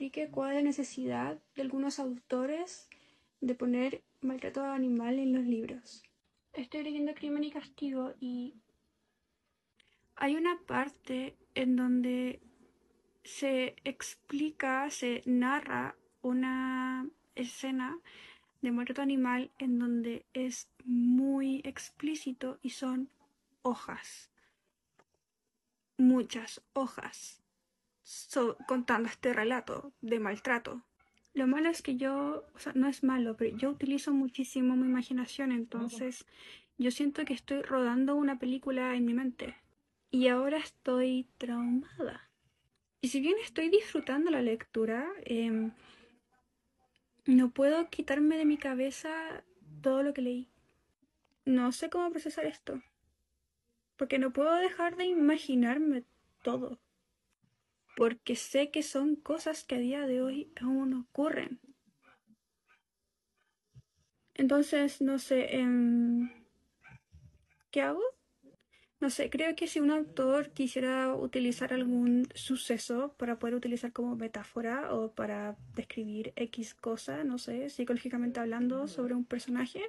explique cuál es la necesidad de algunos autores de poner maltrato animal en los libros. Estoy leyendo Crimen y Castigo y hay una parte en donde se explica, se narra una escena de maltrato animal en donde es muy explícito y son hojas. Muchas hojas contando este relato de maltrato. Lo malo es que yo, o sea, no es malo, pero yo utilizo muchísimo mi imaginación, entonces yo siento que estoy rodando una película en mi mente. Y ahora estoy traumada. Y si bien estoy disfrutando la lectura, em, no puedo quitarme de mi cabeza todo lo que leí. No sé cómo procesar esto. Porque no puedo dejar de imaginarme todo porque sé que son cosas que a día de hoy aún ocurren. Entonces, no sé, em, ¿qué hago? No sé, creo que si un autor quisiera utilizar algún suceso para poder utilizar como metáfora o para describir X cosa, no sé, psicológicamente hablando sobre un personaje,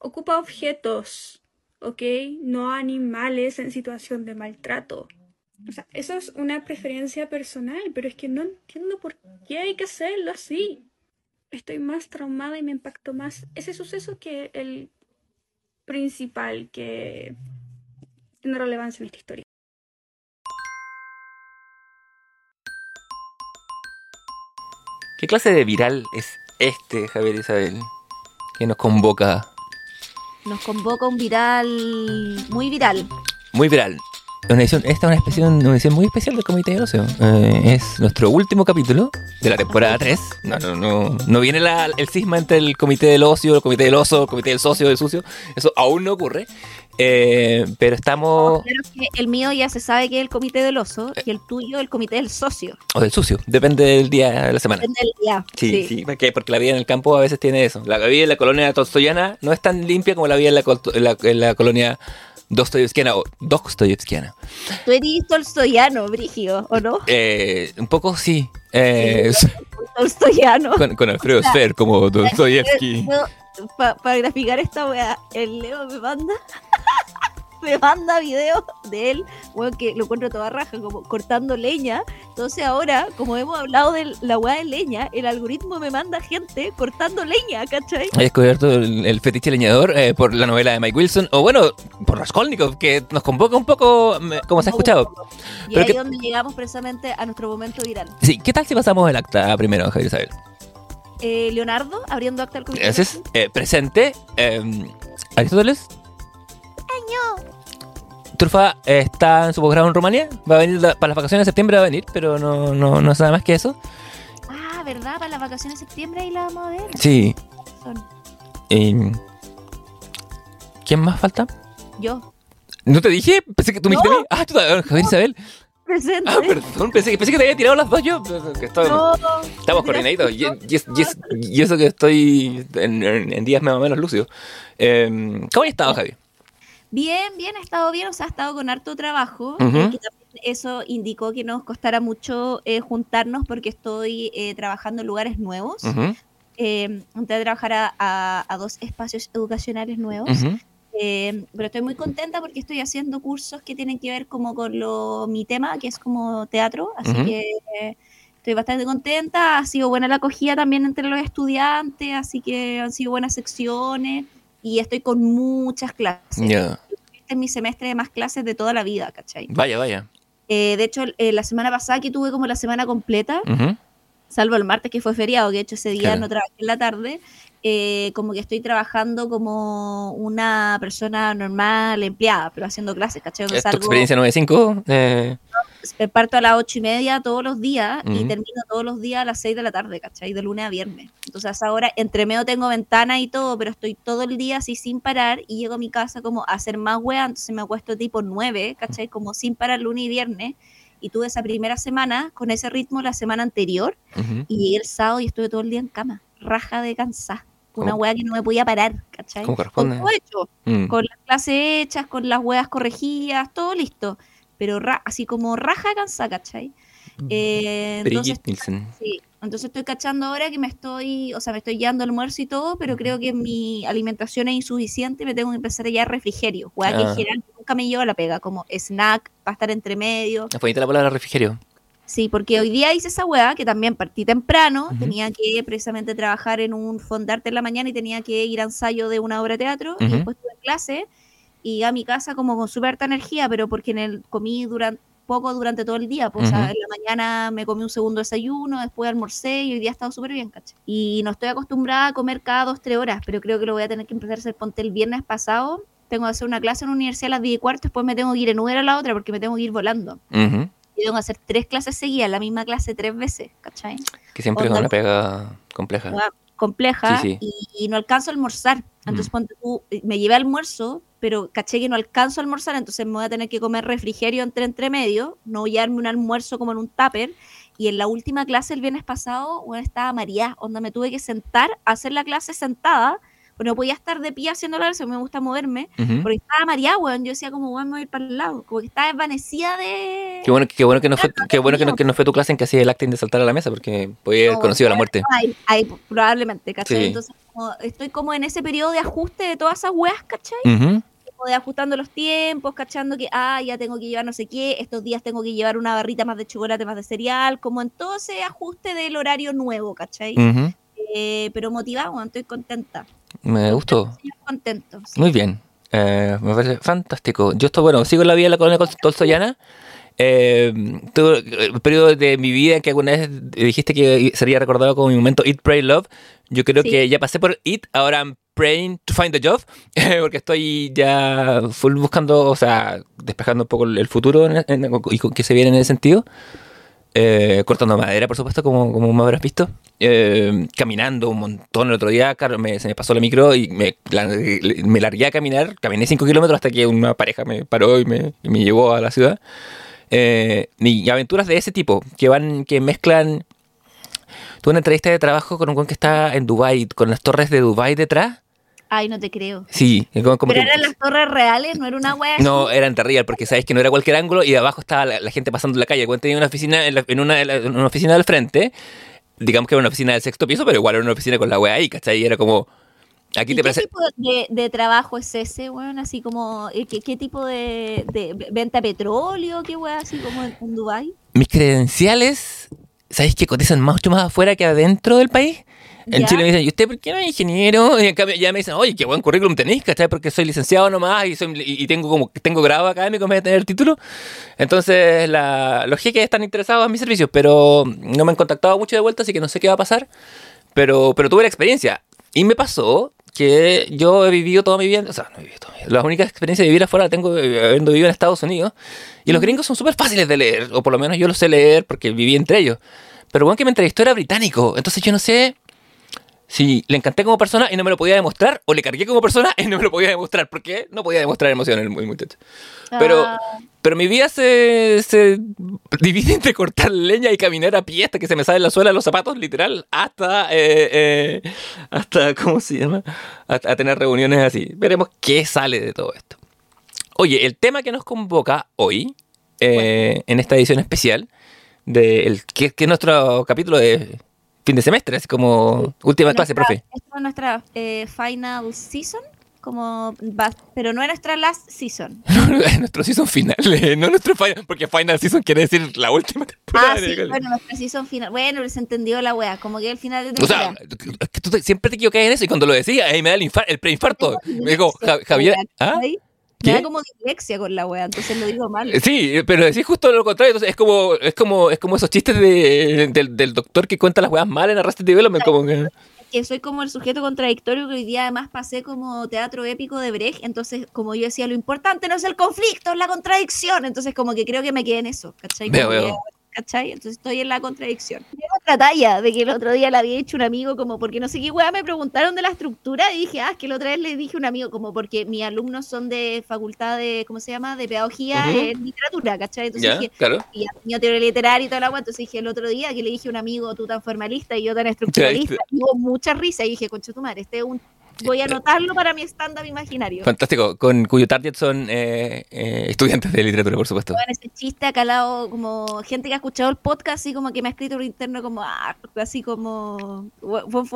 ocupa objetos, ¿ok? No animales en situación de maltrato. O sea, eso es una preferencia personal, pero es que no entiendo por qué hay que hacerlo así. Estoy más traumada y me impactó más ese suceso que el principal que tiene relevancia en esta historia. ¿Qué clase de viral es este, Javier Isabel, que nos convoca? Nos convoca un viral muy viral. Muy viral esta es una, especie, una edición muy especial del Comité del Ocio. Eh, es nuestro último capítulo de la temporada 3. No, no, no, no viene el cisma entre el Comité del Ocio, el Comité del Oso, el Comité del Socio, del Sucio. Eso aún no ocurre. Eh, pero estamos. el mío ya se sabe que es el comité del oso y el tuyo el comité del socio. O del sucio, depende del día de la semana. Depende del día. Sí, sí, porque, porque la vida en el campo a veces tiene eso. La vida en la colonia tolstoyana no es tan limpia como la vida en la, en la colonia Dostoyevskiana o Dostoyevskiana. Tú eres tolstoyano, Brigio, ¿o no? Eh, un poco sí. Eh, tolstoyano. Con, Alfredo Sfer como Dostoyevsky. Para graficar esta wea, el Leo me manda me manda videos de él, bueno, que lo encuentro toda raja, como cortando leña. Entonces ahora, como hemos hablado de la weá de leña, el algoritmo me manda gente cortando leña, ¿cachai? He descubierto el, fetiche leñador eh, por la novela de Mike Wilson, o bueno, por Raskolnikov, que nos convoca un poco, como se ha escuchado. Y ahí es donde llegamos precisamente a nuestro momento viral. Sí, ¿qué tal si pasamos el acta primero, Javier Isabel? Eh, Leonardo, abriendo acta al Gracias. Eh, presente, em, Aristóteles. Año. Trufa está en su posgrado en Rumanía. Va a venir para las vacaciones de septiembre, va a venir, pero no, no, no nada más que eso. Ah, ¿verdad? Para las vacaciones de septiembre ahí la vamos a ver. Sí. ¿Quién más falta? Yo. ¿No te dije? Pensé que tú me dijiste Ah, tú, Javier Isabel. Presente. Ah, perdón, pensé, que te había tirado las dos yo. Que no, estamos coordinados. Y, y, eso que estoy en, días más o menos lúcidos. Eh, ¿Cómo has estado, Javier? Bien, bien, ha estado bien, o sea, ha estado con harto trabajo. Eh, eso indicó que nos costara mucho eh, juntarnos porque estoy eh, trabajando en lugares nuevos. entré a trabajar a, dos espacios educacionales nuevos. pero estoy muy contenta porque estoy haciendo cursos que tienen que ver como con lo, mi tema, que es como teatro. Así que estoy bastante contenta. Ha sido buena la acogida también entre los estudiantes, así que han sido buenas secciones y estoy con muchas clases. Este es mi semestre de más clases de toda la vida, ¿cachai? Vaya, vaya. Eh, de hecho, eh, la semana pasada que tuve como la semana completa, salvo el martes que fue feriado, que de hecho ese día no trabajé en la tarde, eh, como que estoy trabajando como una persona normal, empleada, pero haciendo clases, ¿cachai? ¿Es tu experiencia 9-5? Eh... Parto a las 8 y media todos los días y termino todos los días a las 6 de la tarde, ¿cachai? De lunes a viernes. Entonces ahora entre medio tengo ventana y todo, pero estoy todo el día así sin parar y llego a mi casa como a hacer más wea, entonces me acuesto tipo 9, ¿cachai? Como sin parar lunes y viernes y tuve esa primera semana con ese ritmo la semana anterior y llegué el sábado y estuve todo el día en cama, raja de cansar una wea que no me podía parar, ¿cachai? Con todo hecho, mm. con las clases hechas, con las weas corregidas, todo listo, pero así como raja cansa, ¿cachai? Eh, entonces, sí, Entonces estoy cachando ahora que me estoy, o sea, me estoy guiando almuerzo y todo, pero creo que mi alimentación es insuficiente y me tengo que empezar a llevar refrigerio. Hueá que Ah. general nunca me llevo a la pega, como snack, para estar entre medio. Bonita la palabra refrigerio. Sí, porque hoy día hice esa hueá que también partí temprano, tenía que precisamente trabajar en un fondarte en la mañana y tenía que ir a ensayo de una obra de teatro y después tuve clase y a mi casa como con súper harta energía, pero porque en el comí durante poco durante todo el día, pues o sea, en la mañana me comí un segundo desayuno, después almorcé y hoy día he estado súper bien, ¿cachai? Y no estoy acostumbrada a comer cada dos, tres horas, pero creo que lo voy a tener que empezar a hacer, ponte el viernes pasado, tengo que hacer una clase en la universidad a las 10 y cuarto, después me tengo que ir en Uber a la otra porque me tengo que ir volando. Ujú. Y tengo que hacer tres clases seguidas, la misma clase tres veces, ¿cachai? Que siempre es una pega compleja. Compleja Sí, sí. Y, y no alcanzo a almorzar. Entonces, Mm. tú, eh, me llevé almuerzo, pero caché que no alcanzo a almorzar, entonces me voy a tener que comer refrigerio entre entre medio, no llevarme un almuerzo como en un tupper. Y en la última clase el viernes pasado, bueno, estaba María, onda me tuve que sentar a hacer la clase sentada, no podía estar de pie haciendo la clase, me gusta moverme, porque estaba María, weón, yo decía como, weón, me voy a ir para el lado, como que estaba desvanecida de... Qué bueno, qué bueno que no fue, qué bueno que no, que no fue tu clase en que hacía el acting de saltar a la mesa, porque podía haber No, conocido la muerte. Ay, ay, probablemente, ¿cachai? Sí. Entonces, como estoy como en ese periodo de ajuste de todas esas weas, ¿cachai? Como de ajustando los tiempos, cachando que, ah, ya tengo que llevar no sé qué, estos días tengo que llevar una barrita más de chocolate, más de cereal, como en todo ese ajuste del horario nuevo, ¿cachai? Ujú. Eh, pero motivado, estoy contenta. Me gustó. Contento. sí. Muy bien. Eh, me parece fantástico. Yo estoy, bueno, sigo la vida de la colonia tolstoyana. Eh, tuve el periodo de mi vida en que alguna vez dijiste que sería recordado como mi momento Eat, Pray, Love. Yo creo Sí. que ya pasé por Eat, ahora I'm praying to find a job, porque estoy ya full buscando, o sea, despejando un poco el futuro y que se viene en ese sentido. Eh, cortando madera, por supuesto, como, como me habrás visto. Eh, caminando un montón el otro día, me- se me pasó la micro y me, me largué a caminar. Caminé 5 kilómetros hasta que una pareja me paró y me, me llevó a la ciudad. Eh, y aventuras de ese tipo, que van, que mezclan. Tuve una entrevista de trabajo con un güey que está en Dubai con las torres de Dubai detrás. Ay, no te creo. Sí, como, como Pero que- eran las torres reales, no era una wea. no, eran terribles porque sabéis que no era cualquier ángulo y de abajo estaba la, la gente pasando en la calle. Cuando tenía una oficina en, la- en una, en una oficina del frente, digamos que era una oficina del sexto piso, pero igual era una oficina con la wea ahí, ¿cachai? Y era como. Aquí ¿Y te qué parece. tipo de, de trabajo es ese, weón? Así como, eh, ¿qué, qué tipo de, de venta de petróleo? ¿Qué weón? Así como en, en Dubái. Mis credenciales, ¿sabéis que cotizan mucho más afuera que adentro del país? En Ya. Chile me dicen, ¿y usted por qué no es ingeniero? Y en cambio ya me dicen, oye, qué buen currículum tenéis, ¿cachai? Porque soy licenciado nomás y, soy, y tengo como tengo grado académico en vez de tener título. Entonces, la, los jeques están interesados en mis servicios, pero no me han contactado mucho de vuelta, así que no sé qué va a pasar. Pero, pero tuve la experiencia. Y me pasó que yo he vivido toda mi vida, o sea, no he vivido toda mi vida. Las únicas experiencias de vivir afuera las tengo eh, habiendo vivido en Estados Unidos. Y los gringos son súper fáciles de leer, o por lo menos yo los sé leer porque viví entre ellos. Pero bueno, que me entrevistó era británico, entonces yo no sé si le encanté como persona y no me lo podía demostrar, o le cargué como persona y no me lo podía demostrar, porque no podía demostrar emociones el muy muchacho. Pero, Ah, pero mi vida se, se divide entre cortar leña y caminar a pie hasta que se me sale la suela de los zapatos, literal, hasta, eh, eh, hasta ¿cómo se llama? Hasta a tener reuniones así. Veremos qué sale de todo esto. Oye, el tema que nos convoca hoy, eh, en esta edición especial, de el, que, que es nuestro capítulo de fin de semestre, es como última clase, nuestra- profe. Esta es nuestra eh, final season, como pero no es nuestra last season. nuestro season final, eh, no nuestro final, porque final season quiere decir la última temporada. Ah, sí, de- bueno, nuestra season final. Bueno, se entendió la wea, como que el final de O sea, temporada. es que tú te- siempre te equivocas en eso y cuando lo decía, ahí me da el, el preinfarto. Me digo, Ja- Javier, ¿ah? ¿Qué? Me da como dislexia con la wea, entonces lo digo mal. Sí, pero decís justo lo contrario. Entonces es como, es como, es como esos chistes de, del, del doctor que cuenta las weas mal en Arrested Development. Como que, que soy como el sujeto contradictorio que hoy día además pasé como teatro épico de Brecht, entonces como yo decía, lo importante no es el conflicto, es la contradicción, entonces como que creo que me quedé en eso, ¿cachai? Veo, veo. ¿Cachai? Entonces estoy en la contradicción. Otra talla de que el otro día le había hecho un amigo como porque no sé qué weá me preguntaron de la estructura y dije, ah, es que la otra vez le dije a un amigo como porque mis alumnos son de facultad de, ¿cómo se llama? De pedagogía en literatura, ¿cachai? Entonces ya, dije, claro. y tenía teoría literaria y toda la agua, entonces dije el otro día que le dije a un amigo, tú tan formalista y yo tan estructuralista, y hubo mucha risa, y dije, concha tu madre, este es un Voy a anotarlo para mi stand-up imaginario. Fantástico, con cuyo target son eh, eh, estudiantes de literatura, por supuesto. Bueno, ese chiste ha calado como gente que ha escuchado el podcast, así como que me ha escrito por interno, como ah, así como.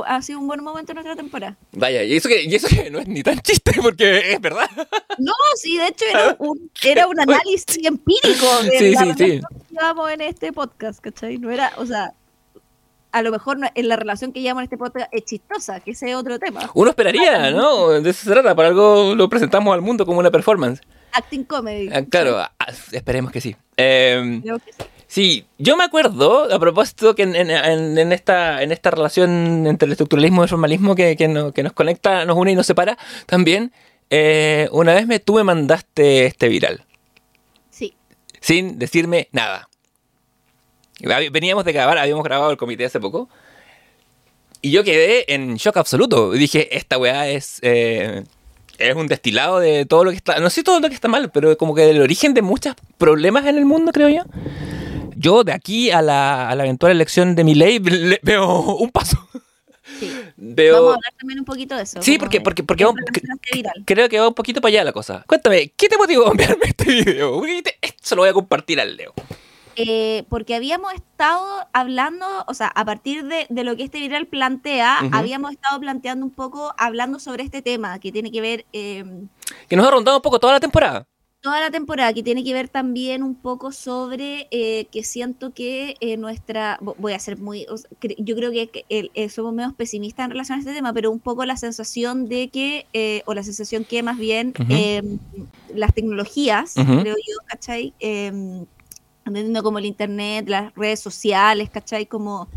ha sido un buen momento en nuestra temporada. Vaya, y eso, que, y eso que no es ni tan chiste, porque es verdad. No, sí, de hecho era un, era un análisis empírico de sí, la sí, sí. que llevamos en este podcast, ¿cachai? No era, o sea, a lo mejor en la relación que llevamos en este podcast es chistosa, que ese es otro tema. Uno esperaría, ¿no? De eso se trata, para algo lo presentamos al mundo como una performance. Acting comedy. Ah, claro, ah, esperemos que sí. Eh, sí. yo me acuerdo, a propósito, que en, esta, en esta relación entre el estructuralismo y el formalismo que, que, nos conecta, nos une y nos separa, también, eh, una vez me, tú me mandaste este viral. Sí. Sin decirme nada. Veníamos de grabar, habíamos grabado el comité hace poco. Y yo quedé en shock absoluto. Dije, esta weá es, eh, es un destilado de todo lo que está. No sé todo lo que está mal, pero como que del origen de muchos problemas en el mundo, creo yo. Yo de aquí a la, a la eventual elección de mi ley veo un paso. Sí. Veo... Vamos a hablar también un poquito de eso. Sí, porque, porque, porque creo que va un poquito para allá la cosa. Cuéntame, ¿qué te motivó a enviarme este video? Esto lo voy a compartir al Leo. Eh, porque habíamos estado hablando, o sea, a partir de, lo que este viral plantea, habíamos estado planteando un poco, hablando sobre este tema que tiene que ver... Em, que nos ha rondado un poco toda la temporada. Toda la temporada, que tiene que ver también un poco sobre eh, que siento que eh, nuestra, voy a ser muy, yo creo que somos menos pesimistas en relación a este tema, pero un poco la sensación de que, o la sensación que más bien em, las tecnologías, creo yo, ¿cachai? Entendiendo como el Internet, las redes sociales, ¿cachai? Como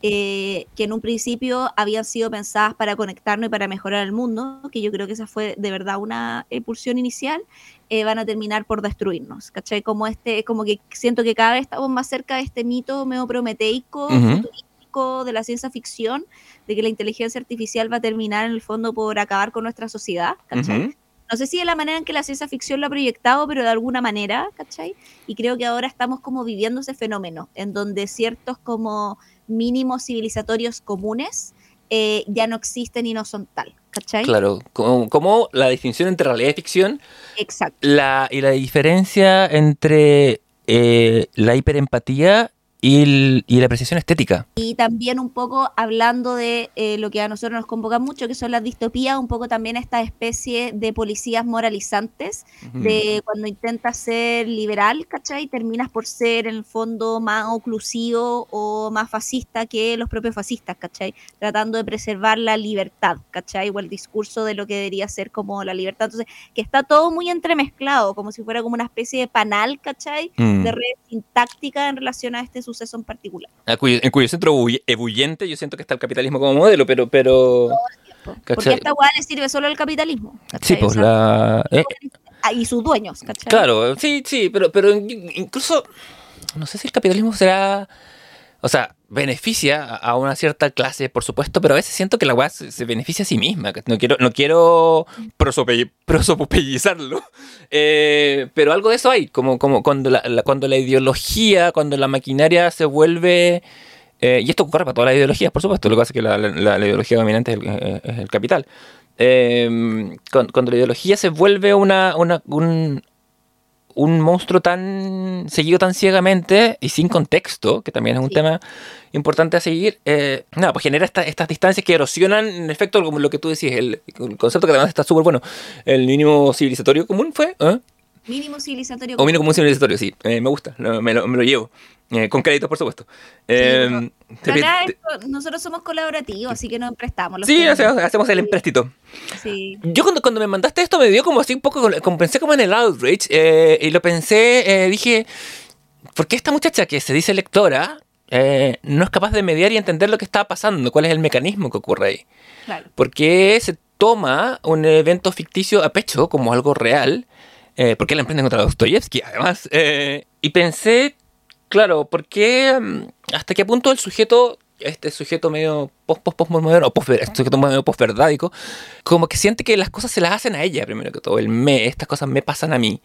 eh, que en un principio habían sido pensadas para conectarnos y para mejorar el mundo, que yo creo que esa fue de verdad una impulsión inicial, eh, van a terminar por destruirnos, ¿cachai? Como, este, como que siento que cada vez estamos más cerca de este mito medio prometeico, futurístico de la ciencia ficción, de que la inteligencia artificial va a terminar en el fondo por acabar con nuestra sociedad, ¿cachai? No sé si de la manera en que la ciencia ficción lo ha proyectado, pero de alguna manera, ¿cachai? Y creo que ahora estamos como viviendo ese fenómeno, en donde ciertos como mínimos civilizatorios comunes eh, ya no existen y no son tal, ¿cachai? Claro, como, la distinción entre realidad y ficción. Exacto. La, y la diferencia entre eh, la hiperempatía y, la apreciación estética. Y también un poco hablando de eh, lo que a nosotros nos convoca mucho, que son las distopías, un poco también esta especie de policías moralizantes, de cuando intentas ser liberal, ¿cachai? Terminas por ser en el fondo más oclusivo o más fascista que los propios fascistas, ¿cachai? Tratando de preservar la libertad, ¿cachai? O el discurso de lo que debería ser como la libertad. Entonces, que está todo muy entremezclado, como si fuera como una especie de panal, ¿cachai? Mm. De red sintáctica en relación a este suceso suceso en particular. en cuyo centro ebulliente yo siento que está el capitalismo como modelo, pero... pero Porque esta hueá le sirve solo al capitalismo. Sí, pues la... Eh, y sus dueños, ¿cachai? Claro, sí, sí, pero, pero incluso... No sé si el capitalismo será o sea, beneficia a una cierta clase, por supuesto, pero a veces siento que la weá se, beneficia a sí misma. No quiero, no quiero prosopellizarlo. Eh, pero algo de eso hay, como, como cuando, la, cuando la ideología, cuando la maquinaria se vuelve... Eh, y esto ocurre para todas las ideologías, por supuesto. Lo que pasa es que la, ideología dominante es el, capital. Eh, cuando, la ideología se vuelve una, una, un, un monstruo tan seguido tan ciegamente y sin contexto, que también es un tema importante a seguir, eh, nada, pues genera estas distancias que erosionan, en efecto, como lo que tú decís, el, concepto que además está súper bueno, el mínimo civilizatorio común fue... ¿eh? Mínimo civilizatorio. O mínimo común civilizatorio, sí. Eh, me gusta, me, lo, me, lo, llevo. Eh, con créditos, por supuesto. Eh, nosotros somos colaborativos, así que nos prestamos. sí, hacemos, el empréstito. Sí. Yo cuando, cuando me mandaste esto me dio como así un poco, como, pensé como en el outrage, y lo pensé, dije, ¿por qué esta muchacha que se dice lectora no es capaz de mediar y entender lo que está pasando? ¿Cuál es el mecanismo que ocurre ahí? Claro. ¿Por qué se toma un evento ficticio a pecho como algo real? eh, ¿por qué la emprenden contra Dostoyevsky? Además, eh, y pensé, claro, ¿por qué, mm, hasta qué punto el sujeto, este sujeto medio post post post moderno, post, este sujeto medio postverdádico, como que siente que las cosas se las hacen a ella primero que todo, el me, estas cosas me pasan a mí,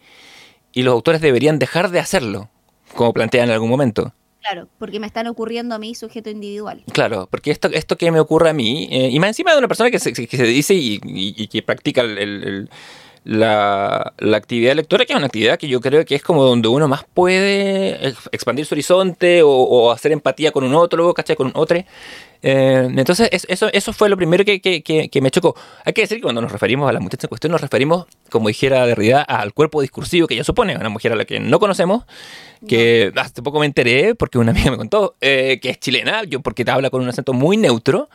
y los autores deberían dejar de hacerlo, como plantean en algún momento. Claro, porque me están ocurriendo a mí sujeto individual. Claro, porque esto, esto que me ocurre a mí, eh, y más encima de una persona que se, que se dice y, que practica el, la, la, actividad lectora, que es una actividad que yo creo que es como donde uno más puede expandir su horizonte o, hacer empatía con un otro, ¿cachai? Con un otro. Eh, entonces, eso, eso fue lo primero que, que, que, me chocó. Hay que decir que cuando nos referimos a la muchacha en cuestión, nos referimos, como dijera Derrida, al cuerpo discursivo que ella supone, una mujer a la que no conocemos, que hace poco me enteré, porque una amiga me contó, eh, que es chilena, yo porque te habla con un acento muy neutro,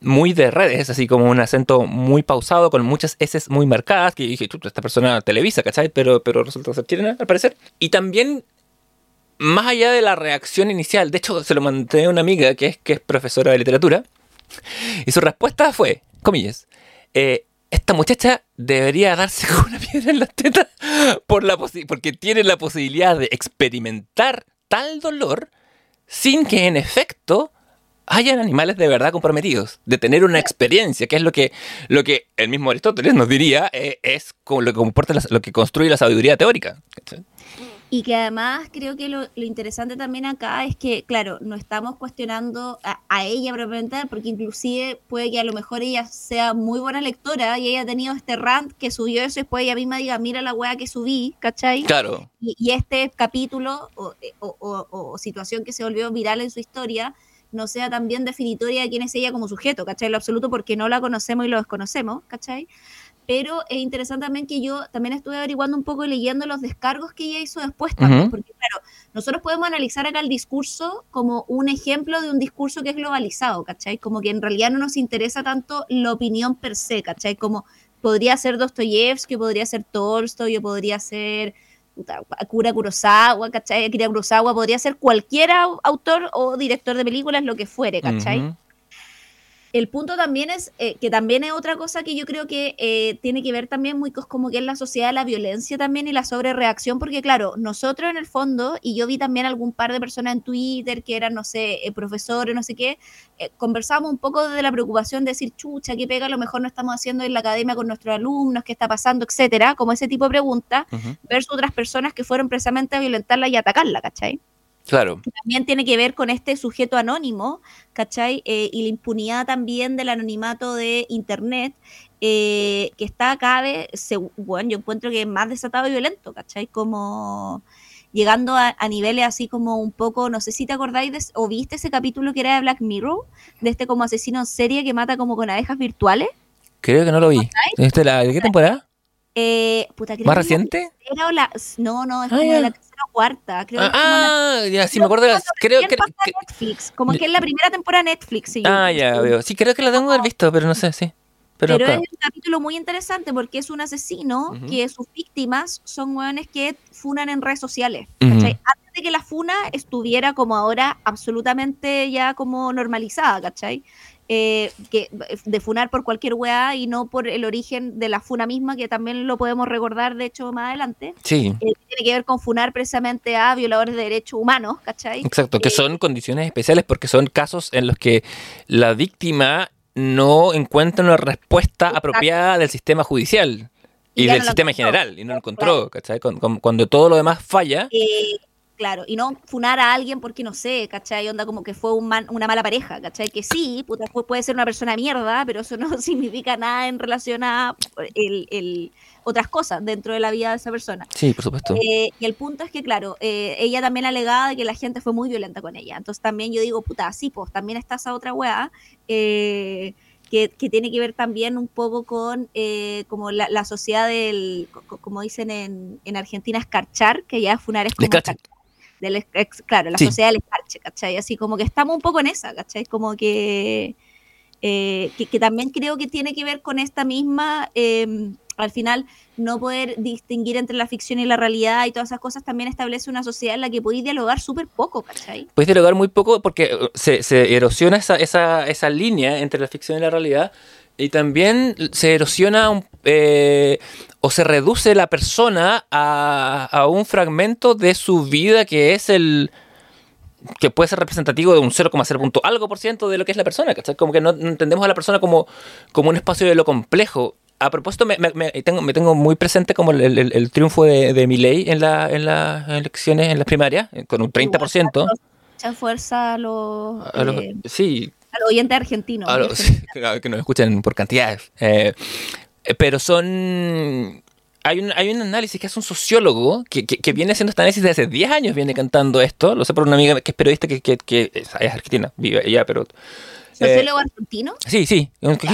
muy de redes, así como un acento muy pausado, con muchas S muy marcadas, que dije, esta persona televisa, ¿cachai? Pero, pero resulta ser chilena, al parecer. Y también más allá de la reacción inicial, de hecho se lo mandé a una amiga que es, que es profesora de literatura, y su respuesta fue, comillas, eh, esta muchacha debería darse con una piedra en la teta por la porque tiene la posibilidad de experimentar tal dolor sin que en efecto hayan animales de verdad comprometidos, de tener una experiencia, que es lo que, lo que el mismo Aristóteles nos diría, eh, es lo que, comporta lo que construye la sabiduría teórica. Y que además creo que lo, interesante también acá es que, claro, no estamos cuestionando a, ella propiamente, porque inclusive puede que a lo mejor ella sea muy buena lectora y haya tenido este rant que subió eso y después ella misma diga, mira la weá que subí, ¿cachai? Claro. Y, este capítulo o, o, situación que se volvió viral en su historia no sea también definitoria de quién es ella como sujeto, ¿cachai? lo absoluto porque no la conocemos y lo desconocemos, ¿cachai? pero es interesante también que yo también estuve averiguando un poco y leyendo los descargos que ella hizo después también, porque claro, nosotros podemos analizar acá el discurso como un ejemplo de un discurso que es globalizado, ¿cachai? Como que en realidad no nos interesa tanto la opinión per se, ¿cachai? Como podría ser Dostoyevsky, podría ser Tolstoy, o podría ser Akira Kurosawa, ¿cachai? Akira Kurosawa, podría ser cualquier autor o director de películas, lo que fuere, ¿cachai? El punto también es eh, que también es otra cosa que yo creo que eh, tiene que ver también muy como que es la sociedad la violencia también y la sobrereacción, porque claro, nosotros en el fondo, y yo vi también algún par de personas en Twitter que eran, no sé, eh, profesores, no sé qué, conversamos un poco de la preocupación de decir, chucha, qué pega, a lo mejor no estamos haciendo en la academia con nuestros alumnos, qué está pasando, etcétera, como ese tipo de preguntas, versus otras personas que fueron precisamente a violentarla y atacarla, ¿cachai? Claro. También tiene que ver con este sujeto anónimo, ¿cachai? Eh, y la impunidad también del anonimato de Internet, eh, que está cada vez, bueno, yo encuentro que es más desatado y violento, ¿cachai? Como llegando a, niveles así como un poco, no sé si te acordáis o viste ese capítulo que era de Black Mirror, de este como asesino en serie que mata como con abejas virtuales. Creo que no lo vi. ¿Este ¿De qué temporada? Eh, ¿Más reciente? no, no, es ah, como de la tercera o cuarta. Creo ah, ya, sí, me acuerdo. De creo que, Netflix, como que es la primera temporada de Netflix. Sí, ah, ya, veo. Sí, creo que la tengo que haber visto, pero no sé, sí. Pero, es un capítulo muy interesante porque es un asesino que sus víctimas son hueones que funan en redes sociales. Antes de que la funa estuviera como ahora absolutamente ya como normalizada, ¿cachai? Eh, que, de funar por cualquier weá y no por el origen de la funa misma, que también lo podemos recordar, de hecho, más adelante. Sí. Eh, tiene que ver con funar precisamente a violadores de derechos humanos, ¿cachai? Exacto, que eh, son condiciones especiales porque son casos en los que la víctima no encuentra una respuesta apropiada del sistema judicial y, del sistema en general, y no lo encontró, ¿cachai? Cuando, todo lo demás falla. Claro, y no funar a alguien porque no sé, ¿cachai? Onda como que fue un una mala pareja, ¿cachai? Que sí, puta, puede ser una persona mierda, pero eso no significa nada en relación a el, otras cosas dentro de la vida de esa persona. Sí, por supuesto. Eh, y el punto es que, claro, eh, ella también alegaba que la gente fue muy violenta con ella. Entonces también yo digo, puta, sí, pues también está esa otra weá. Eh, que, tiene que ver también un poco con como la, sociedad del, como dicen en, en Argentina, escarchar, que ya funar es como claro, la sociedad del escarche, ¿cachai? Así como que estamos un poco en esa, ¿cachai? Como que, eh, que, también creo que tiene que ver con esta misma, em, al final, no poder distinguir entre la ficción y la realidad y todas esas cosas también establece una sociedad en la que podéis dialogar súper poco, ¿cachai? Podéis dialogar muy poco porque uh, se, se erosiona esa, esa, esa línea entre la ficción y la realidad y también se erosiona eh, o se reduce la persona a, un fragmento de su vida que es el que puede ser representativo de un 0,0 algo por ciento de lo que es la persona, Como que no, entendemos a la persona como, como un espacio de lo complejo. A propósito, me, tengo, me tengo muy presente como el, triunfo de, de Milley en, la, en las elecciones, en las primarias, con un 30%. mucha fuerza a los, eh, sí. A los oyentes argentinos. A los, que nos escuchan por cantidades. Eh, pero son hay un, hay un análisis que es un sociólogo que, que, viene haciendo este análisis desde hace 10 años, viene cantando esto. Lo sé por una amiga que es periodista que, que es, argentina, vive allá, pero. ¿Sociólogo argentino? Sí, sí.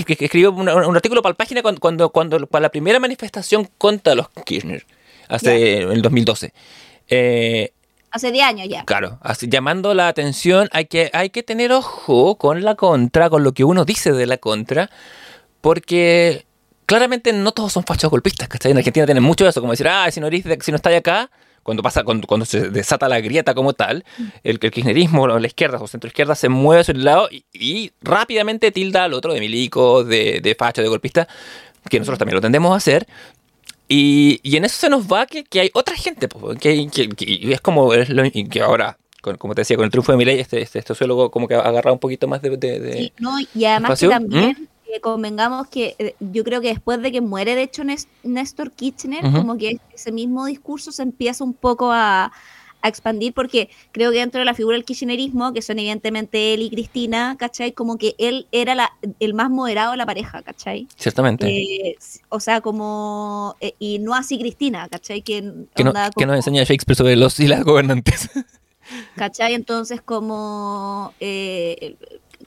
Que, escribió un, artículo para la página cuando, cuando, cuando, para la primera manifestación contra los Kirchner, hace en el 2012. Eh, hace 10 años ya. Claro, así, llamando la atención, hay que, hay que tener ojo con la contra, con lo que uno dice de la contra, porque claramente no todos son fachos golpistas, ¿cachai? En Argentina tienen mucho eso, como decir, ah, si no, si no estáis acá, cuando pasa, cuando, cuando, se desata la grieta como tal, el, el kirchnerismo, la izquierda o centro izquierda se mueve hacia un lado y, rápidamente tilda al otro de milico, de, de facho, de golpista, que nosotros también lo tendemos a hacer. Y, y en eso se nos va que, que hay otra gente, que, que, es como que ahora como te decía, con el triunfo de Milei, este, este, sociólogo como que ha agarrado un poquito más de... de, sí, no, y además que también ¿Mm? convengamos que eh, yo creo que después de que muere, de hecho, Néstor Kirchner, como que ese mismo discurso se empieza un poco a, expandir, porque creo que dentro de la figura del kirchnerismo, que son evidentemente él y Cristina, ¿cachai? Como que él era la, el más moderado de la pareja, ¿cachai? Ciertamente. Eh, o sea, como. Eh, y no así Cristina, ¿cachai? Que, que, no, que nos enseña Shakespeare sobre los y las gobernantes. ¿cachai? Entonces, como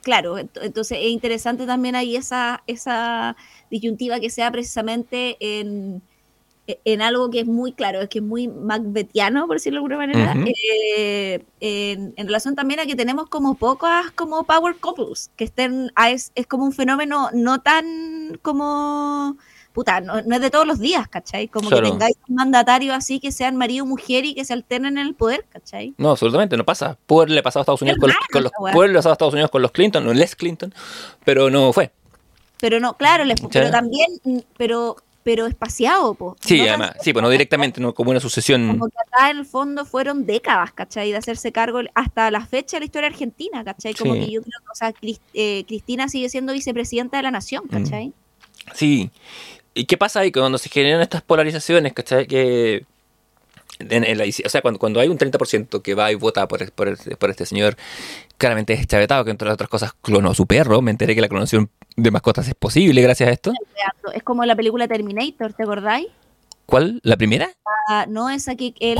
claro, entonces es interesante también ahí esa, esa disyuntiva que sea precisamente en, en algo que es muy claro, es que es muy macbetiano, por decirlo de alguna manera, eh, en, relación también a que tenemos como pocas como power couples, que estén, es, es como un fenómeno no tan como puta, no, es de todos los días, ¿cachai? Como que tengáis un mandatario así que sean marido y mujer y que se alternen en el poder, ¿cachai? No, absolutamente, no pasa. Puede le pasado a Estados Unidos con los, con le pasado a Estados Unidos con los Clinton, no Les Clinton, pero no fue. Pero no, claro, pero también, pero pero espaciado, po. Sí, además, sí, pues no directamente, no como una sucesión. Como que acá en el fondo fueron décadas, ¿cachai? De hacerse cargo hasta la fecha de la historia argentina, ¿cachai? Como que yo creo que, o sea, eh, Cristina sigue siendo vicepresidenta de la nación, ¿cachai? Sí, ¿Y qué pasa ahí cuando se generan estas polarizaciones, ¿cachai? Que en, la, o sea, cuando, cuando hay un 30% que va y vota por, por, este señor, claramente es chavetado, que entre otras cosas clonó a su perro. Me enteré que la clonación de mascotas es posible gracias a esto. Es como la película Terminator, ¿te acordáis? ¿Cuál? ¿La primera? Ah, no, esa que él,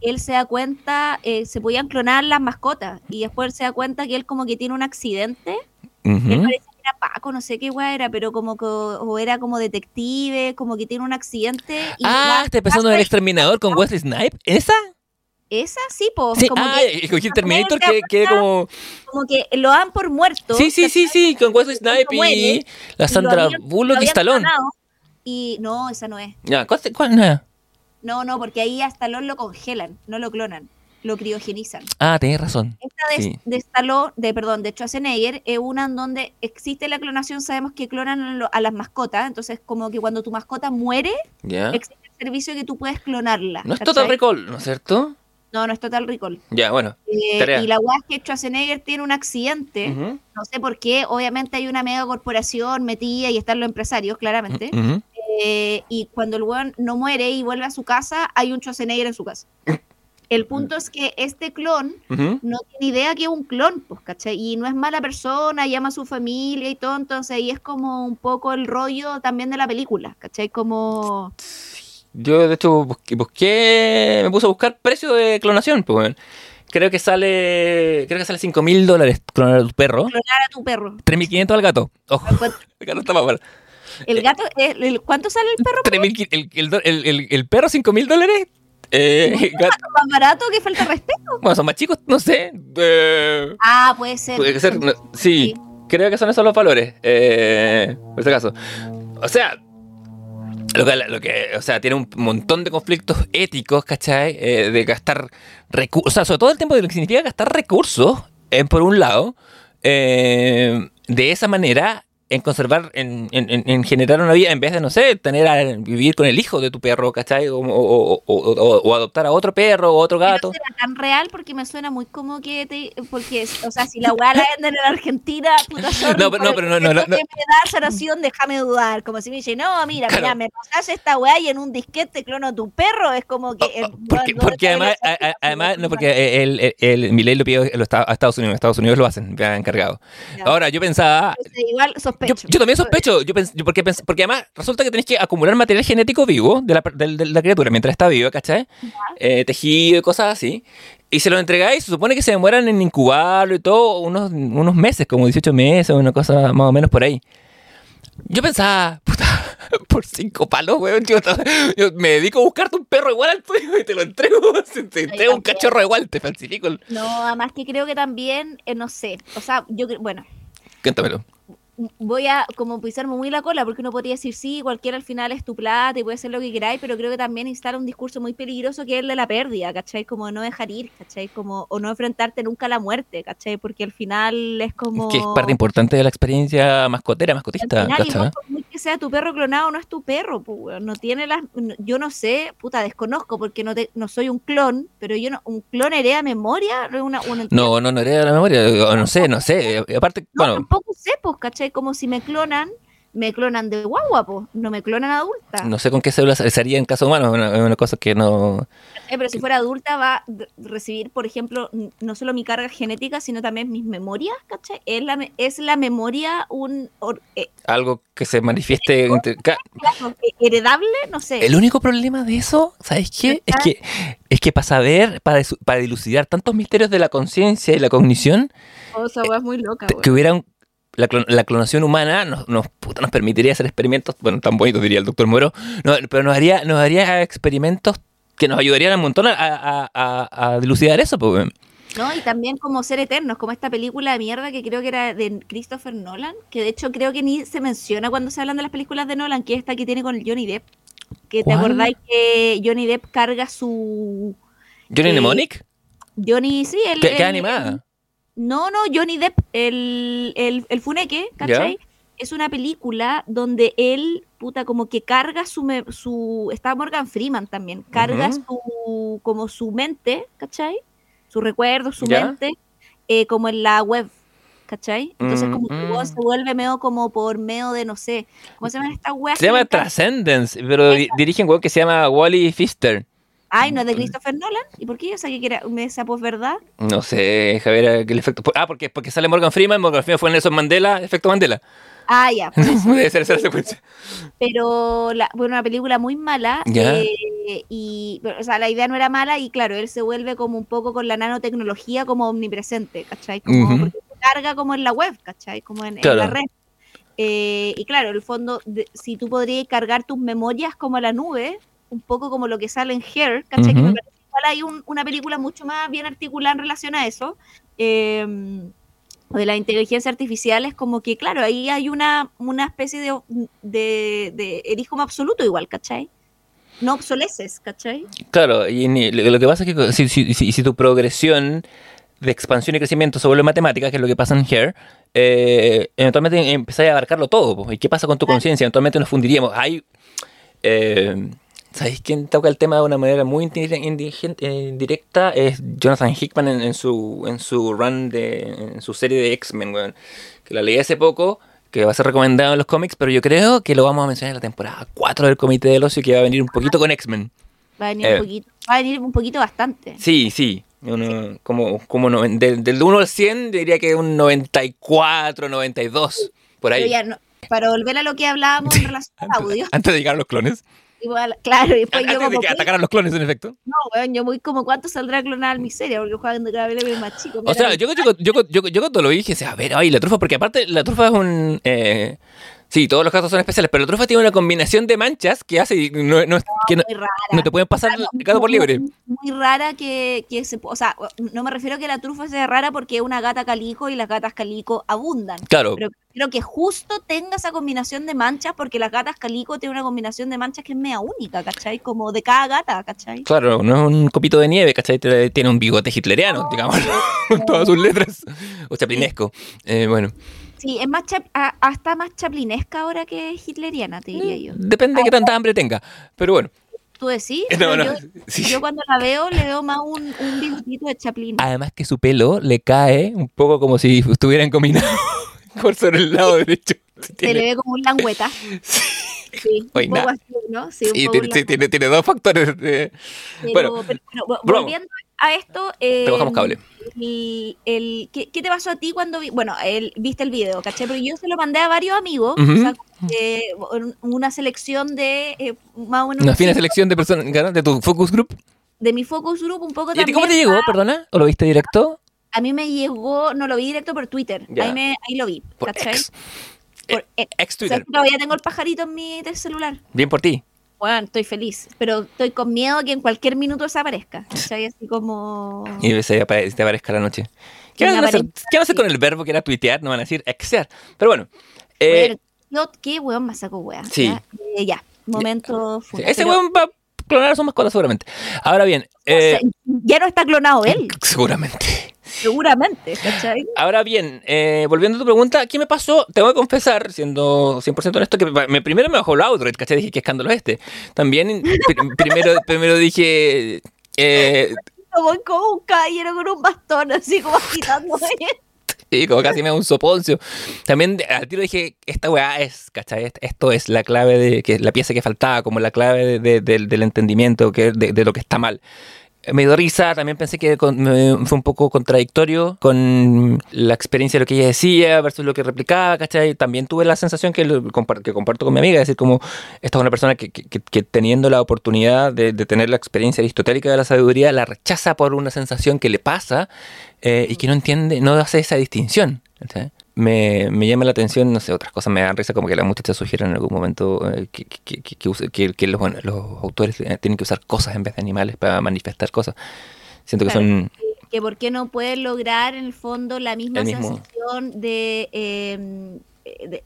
él se da cuenta, eh, se podían clonar las mascotas y después se da cuenta que él como que tiene un accidente era Paco, no sé qué weá era, pero como que o era como detective, como que tiene un accidente. Y ah, está empezando el exterminador con Wesley Snipe. ¿Esa? Esa sí, po. Sí, como ah, que, Terminator que, que como... Como que lo dan por muerto. Sí, sí, sí, sí, con Wesley Snipe y la Sandra Bullock y Stallone. Y no, esa no es. Ya, ¿cuál, cuál no No, no, porque ahí a Stallone lo congelan, no lo clonan lo criogenizan. Ah, tenés razón. Esta de, de Stallone, de, perdón, de Schwarzenegger, es una en donde existe la clonación, sabemos que clonan a las mascotas, entonces como que cuando tu mascota muere, existe el servicio que tú puedes clonarla. No es Total Recall, ¿no es cierto? No, no es Total Recall. Ya, bueno. Eh, y la weá es que Schwarzenegger tiene un accidente, no sé por qué, obviamente hay una mega corporación metida y están los empresarios, claramente. Eh, y cuando el weón no muere y vuelve a su casa, hay un Schwarzenegger en su casa. El punto es que este clon no tiene idea que es un clon, pues, ¿cachai? Y no es mala persona, llama a su familia y todo, entonces ahí es como un poco el rollo también de la película, ¿cachai? Como... Yo, de hecho, busqué, me puse a buscar precio de clonación, pues, Creo que sale, creo que sale 5 mil dólares clonar a tu perro. Clonar a tu perro. 3.500 al gato. Ojo, el gato está más mal. ¿El gato, el, cuánto sale el perro? 3, el, el, el, el, perro 5 mil dólares eh, ¿Más barato que falta respeto? Bueno, son más chicos, no sé. Eh, ah, puede ser. Puede ser, sí, creo que son esos los valores. Eh, por este caso. O sea, lo que, o sea, tiene un montón de conflictos éticos, ¿cachai? Eh, de gastar recursos, o sea, sobre todo el tiempo de lo que significa gastar recursos, por un lado, de esa manera, en conservar, en, en, en, generar una vida, en vez de, no sé, tener a vivir con el hijo de tu perro, ¿cachai? O, o, o, o adoptar a otro perro o otro gato. No será tan real porque me suena muy como que te, porque, o sea, si la weá la venden en Argentina, puta sorry, No, pero no, pero no, no, no, me da sanación, déjame dudar. Como si me dice, no, mira, claro. mira, me pasas esta weá y en un disquete clono tu perro, es como que. Oh, oh, porque, porque además, a, además, no, porque el, el, el, el Miley lo pidió a Estados Unidos, Estados Unidos lo hacen, me han encargado. Ahora, yo pensaba. Pues, igual sospecho. Yo, yo también sospecho yo pens porque, además resulta que tenés que acumular material genético vivo de la, de, de la criatura mientras está viva, ¿cachai? Eh, tejido y cosas así. Y se lo entregáis, se supone que se demoran en incubarlo y todo unos, unos meses, como 18 meses, una cosa más o menos por ahí. Yo pensaba, puta, por cinco palos, weón, yo, yo, me dedico a buscarte un perro igual al tuyo y te lo entrego, te entrego un cachorro igual, te falsifico. No, además que creo que también, eh, no sé, o sea, yo, bueno. Cuéntamelo voy a como pisarme muy la cola, porque uno podría decir, sí, cualquiera al final es tu plata y puede ser lo que queráis, pero creo que también instala un discurso muy peligroso que es el de la pérdida, ¿cachai? Como no dejar ir, ¿cachai? Como, o no enfrentarte nunca a la muerte, ¿cachai? Porque al final es como... que es parte importante de la experiencia mascotera, mascotista, al final, igual, por muy que sea tu perro clonado, no es tu perro, pues, no tiene las... Yo no sé, puta, desconozco, porque no, te, no soy un clon, pero yo no... ¿Un clon hereda memoria? Una, una, no, no, no hereda la memoria, no sé, no sé, aparte, no, bueno... tampoco sé, pues, ¿cachai? Como si me clonan, me clonan de guagua, pues, no me clonan adulta. No sé con qué células sería en caso humano, es una, una, cosa que no... Eh, pero si fuera adulta va a recibir, por ejemplo, no solo mi carga genética, sino también mis memorias, ¿cachai? Es la, es la memoria un... Or, eh, Algo que se manifieste... Entre, claro, heredable, no sé. El único problema de eso, ¿sabes qué? Es que, es que para saber, para, para dilucidar tantos misterios de la conciencia y la cognición... O sea, es muy loca, que hubiera un la, clon la, clonación humana nos, nos, puta, nos, permitiría hacer experimentos, bueno, tan bonitos diría el doctor Moro, no, pero nos haría, nos haría experimentos que nos ayudarían un montón a, a, a, a dilucidar eso. Pues. No, y también como ser eternos, como esta película de mierda que creo que era de Christopher Nolan, que de hecho creo que ni se menciona cuando se hablan de las películas de Nolan, que es esta que tiene con Johnny Depp. Que te acordáis que Johnny Depp carga su... ¿Johnny eh, Mnemonic? Johnny, sí, el... ¿Qué, qué animada? No, no, Johnny Depp, el, el, el funeque, ¿cachai? Es una película donde él, puta, como que carga su... su está Morgan Freeman también, carga uh -huh. su, como su mente, ¿cachai? Su recuerdo, su mente, eh, como en la web, ¿cachai? Entonces como que mm, se vuelve medio como por medio de, no sé, ¿cómo se llaman estas weas? Se llama Transcendence, pero di dirige un web que se llama Wally Pfister. Ay, no es de Christopher Nolan. ¿Y por qué yo sabía que era esa posverdad? No sé, Javier, el efecto. Ah, porque, porque sale Morgan Freeman, Morgan Freeman fue Nelson Mandela, efecto Mandela. Ah, ya. Debe ser esa secuencia. Pero, la, bueno, una película muy mala. Ya. Eh, y, o sea, la idea no era mala y claro, él se vuelve como un poco con la nanotecnología como omnipresente, ¿cachai? Como, uh -huh. porque se carga como en la web, ¿cachai? Como en, claro. en la red. Eh, y claro, en el fondo, de, si tú podrías cargar tus memorias como a la nube, un poco como lo que sale en Hair, ¿cachai? Uh -huh. Que me parece igual hay un, una película mucho más bien articulada en relación a eso. Eh, de la inteligencia artificial es como que, claro, ahí hay una, una especie de, de, de eres como absoluto igual, ¿cachai? No obsoleces, ¿cachai? Claro, y lo que pasa es que si, si, si, si, tu progresión de expansión y crecimiento se vuelve matemática, que es lo que pasa en Hair, eh, eventualmente empezáis a abarcarlo todo. ¿Y qué pasa con tu conciencia? Eventualmente nos fundiríamos. Hay... Eh, ¿Sabéis quién toca el tema de una manera muy indirecta? Es Jonathan Hickman en, en, su, en su run, de, en su serie de X-Men, weón. Que la leí hace poco, que va a ser recomendado en los cómics, pero yo creo que lo vamos a mencionar en la temporada 4 del Comité del Ocio, que va a venir un poquito con X-Men. Va a venir eh, un poquito, va a venir un poquito bastante. Sí, sí. Uno, sí. Como, como no, del, del 1 al 100 diría que un 94, 92, por ahí. Ya, no, para volver a lo que hablábamos en relación al audio. Antes de llegar a los clones. Igual, claro, y después Antes yo como, de que atacaran los clones, en efecto. No, weón, yo muy como cuánto saldrá a clonar al miseria, porque jugando cada vez es más chico. O sea, yo, yo, yo, yo, yo, cuando lo vi dije, a ver, ay, la trufa, porque aparte la trufa es un... Eh, Sí, todos los casos son especiales, pero la trufa tiene una combinación de manchas que hace no, no, que no, no te pueden pasar el gato por libre. Muy, rara que, que, se, o sea, no me refiero a que la trufa sea rara porque es una gata calico y las gatas calico abundan. Claro. Pero creo que justo tenga esa combinación de manchas porque las gatas calico tienen una combinación de manchas que es media única, ¿cachai? Como de cada gata, ¿cachai? Claro, no es un copito de nieve, ¿cachai? Tiene un bigote hitleriano, no, digamos, con todas sus letras. O chaplinesco. Eh, bueno. Sí, es más hasta más chaplinesca ahora que hitleriana, te diría yo. Depende de qué tanta hambre tenga, pero bueno. ¿Tú decís? yo, cuando la veo le veo más un, un bigotito de Chaplin. Además que su pelo le cae un poco como si estuvieran combinados por sobre el lado derecho. Se le ve como un langüeta. Sí, un poco así, ¿no? Sí, tiene, tiene, dos factores. bueno, volviendo a esto. Eh, te bajamos cable. El, el, ¿qué, ¿qué, te pasó a ti cuando vi, bueno, el, viste el video, caché? Pero yo se lo mandé a varios amigos, o sea, eh, una selección de eh, más o menos. Una fina selección de personas de tu focus group. De mi focus group, un poco ¿Y también. ¿Cómo te llegó, perdona? ¿O lo viste directo? A mí me llegó, no lo vi directo por Twitter, ahí, me, ahí lo vi, por Ex. Por ex, Twitter. O sea, todavía tengo el pajarito en mi celular. Bien por ti bueno, estoy feliz, pero estoy con miedo que en cualquier minuto desaparezca. ¿Sabes? Así como... Y se te aparezca la noche. ¿Qué van, a hacer, ¿Qué van a hacer con el verbo que era tuitear? No van a decir exear. Pero bueno. Eh, ¿Qué weón me saco weón? Sí. Ya, eh, momento. ese weón va a clonar a su mascota seguramente. Ahora bien. Eh, ya no está clonado él. Seguramente. Seguramente, ¿cachai? Ahora bien, eh, volviendo a tu pregunta, ¿qué me pasó? Tengo que confesar, siendo 100% honesto, que me, primero me bajó el auto, ¿cachai? Dije, ¿qué escándalo este? También, primero, primero dije... Eh, como, como un caballero con un bastón, así como agitándome. Sí, como casi me da un soponcio. También al tiro dije, esta weá es, ¿cachai? Esto es la clave de, que la pieza que faltaba, como la clave del entendimiento que, de, lo que está mal me dio risa, también pensé que fue un poco contradictorio con la experiencia de lo que ella decía versus lo que replicaba, ¿cachai? También tuve la sensación que, que comparto con mi amiga, es decir, como esta es una persona que, teniendo la oportunidad de, tener la experiencia aristotélica de la sabiduría, la rechaza por una sensación que le pasa eh, y que no entiende, no hace esa distinción. ¿cachai? Me, me, llama la atención, no sé, otras cosas me dan risa, como que la muchacha sugiere en algún momento eh, que, que, que, que, los, bueno, los autores eh, tienen que usar cosas en vez de animales para manifestar cosas. Siento que son... Que por qué no pueden lograr en el fondo la misma sensación em, de...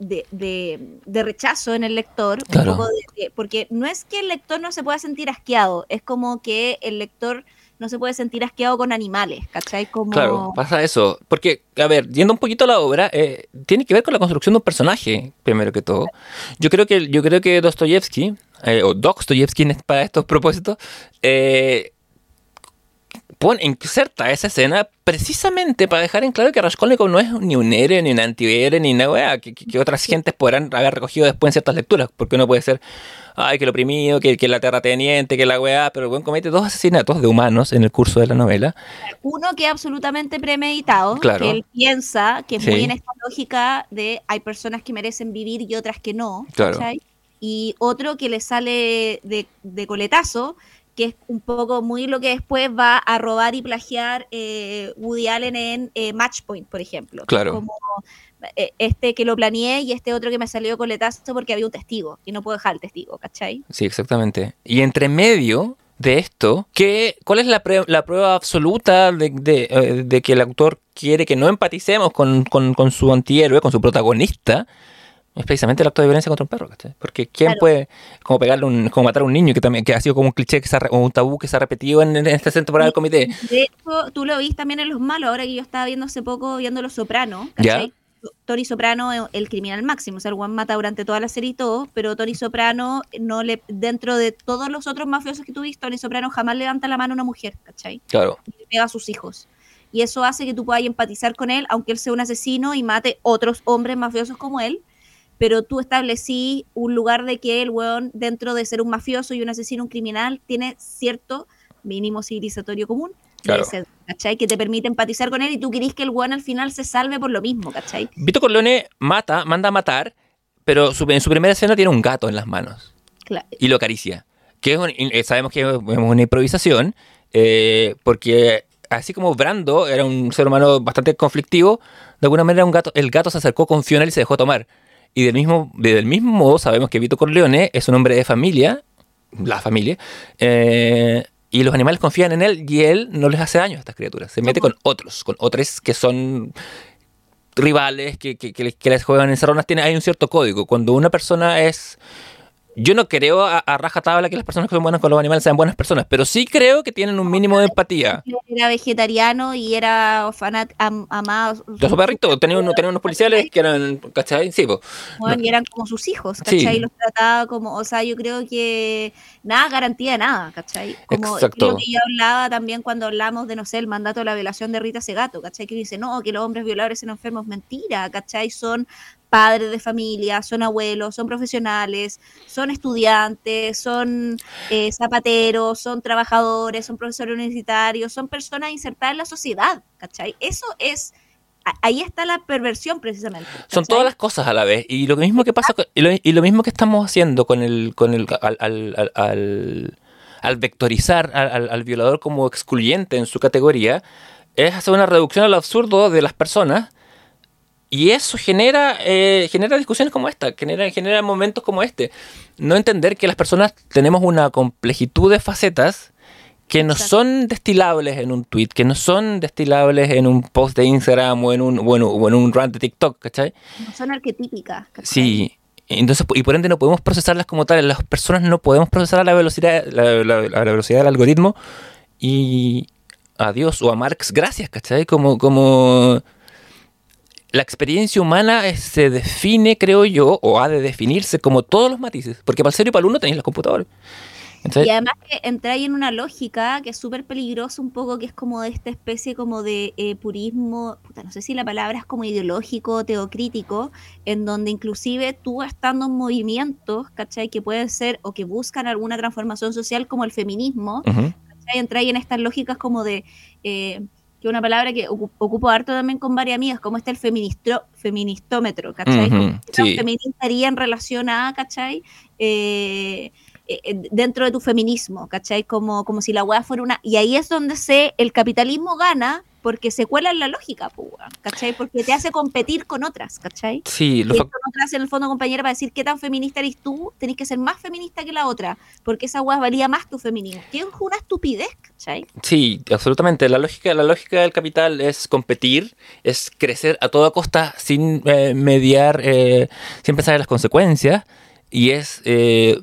de, de, de, rechazo en el lector, porque no es que el lector no se pueda sentir asqueado, es como que el lector no se puede sentir asqueado con animales, ¿cachai? Como... Claro, pasa eso. Porque, a ver, yendo un poquito a la obra, eh, tiene que ver con la construcción de un personaje, primero que todo. Yo creo que, yo creo que Dostoyevsky, eh, o Dostoyevsky para estos propósitos, eh, pone, inserta esa escena precisamente para dejar en claro que Raskolnikov no es ni un héroe, ni un antihéroe, ni nada, que, que, otras gentes podrán haber recogido después en ciertas lecturas, porque uno puede ser ay, que lo oprimido, que, que la terrateniente, que la weá, pero el buen comete dos asesinatos de humanos en el curso de la novela. Uno que es absolutamente premeditado, que él piensa que es muy en esta lógica de hay personas que merecen vivir y otras que no, claro. Y otro que le sale de, de, coletazo, que es un poco muy lo que después va a robar y plagiar eh, Woody Allen en eh, Matchpoint, por ejemplo. Claro. Como eh, este que lo planeé y este otro que me salió coletazo porque había un testigo y no puedo dejar el testigo, ¿cachai? Sí, exactamente. Y entre medio de esto, ¿qué, ¿cuál es la, la prueba absoluta de, de, de, que el autor quiere que no empaticemos con, con, con su antihéroe, con su protagonista? Es precisamente el acto de violencia contra un perro, ¿cachai? Porque ¿quién puede como pegarle un, como matar a un niño que también que ha sido como un cliché que se o un tabú que se ha repetido en, esta temporada del comité? De hecho, tú lo viste también en Los Malos, ahora que yo estaba viendo hace poco viendo Los Sopranos, ¿cachai? Tony Soprano el criminal máximo, o sea, el Juan mata durante toda la serie y todo, pero Tony Soprano no le dentro de todos los otros mafiosos que tuviste, Tony Soprano jamás levanta la mano a una mujer, ¿cachai? Claro. Y pega a sus hijos. Y eso hace que tú puedas empatizar con él, aunque él sea un asesino y mate otros hombres mafiosos como él, pero tú establecí un lugar de que el weón, dentro de ser un mafioso y un asesino, un criminal, tiene cierto mínimo civilizatorio común. Claro. ¿cachai? Que te permite empatizar con él y tú querís que el weón al final se salve por lo mismo, ¿cachai? Vito Corleone mata, manda a matar, pero en su primera escena tiene un gato en las manos. Y lo acaricia. Que eh, sabemos que es una improvisación, eh, porque así como Brando era un ser humano bastante conflictivo, de alguna manera un gato, el gato se acercó, confió en él y se dejó tomar. Y del mismo, del mismo modo sabemos que Vito Corleone es un hombre de familia, la familia, eh, y los animales confían en él y él no les hace daño a estas criaturas. Se mete con otros, con otros que son rivales, que, que, que, les juegan en Tiene, hay un cierto código. Cuando una persona es yo no creo a, a rajatabla que las personas que son buenas con los animales sean buenas personas, pero sí creo que tienen un mínimo de empatía. Era vegetariano y era fanat amado. Su perrito, tenía, uno, tenía unos policiales que eran, ¿cachai? Sí, bueno, y eran como sus hijos, ¿cachai? Y los trataba como, o sea, yo creo que nada garantía de nada, ¿cachai? Como Exacto. que yo hablaba también cuando hablamos de, no sé, el mandato de la violación de Rita Segato, ¿cachai? Que dice, no, que los hombres violadores son enfermos, mentira, ¿cachai? Son padres de familia, son abuelos, son profesionales, son estudiantes, son eh, zapateros, son trabajadores, son profesores universitarios, son personas insertadas en la sociedad, ¿cachai? Eso es, ahí está la perversión precisamente. Son todas las cosas a la vez, y lo mismo que pasa, y lo, mismo que estamos haciendo con el, con el, al, al, vectorizar al, al violador como excluyente en su categoría, es hacer una reducción al absurdo de las personas y eso genera, eh, genera discusiones como esta, genera, genera momentos como este. No entender que las personas tenemos una complejitud de facetas que no son destilables en un tweet, que no son destilables en un post de Instagram o en un, bueno, o en un rant de TikTok, ¿cachai? No son arquetípicas. Sí, entonces, y por ende no podemos procesarlas como tales. Las personas no podemos procesar a la velocidad, la, la velocidad del algoritmo y adiós o a Marx gracias, ¿cachai? Como, como la experiencia humana se define, creo yo, o ha de definirse como todos los matices, porque para el cero y para el uno tenéis los computadores. y además que entráis en una lógica que es súper peligrosa un poco, que es como de esta especie como de eh, purismo, no sé si la palabra es como ideológico, teocrítico, en donde inclusive tú estando en movimientos, ¿cachai? Que pueden ser o que buscan alguna transformación social como el feminismo, uh Entráis en estas lógicas como de... Eh, que una palabra que ocupo harto también con varias amigas, como está el feministro, feministómetro, ¿cachai? Uh en relación a, ¿cachai? Eh, eh, dentro de tu feminismo, ¿cachai? Como, como si la weá fuera una... Y ahí es donde se, el capitalismo gana porque se cuela en la lógica, ¿cachai? Porque te hace competir con otras, ¿cachai? Sí, lo y esto no en el fondo, compañera, para decir qué tan feminista eres tú, tenés que ser más feminista que la otra, porque esa weá valía más tu feminismo. Que es una estupidez, ¿cachai? Sí, absolutamente. La lógica, la lógica del capital es competir, es crecer a toda costa sin eh, mediar, eh, sin pensar en las consecuencias, y es... Eh,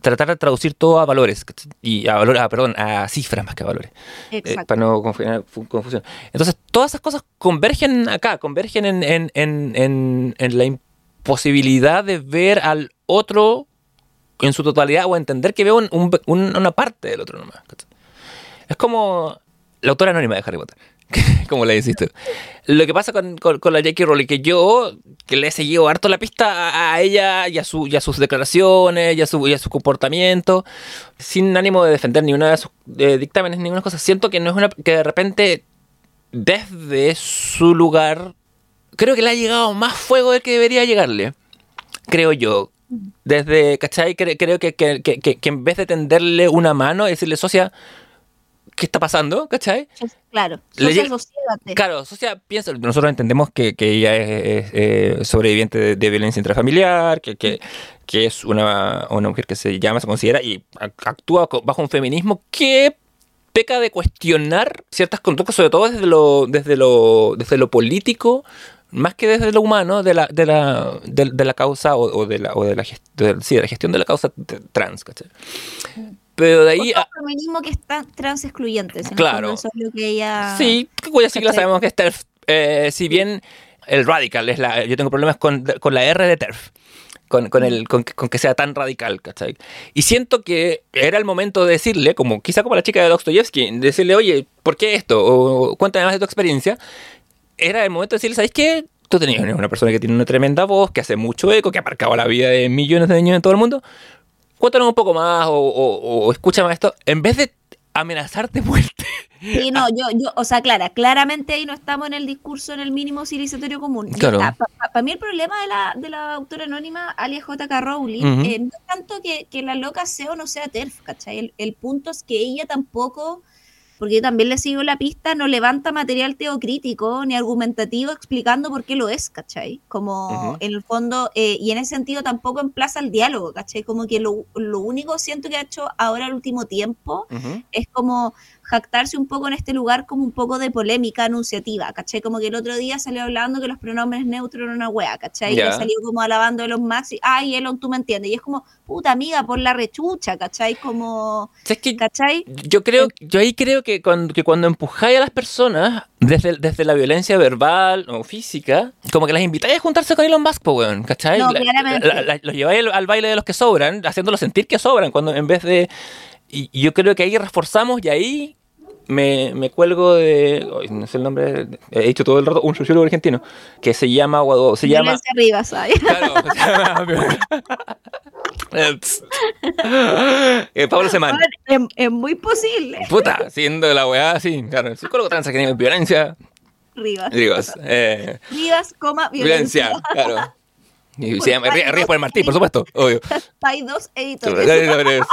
tratar de traducir todo a valores y a valores, ah, perdón, a cifras más que a valores. Eh, para no confusión. Entonces, todas esas cosas convergen acá, convergen en, en, en, en, la imposibilidad de ver al otro en su totalidad o entender que veo un, una parte del otro nomás. Es como la autora anónima de Harry Potter. como le decís Lo que pasa con, la Jackie Rowling, que yo que le he seguido harto la pista a, ella y a, su, y sus declaraciones y a su, y su comportamiento, sin ánimo de defender ni una de sus dictámenes, ninguna cosa, siento que no es una que de repente desde su lugar creo que le ha llegado más fuego del que debería llegarle, creo yo. Desde, ¿cachai? Creo que, que, que, que en vez de tenderle una mano y decirle, socia, ¿qué está pasando? ¿Cachai? Claro, socia, Claro, socia piensa, nosotros entendemos que, ella es, eh, sobreviviente de, violencia intrafamiliar, que, que, que es una, una, mujer que se llama, se considera y actúa bajo un feminismo que peca de cuestionar ciertas conductas, sobre todo desde lo, desde lo, desde lo político, más que desde lo humano, de la, de la, de, la causa o, de la, o de la, sí, de la gestión de la causa trans, ¿cachai? Pero de ahí. A... feminismo que está trans excluyente. claro. Eso es lo que ella. Sí, cuya sigla sabemos que es TERF. Eh, si bien el radical es la. Yo tengo problemas con, con la R de TERF. Con, con, el, con, con, que sea tan radical, ¿cachai? Y siento que era el momento de decirle, como quizá como la chica de Dostoyevsky, decirle, oye, ¿por qué esto? O cuéntame más de tu experiencia. Era el momento de decirle, ¿sabes qué? Tú tenías una persona que tiene una tremenda voz, que hace mucho eco, que ha marcado la vida de millones de niños en todo el mundo cuéntanos un poco más o, o, escucha más esto, en vez de amenazarte muerte. Sí, no, yo, yo, o sea, clara, claramente ahí no estamos en el discurso en el mínimo civilizatorio común. Claro. Para mí el problema de la, de la autora anónima, alias J.K. Rowling, eh, no es tanto que, que, la loca sea o no sea TERF, ¿cachai? El, el punto es que ella tampoco porque yo también le sigo la pista, no levanta material teocrítico ni argumentativo explicando por qué lo es, ¿cachai? Como en el fondo, eh, y en ese sentido tampoco emplaza el diálogo, ¿cachai? Como que lo, único siento que ha hecho ahora el último tiempo es como jactarse un poco en este lugar como un poco de polémica anunciativa, ¿cachai? Como que el otro día salió hablando que los pronombres neutros eran una wea, ¿cachai? Y salió como alabando a los Max y, ay, Elon, tú me entiendes. Y es como, puta amiga, por la rechucha, ¿cachai? Como, ¿cachai? Yo creo, yo ahí creo que cuando, que cuando empujáis a las personas desde, desde la violencia verbal o física, como que las invitáis a juntarse con Elon Musk, weón, ¿cachai? No, los lleváis al, baile de los que sobran, haciéndolos sentir que sobran, cuando en vez de... Y, yo creo que ahí reforzamos y ahí me, me, cuelgo de. no sé el nombre. He dicho todo el rato. Un sociólogo argentino. Que se llama. Se llama. Rivas, Claro. eh, Pablo Semán. Es, muy posible. Puta, siendo la weá así. Claro. El psicólogo trans que violencia. Rivas. Rivas. Eh, Rivas, coma, violencia. violencia claro. Y se llama por el Martín, por supuesto. Obvio. Pay 2 editores.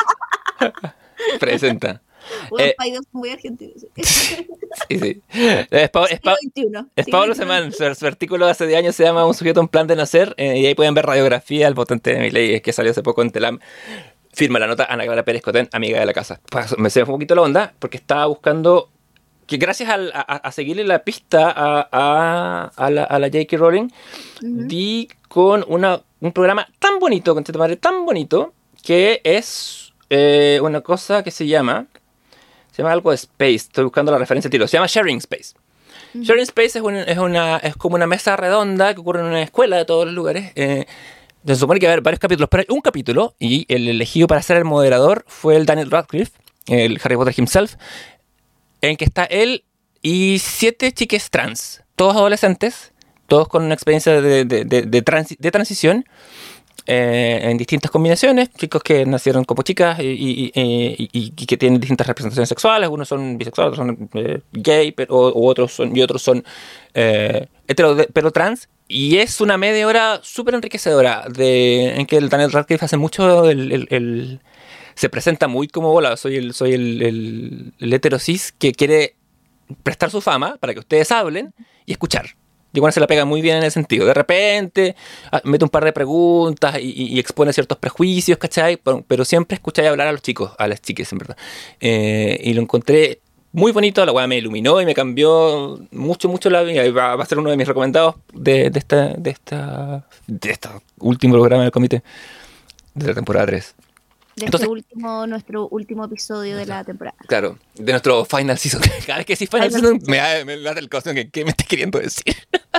Presenta. Bueno, eh, dos muy argentinos. sí, sí. Es, Pablo Semán. Su, artículo hace de años se llama Un sujeto, un plan de nacer. Eh, y ahí pueden ver radiografía, el potente de mi ley, que salió hace poco en Telam. Firma la nota Ana Clara Pérez Cotén, amiga de la casa. Pues, me se fue un poquito la onda porque estaba buscando que gracias a, seguirle la pista a, a la, a la J.K. Rowling, di con una, un programa tan bonito, con madre tan bonito, que es eh, una cosa que se llama se llama algo de Space. Estoy buscando la referencia de tiro. Se llama Sharing Space. Sharing Space es, es, una, es como una mesa redonda que ocurre en una escuela de todos los lugares. Eh, se supone que va a haber varios capítulos, pero hay un capítulo y el elegido para ser el moderador fue el Daniel Radcliffe, el Harry Potter himself, en que está él y siete chiques trans, todos adolescentes, todos con una experiencia de, de, de, de transición eh, en distintas combinaciones, chicos que nacieron como chicas y, que tienen distintas representaciones sexuales, algunos son bisexuales, otros son eh, gay, pero, otros son, y otros son eh, hetero, pero trans. Y es una media hora súper enriquecedora de, en que el Daniel Radcliffe hace mucho el, se presenta muy como soy el, soy el, el, hetero cis que quiere prestar su fama para que ustedes hablen y escuchar. Bueno, se la pega muy bien en ese sentido. De repente ah, mete un par de preguntas y, expone ciertos prejuicios, ¿cachai? Pero, siempre escucháis hablar a los chicos, a las chicas, en verdad. Eh, y lo encontré muy bonito, la weá me iluminó y me cambió mucho, mucho la vida. Va, a ser uno de mis recomendados de, esta, de, esta, de este último programa del comité de la temporada 3 de este último, nuestro último episodio de la temporada. Claro, de nuestro final season. Cada vez que sí final, season, me da, me da el costo que ¿qué me estás queriendo decir?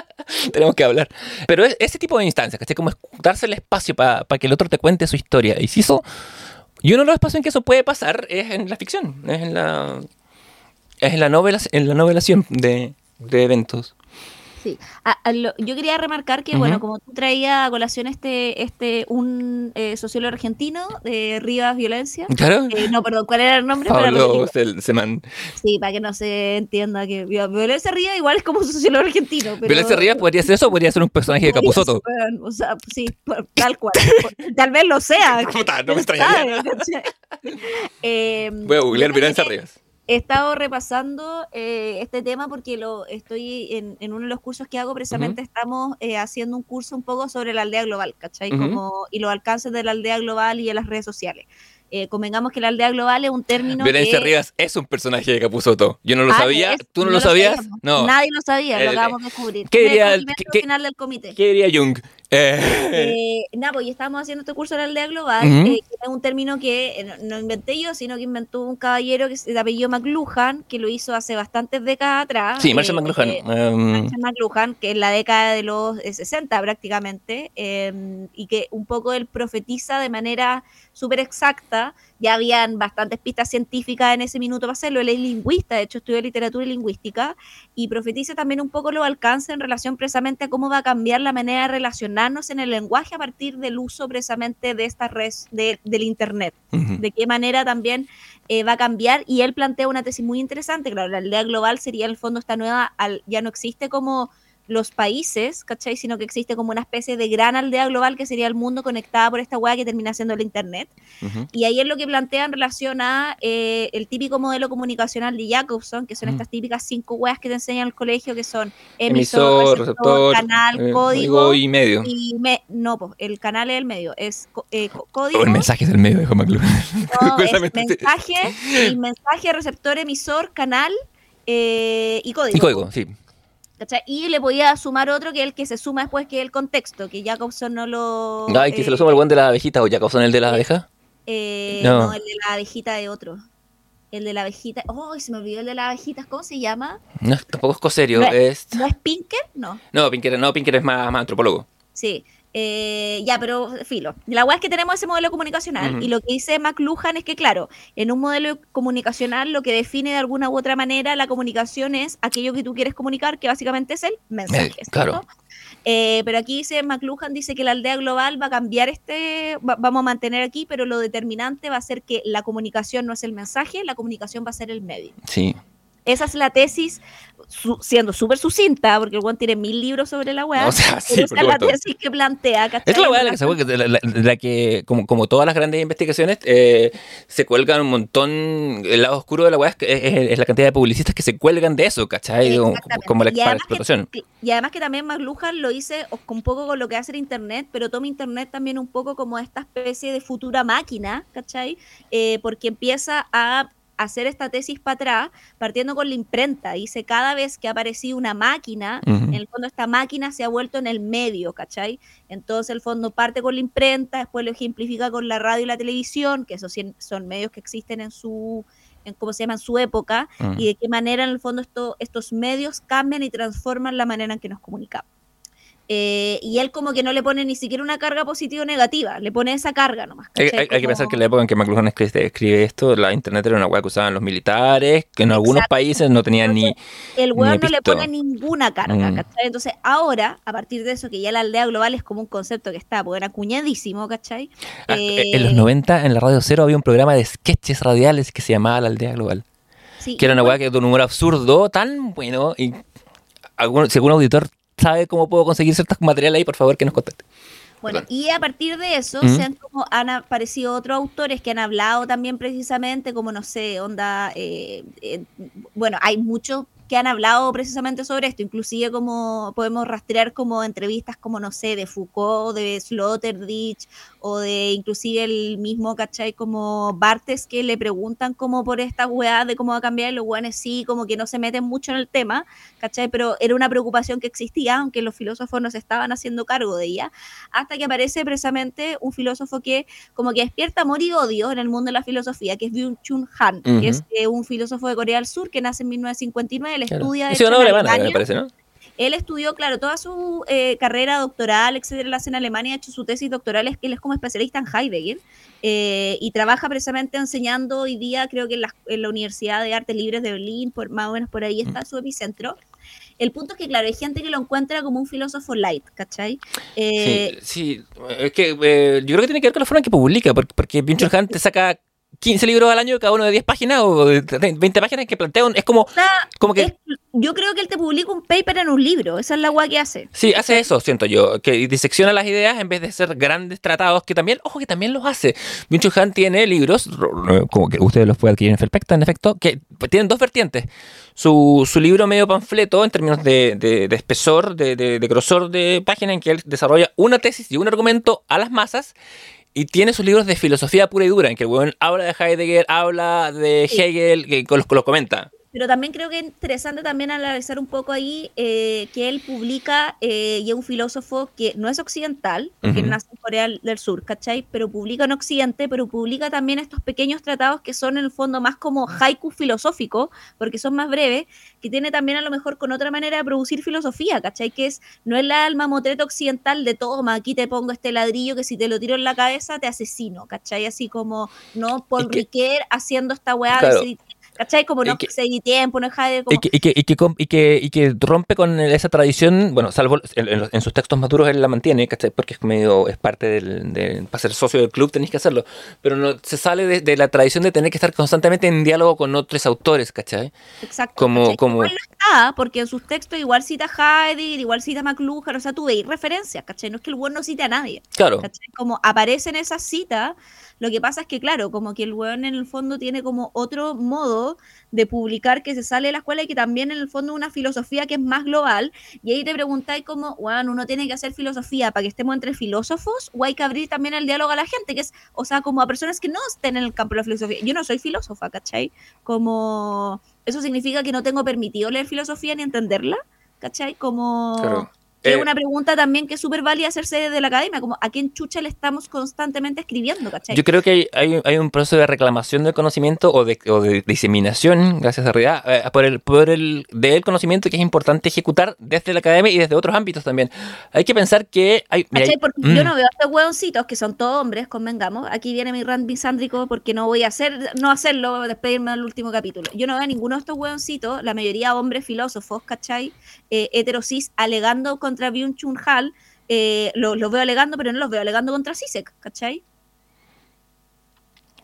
Tenemos que hablar. Pero ese tipo de instancias, que Como darse el espacio para que el otro te cuente su historia. Y si eso, y uno de los espacios en que eso puede pasar es en la ficción, es en la, es en la, novela, en la novelación de, de eventos. Sí. yo quería remarcar que, bueno, como tú traías a colación este, este un eh, sociólogo argentino de Rivas Violencia. Claro. Eh, no, perdón, ¿cuál era el nombre? Pablo Seman. Sí, para que no se entienda que Violencia Rivas igual es como un sociólogo argentino. Violencia Rivas podría ser eso podría ser un personaje de Capuzoto. o sea, sí, tal cual. tal vez lo sea. no me extrañaría. eh, Voy a googlear Violencia Rivas he estado repasando eh, este tema porque lo estoy en, en, uno de los cursos que hago, precisamente estamos eh, haciendo un curso un poco sobre la aldea global, ¿cachai? Como, y los alcances de la aldea global y de las redes sociales. Eh, convengamos que la aldea global es un término. Violencia Rivas es un personaje de Capuzoto. Yo no lo ah, sabía. ¿Tú no, lo, sabías? No. Nadie lo sabía, lo acabamos de descubrir. ¿Qué diría, el final del comité. ¿Qué diría Jung? Eh. Eh, nada, pues estábamos haciendo este curso de la aldea global, eh, que es un término que no, inventé yo, sino que inventó un caballero que se apellido McLuhan, que lo hizo hace bastantes décadas atrás. Sí, Marshall McLuhan. Um... Marshall McLuhan, que es la década de los 60 prácticamente, em, y que un poco él profetiza de manera súper exacta. Ya habían bastantes pistas científicas en ese minuto para hacerlo. Él es lingüista, de hecho estudió literatura y lingüística, y profetiza también un poco los alcances en relación precisamente a cómo va a cambiar la manera de relacionarnos en el lenguaje a partir del uso precisamente de esta red del Internet. De qué manera también eh, va a cambiar. Y él plantea una tesis muy interesante. Claro, la aldea global sería en el fondo esta nueva, ya no existe como los países, ¿cachai? Sino que existe como una especie de gran aldea global que sería el mundo conectada por esta weá que termina siendo el Internet. Y ahí es lo que plantea en relación a eh, el típico modelo comunicacional de Jacobson, que son estas típicas cinco weas que te enseñan el colegio, que son emisor, receptor, canal, eh, código y medio. Y no, pues el canal es el medio, es eh, código. el mensaje es el medio, dijo McLuhan. No, es mensaje, el mensaje, receptor, emisor, canal y código. Y código, sí. Y le podía sumar otro que es el que se suma después, que es el contexto, que Jacobson no lo... No, y que se lo suma el buen de la abejita o Jacobson el de la abeja. Eh, no. el de la abejita de otro. El de la abejita. Oh, se me olvidó el de las abejitas. ¿Cómo se llama? No, tampoco es coserio. ¿No es, ¿no es Pinker? No. No, Pinker, no, Pinker es más, más antropólogo. Sí. Eh, ya, pero filo. La weá es que tenemos ese modelo comunicacional. Y lo que dice McLuhan es que, claro, en un modelo comunicacional lo que define de alguna u otra manera la comunicación es aquello que tú quieres comunicar, que básicamente es el mensaje. claro. Eh, pero aquí dice McLuhan dice que la aldea global va a cambiar este, vamos a mantener aquí, pero lo determinante va a ser que la comunicación no es el mensaje, la comunicación va a ser el medio. Sí. Esa es la tesis siendo súper sucinta, porque el Juan tiene mil libros sobre la weá. O sea, sí, esa es la tesis que plantea, ¿cachai? Es la weá la que, la, que como, como todas las grandes investigaciones, eh, se cuelgan un montón, el lado oscuro de la weá es, la cantidad de publicistas que se cuelgan de eso, ¿cachai? Como, la, para explotación. y además que también McLuhan lo hice un poco con lo que hace el Internet, pero toma Internet también un poco como esta especie de futura máquina, ¿cachai? Eh, porque empieza a hacer esta tesis para atrás, partiendo con la imprenta. Dice, cada vez que ha aparecido una máquina, en el fondo esta máquina se ha vuelto en el medio, ¿cachai? Entonces el fondo parte con la imprenta, después lo ejemplifica con la radio y la televisión, que esos son medios que existen en su, en cómo se llama, en su época, y de qué manera en el fondo esto, estos medios cambian y transforman la manera en que nos comunicamos. Eh, y él como que no le pone ni siquiera una carga positiva o negativa, le pone esa carga nomás. Hay, que pensar que en la época en que McLuhan escribe, esto, la internet era una hueá que usaban los militares, que en algunos países no tenían ni... El hueón no le pone ninguna carga, mm. Entonces ahora, a partir de eso, que ya la aldea global es como un concepto que está, porque era acuñadísimo, ¿cachai? Ah, eh, en los 90 en la Radio Cero había un programa de sketches radiales que se llamaba La Aldea Global. que era una hueá que de un humor absurdo, tan bueno, y algún, si algún auditor sabe cómo puedo conseguir ciertos materiales ahí, por favor que nos conteste. Bueno, y a partir de eso se han, como, han aparecido otros autores que han hablado también precisamente, como no sé, onda, eh, eh, bueno, hay muchos que han hablado precisamente sobre esto, inclusive como podemos rastrear como entrevistas como, no sé, de Foucault, de Sloterdijk o de inclusive el mismo, ¿cachai? Como Bartes que le preguntan como por esta weá de cómo va a cambiar, y los weones sí, como que no se meten mucho en el tema, ¿cachai? Pero era una preocupación que existía, aunque los filósofos no se estaban haciendo cargo de ella, hasta que aparece precisamente un filósofo que como que despierta amor y odio en el mundo de la filosofía, que es Byung-Chun Han, que es eh, un filósofo de Corea del Sur que nace en 1959 él estudia. Él estudió, claro, toda su eh, carrera doctoral, etcétera, la hace en Alemania, ha hecho su tesis doctoral, es que él es como especialista en Heidegger eh, y trabaja precisamente enseñando hoy día, creo que en la, Universidad de Artes Libres de Berlín, por, más o menos por ahí está su epicentro. El punto es que, claro, hay gente que lo encuentra como un filósofo light, ¿cachai? Eh, sí, es que yo creo que tiene que ver con la forma en que publica, porque, porque Han te saca 15 libros al año, cada uno de 10 páginas o de 20 páginas que plantean. Es como, como que. yo creo que él te publica un paper en un libro. Esa es la guay que hace. Sí, hace eso, siento yo. Que disecciona las ideas en vez de ser grandes tratados, que también, ojo, que también los hace. Minchu Han tiene libros, como que ustedes los pueden adquirir en Felpecta, en efecto, que tienen dos vertientes. Su, su libro medio panfleto, en términos de, de, de espesor, de, de, de grosor de página, en que él desarrolla una tesis y un argumento a las masas y tiene sus libros de filosofía pura y dura, en que el weón habla de Heidegger, habla de Hegel, que los, los comenta. Pero también creo que es interesante también analizar un poco ahí eh, que él publica, eh, y es un filósofo que no es occidental, que nace en Corea del Sur, ¿cachai? Pero publica en Occidente, pero publica también estos pequeños tratados que son en el fondo más como haiku filosófico, porque son más breves, que tiene también a lo mejor con otra manera de producir filosofía, ¿cachai? Que es, no es la alma motreta occidental de toma, aquí te pongo este ladrillo que si te lo tiro en la cabeza te asesino, ¿cachai? Así como, no, Paul Riquet haciendo esta weá de ¿Cachai? Como no seguir tiempo, no deja de... Y, que, y, que, y, que, y, que, rompe con esa tradición, bueno, salvo en, sus textos maduros él la mantiene, ¿cachai? Porque es medio, es parte del, de, para ser socio del club tenéis que hacerlo, pero no se sale de, la tradición de tener que estar constantemente en diálogo con otros autores, ¿cachai? Exacto. Como, como... porque en sus textos igual cita Heidegger, igual cita McLuhan, o sea, tú veis referencias, ¿cachai? No es que el buen no cite a nadie. Claro. ¿cachai? Como aparecen esas citas lo que pasa es que, claro, como que el weón en el fondo tiene como otro modo de publicar que se sale de la escuela y que también en el fondo una filosofía que es más global. Y ahí te preguntáis como, weón, uno tiene que hacer filosofía para que estemos entre filósofos o hay que abrir también el diálogo a la gente, que es, o sea, como a personas que no estén en el campo de la filosofía. Yo no soy filósofa, ¿cachai? Como, eso significa que no tengo permitido leer filosofía ni entenderla, ¿cachai? Como es eh, una pregunta también que es súper válida hacerse desde la academia, como a quién chucha le estamos constantemente escribiendo, ¿cachai? Yo creo que hay, hay, un proceso de reclamación del conocimiento o de, o de diseminación, gracias a realidad, eh, por, el, por el del conocimiento que es importante ejecutar desde la academia y desde otros ámbitos también. Hay que pensar que hay... ¿Cachai? Porque yo mm. no veo a estos hueoncitos que son todos hombres, convengamos. Aquí viene mi rant bisándrico porque no voy a hacer, no hacerlo, despedirme del último capítulo. Yo no veo a ninguno de estos hueoncitos, la mayoría hombres filósofos, ¿cachai? Eh, heterosis, alegando con contra Byung Chun Hal, eh, los lo veo alegando, pero no los veo alegando contra Sisek, ¿cachai?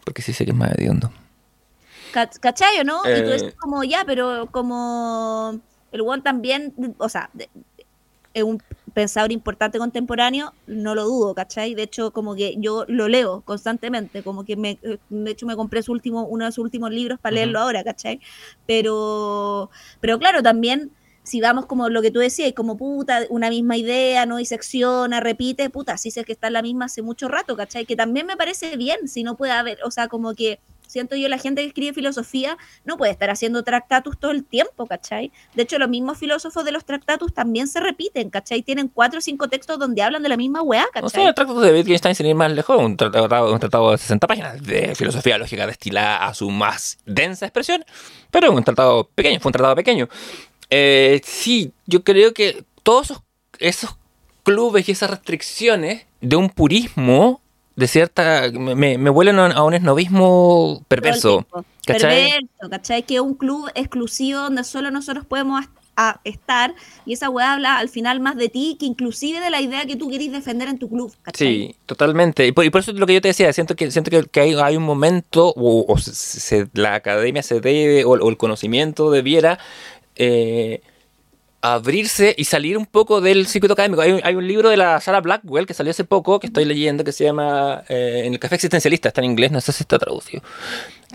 Porque Sisek es más hediondo. ¿Cachai o no? Y tú dices eh. como, ya, pero como el One también, o sea, es un pensador importante contemporáneo, no lo dudo, ¿cachai? De hecho, como que yo lo leo constantemente, como que me, de hecho me compré su último, uno de sus últimos libros para leerlo ahora, ¿cachai? Pero, pero claro, también si vamos como lo que tú decías, como puta, una misma idea, no disecciona, repite, puta, sí sé que está en la misma hace mucho rato, ¿cachai? Que también me parece bien, si no puede haber, o sea, como que siento yo la gente que escribe filosofía no puede estar haciendo tractatus todo el tiempo, ¿cachai? De hecho, los mismos filósofos de los tractatus también se repiten, ¿cachai? Tienen cuatro o cinco textos donde hablan de la misma weá, ¿cachai? O sea, el tractatus de Wittgenstein, sin ir más lejos, un tratado, un tratado de 60 páginas de filosofía lógica destilada a su más densa expresión, pero un tratado pequeño, fue un tratado pequeño. Eh, sí, yo creo que todos esos, clubes y esas restricciones de un purismo de cierta me, me huelen a un esnovismo perverso. ¿cachai? Perverso, ¿cachai? Que un club exclusivo donde solo nosotros podemos estar y esa weá habla al final más de ti que inclusive de la idea que tú querís defender en tu club. ¿cachai? Sí, totalmente. Y por, eso es lo que yo te decía, siento que siento que, hay, un momento o, la academia se debe o, el conocimiento debiera eh, abrirse y salir un poco del circuito académico. Hay, un libro de la Sarah Blackwell que salió hace poco, que estoy leyendo, que se llama eh, En el café existencialista, está en inglés, no sé si está traducido,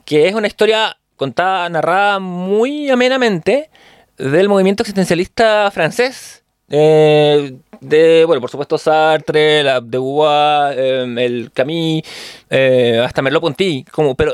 que es una historia contada, narrada muy amenamente del movimiento existencialista francés. Eh, de, bueno, por supuesto Sartre, la de Beauvoir, em, el Camus, eh, hasta Merleau-Ponty, como, pero,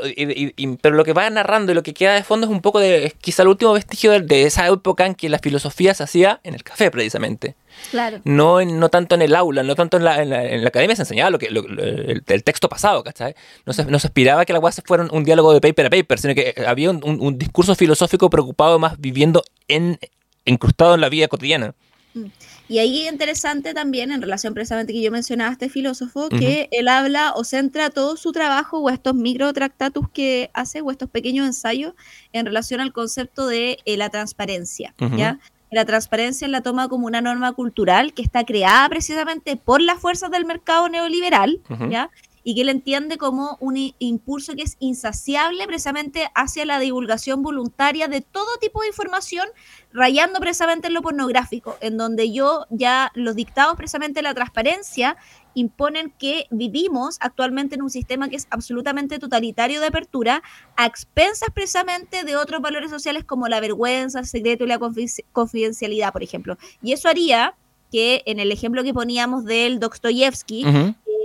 pero lo que va narrando y lo que queda de fondo es un poco de, quizá el último vestigio de, esa época en que la filosofía se hacía en el café precisamente. Claro. No, no tanto en el aula, no tanto en la, en la, academia se enseñaba lo que, el, texto pasado, ¿cachai? No se, no se aspiraba que la UAS fuera un, diálogo de paper a paper, sino que había un, un, discurso filosófico preocupado más viviendo en, incrustado en la vida cotidiana. Mm. Y ahí es interesante también, en relación precisamente que yo mencionaba a este filósofo, que él habla o centra todo su trabajo o estos micro tractatus que hace o estos pequeños ensayos en relación al concepto de eh, la transparencia, ¿ya? La transparencia la toma como una norma cultural que está creada precisamente por las fuerzas del mercado neoliberal, ¿ya? Y que él entiende como un impulso que es insaciable precisamente hacia la divulgación voluntaria de todo tipo de información, rayando precisamente en lo pornográfico, en donde yo ya los dictados precisamente la transparencia imponen que vivimos actualmente en un sistema que es absolutamente totalitario de apertura, a expensas precisamente de otros valores sociales como la vergüenza, el secreto y la confidencialidad, por ejemplo. Y eso haría que en el ejemplo que poníamos del Dostoyevsky,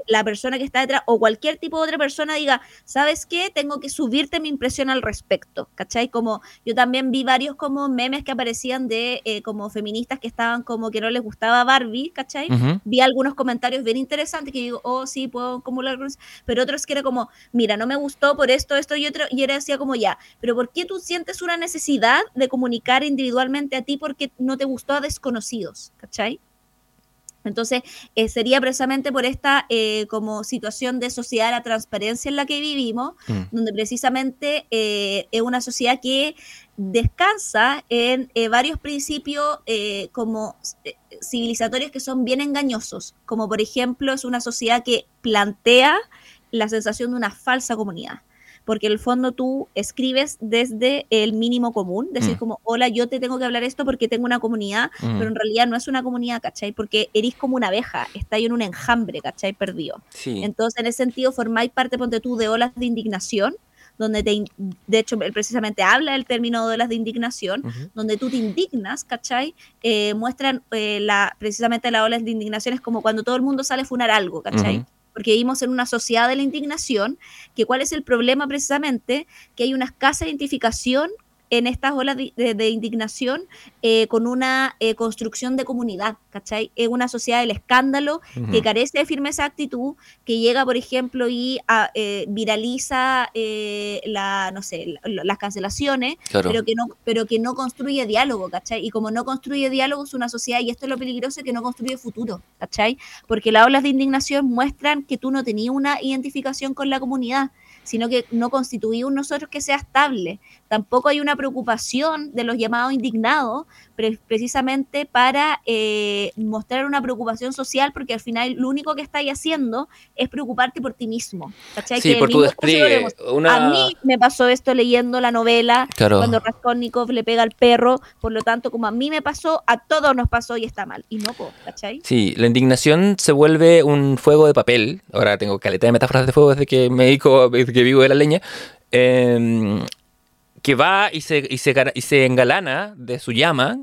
la persona que está detrás o cualquier tipo de otra persona diga, ¿sabes qué? Tengo que subirte mi impresión al respecto, ¿cachai? Como yo también vi varios como memes que aparecían de eh, como feministas que estaban como que no les gustaba Barbie, ¿cachai? Vi algunos comentarios bien interesantes que digo, oh, sí, puedo acumular, pero otros que era como, mira, no me gustó por esto, esto y otro, y era decía como ya, pero ¿por qué tú sientes una necesidad de comunicar individualmente a ti porque no te gustó a desconocidos, ¿cachai? Entonces, eh, sería precisamente por esta eh, como situación de sociedad de la transparencia en la que vivimos, mm. donde precisamente eh, es una sociedad que descansa en varios principios como civilizatorios que son bien engañosos, como por ejemplo es una sociedad que plantea la sensación de una falsa comunidad porque en el fondo tú escribes desde el mínimo común, decir mm. como, hola, yo te tengo que hablar esto porque tengo una comunidad, mm. pero en realidad no es una comunidad, ¿cachai? Porque eres como una abeja, está ahí en un enjambre, ¿cachai? Perdido. Entonces, en ese sentido, formáis parte, ponte tú, de olas de indignación, donde te, de hecho, él precisamente habla del término de olas de indignación, donde tú te indignas, ¿cachai? Eh, muestran eh, la, precisamente las olas de indignación es como cuando todo el mundo sale a funar algo, ¿cachai? Porque vivimos en una sociedad de la indignación, que cuál es el problema precisamente, que hay una escasa identificación en estas olas de, indignación eh, con una eh, construcción de comunidad, ¿cachai? Es una sociedad del escándalo que carece de firmeza actitud, que llega, por ejemplo, y eh, viraliza la, no sé, las cancelaciones, pero, que no, pero que no construye diálogo, ¿cachai? Y como no construye diálogo es una sociedad, y esto es lo peligroso, que no construye futuro, ¿cachai? Porque las olas de indignación muestran que tú no tenías una identificación con la comunidad, sino que no constituye un nosotros que sea estable. Tampoco hay una preocupación de los llamados indignados, precisamente para eh, mostrar una preocupación social, porque al final lo único que estáis haciendo es preocuparte por ti mismo. Sí, por tu A mí me pasó esto leyendo la novela, cuando Raskolnikov le pega al perro, por lo tanto, como a mí me pasó, a todos nos pasó y está mal. Y no, ¿cachai? Sí, la indignación se vuelve un fuego de papel. Ahora tengo caleta de metáforas de fuego desde que me dedico, desde que vivo de la leña. Eh, que va y se, y se, y se engalana de su llama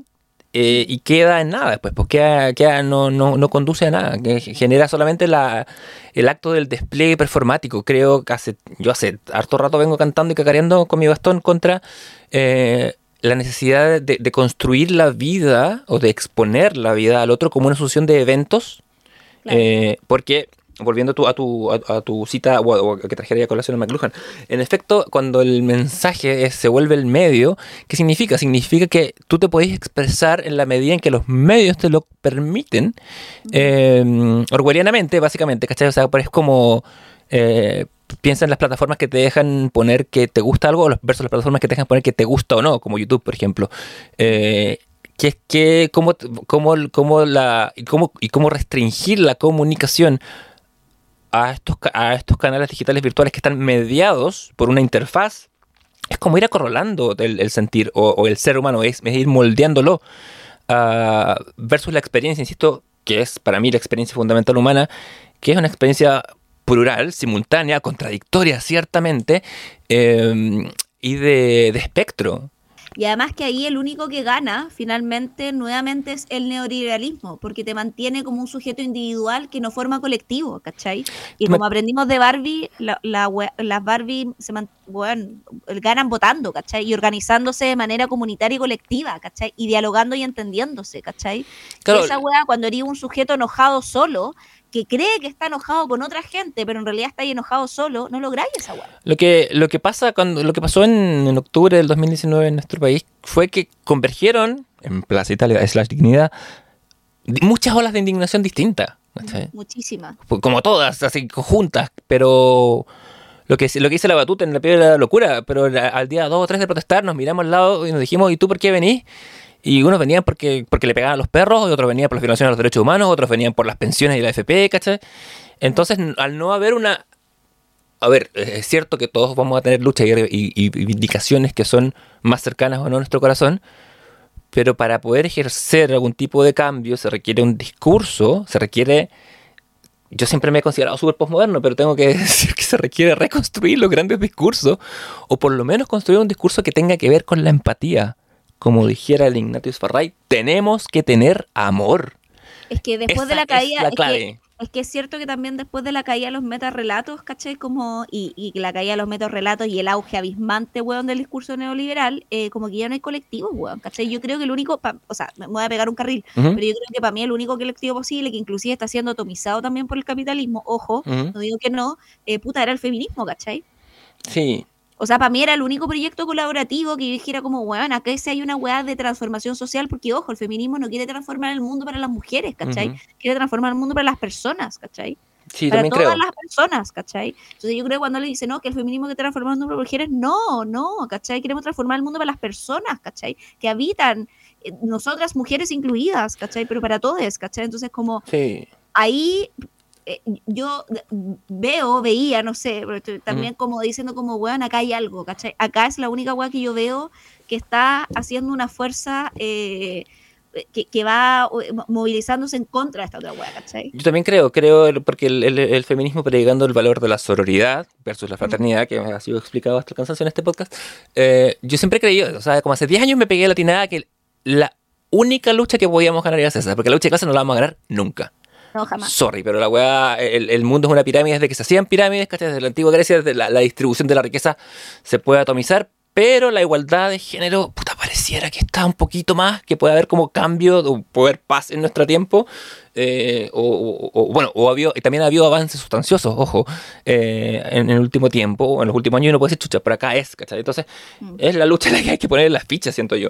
eh, y queda en nada después, pues queda, no, no, no, conduce a nada, que genera solamente la, el acto del despliegue performático. Creo que hace, yo hace harto rato vengo cantando y cacareando con mi bastón contra eh, la necesidad de, construir la vida o de exponer la vida al otro como una sucesión de eventos, eh, porque volviendo a tu, a, tu cita o, que trajera ya colación a McLuhan, en efecto, cuando el mensaje se vuelve el medio, ¿qué significa? Significa que tú te podés expresar en la medida en que los medios te lo permiten, eh, básicamente, ¿cachai? O sea, es como... Eh, piensa en las plataformas que te dejan poner que te gusta algo versus las plataformas que te dejan poner que te gusta o no, como YouTube, por ejemplo. Eh, que es que cómo, cómo, cómo la, cómo, y cómo restringir la comunicación a estos, a estos canales digitales virtuales que están mediados por una interfaz, es como ir acorralando el, sentir o, el ser humano, es, ir moldeándolo ah, versus la experiencia, insisto, que es para mí la experiencia fundamental humana, que es una experiencia plural, simultánea, contradictoria ciertamente, em, y de espectro. Y además que ahí el único que gana finalmente nuevamente es el neoliberalismo, porque te mantiene como un sujeto individual que no forma colectivo, ¿cachai? Y como aprendimos de Barbie, la, las Barbie se ganan votando, ¿cachai? Y organizándose de manera comunitaria y colectiva, ¿cachai? Y dialogando y entendiéndose, ¿cachai? y esa weá, cuando eres un sujeto enojado solo, que cree que está enojado con otra gente, pero en realidad está ahí enojado solo, no lográis esa hueá. Lo que, lo que pasa cuando, lo que pasó en, octubre del 2019 en nuestro país fue que convergieron en Plaza Italia slash dignidad muchas olas de indignación distintas. Muchísimas. Como todas, así conjuntas, pero lo que, lo que dice la batuta en la piedra de la locura, pero al día 2 o 3 de protestar nos miramos al lado y nos dijimos, ¿y tú por qué venís? Y unos venían porque, porque le pegaban a los perros, y otros venían por la violación de los derechos humanos, otros venían por las pensiones y la FP, ¿cachai? Entonces, al no haber una... A ver, es cierto que todos vamos a tener luchas y, y, indicaciones que son más cercanas o no a nuestro corazón, pero para poder ejercer algún tipo de cambio se requiere un discurso, se requiere... Yo siempre me he considerado súper postmoderno, pero tengo que decir que se requiere reconstruir los grandes discursos, o por lo menos construir un discurso que tenga que ver con la empatía como dijera el Ignatius Farray, tenemos que tener amor. Es que después de la caída. Es, que, es, cierto que también después de la caída de los metarrelatos, ¿cachai? Como, y, y la caída de los metarrelatos y el auge abismante, weón, del discurso neoliberal, eh, como que ya no hay colectivos, weón, ¿cachai? Yo creo que el único, o sea, me voy a pegar un carril, pero yo creo que para mí el único colectivo posible, que inclusive está siendo atomizado también por el capitalismo, ojo, no digo que no, eh, puta, era el feminismo, ¿cachai? Sí, O sea, para mí era el único proyecto colaborativo que yo dijera como, weón, acá si hay una weá de transformación social, porque ojo, el feminismo no quiere transformar el mundo para las mujeres, ¿cachai? Quiere transformar el mundo para las personas, ¿cachai? Sí, para todas las personas, ¿cachai? Entonces yo creo que cuando le dice, no, que el feminismo quiere transformar el mundo para las mujeres, no, no, ¿cachai? Queremos transformar el mundo para las personas, ¿cachai? Que habitan, eh, nosotras mujeres incluidas, ¿cachai? Pero para todos, ¿cachai? Entonces como... Ahí eh, yo veo, veía, no sé, también como diciendo como, weón, acá hay algo, ¿cachai? Acá es la única weá que yo veo que está haciendo una fuerza eh, que, va movilizándose en contra de esta otra weá, ¿cachai? Yo también creo, creo, porque el, feminismo predicando el valor de la sororidad versus la fraternidad, que ha sido explicado hasta el cansancio en este podcast, eh, yo siempre he creído, o sea, como hace 10 años me pegué a la tinada que la única lucha que podíamos ganar era esa, porque la lucha de clase no la vamos a ganar nunca. Sorry, pero la weá, el, mundo es una pirámide desde que se hacían pirámides, Desde la antigua Grecia, desde la, distribución de la riqueza se puede atomizar, pero la igualdad de género, puta, pareciera que está un poquito más, que puede haber como cambio, o puede haber paz en nuestro tiempo, eh, o, bueno, o había, también ha habido avances sustanciosos, ojo, eh, en, el último tiempo, o en los últimos años uno puede decir, chucha, por acá es, ¿cachai? Entonces, mm. es la lucha en la que hay que poner las fichas, siento yo.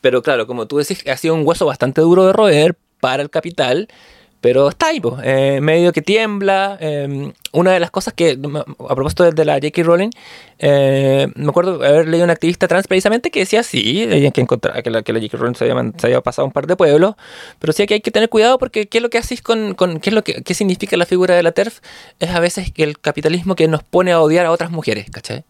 Pero claro, como tú decís, ha sido un hueso bastante duro de roer para el capital, pero está ahí, pues, medio que tiembla. Em, una de las cosas que, a propósito de, la J.K. Rowling, eh, me acuerdo haber leído una activista trans precisamente que decía sí, que, encontrar, que la, que la J.K. Rowling se había, pasado un par de pueblos, pero sí que hay que tener cuidado porque qué es lo que haces con, con qué es lo que qué significa la figura de la TERF, es a veces el capitalismo que nos pone a odiar a otras mujeres, ¿cachai?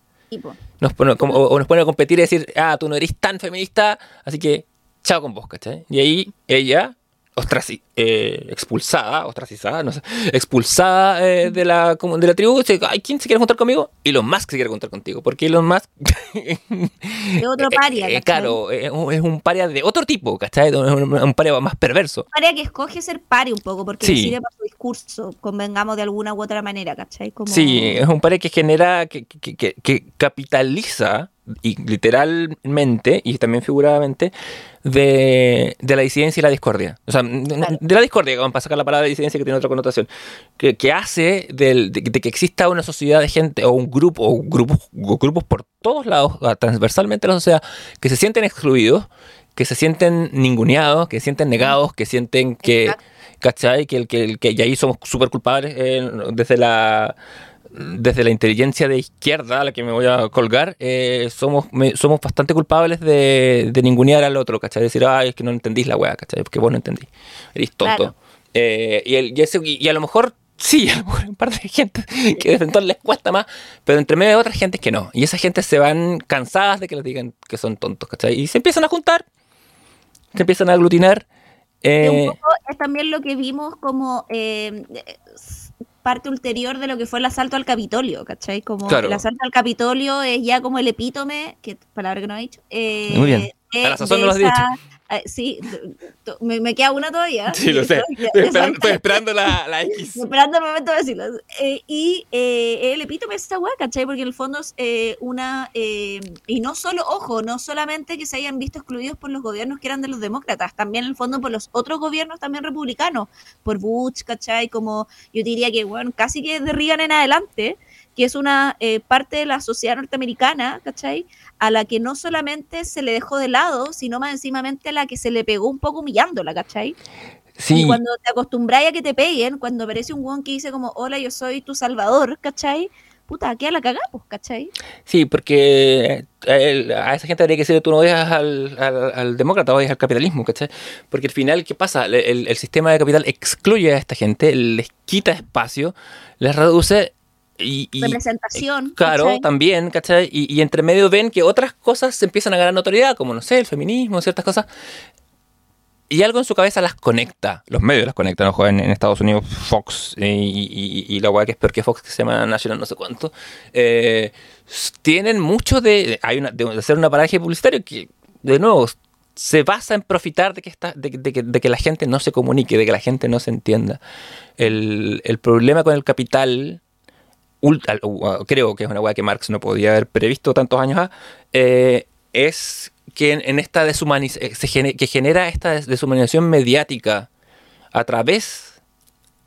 Nos pone, como, o, nos pone a competir y decir, ah, tú no eres tan feminista, así que chao con vos, ¿cachai? Y ahí ella ostraci eh, expulsada, ostracizada, no sé, expulsada eh, de, la, de la tribu. Dice, ¿quién se quiere juntar conmigo? Elon Musk se quiere juntar contigo. Porque Elon Musk. es otro paria. Eh, claro, es un paria de otro tipo, ¿cachai? Es un, paria más perverso. Un paria que escoge ser paria un poco, porque sí. sirve para su discurso, convengamos de alguna u otra manera, ¿cachai? Sí, es un paria que genera, que, que, que, que capitaliza y literalmente y también figuradamente de, de, la disidencia y la discordia. O sea, de la discordia, vamos a sacar la palabra disidencia que tiene otra connotación, que, que hace de, que exista una sociedad de gente o un grupo o grupos, grupos por todos lados, transversalmente la sociedad, que se sienten excluidos, que se sienten ninguneados, que se sienten negados, que sienten que... ¿Cachai? Que, que, que, y ahí somos súper culpables eh, desde la desde la inteligencia de izquierda a la que me voy a colgar, eh, somos, somos bastante culpables de, de ningunear al otro, ¿cachai? Decir, ay, es que no entendís la weá, ¿cachai? Porque vos no entendí. Eres tonto. Eh, y, el, y, a lo mejor sí, a lo mejor un par de gente que de entonces les cuesta más, pero entre medio de otras gente que no. Y esa gente se van cansadas de que les digan que son tontos, ¿cachai? Y se empiezan a juntar, se empiezan a aglutinar. Eh, es también lo que vimos como parte ulterior de lo que fue el asalto al Capitolio, ¿cachai? Como el asalto al Capitolio es ya como el epítome, que palabra que no he dicho. Eh, Muy bien. a la sazón no lo has dicho. Eh, sí, me, queda una todavía. Sí, lo sé. Estoy, esperando, la, la, X. Esperando el momento de decirlo. Eh, y eh, el epítome es esta weá, ¿cachai? Porque en el fondo es una. y no solo, ojo, no solamente que se hayan visto excluidos por los gobiernos que eran de los demócratas, también en el fondo por los otros gobiernos también republicanos, por Bush, ¿cachai? Como yo diría que, bueno, casi que de Reagan en adelante que es una eh, parte de la sociedad norteamericana, ¿cachai? A la que no solamente se le dejó de lado, sino más encimamente a la que se le pegó un poco humillándola, ¿cachai? Sí. Y cuando te acostumbráis a que te peguen, cuando aparece un guon que dice como, hola, yo soy tu salvador, ¿cachai? Puta, queda la cagamos, ¿cachai? Sí, porque eh, a esa gente habría que decirle, tú no odias al, al, al demócrata, odias al capitalismo, ¿cachai? Porque al final, ¿qué pasa? El, el sistema de capital excluye a esta gente, les quita espacio, les reduce y, representación. Eh, claro, también, ¿cachai? Y, entre medio ven que otras cosas se empiezan a ganar notoriedad, como, no sé, el feminismo, ciertas cosas. Y algo en su cabeza las conecta, los medios las conectan, ojo, en, en Estados Unidos Fox y, la weá que es peor que Fox, que se llama National no sé cuánto, eh, tienen mucho de, hay una, de hacer un aparaje publicitario que, de nuevo, se basa en profitar de que, está, de, de, que, la gente no se comunique, de que la gente no se entienda. El, el problema con el capital creo que es una weá que Marx no podía haber previsto tantos años eh, es que en, esta deshumanización, eh, que genera esta deshumanización mediática a través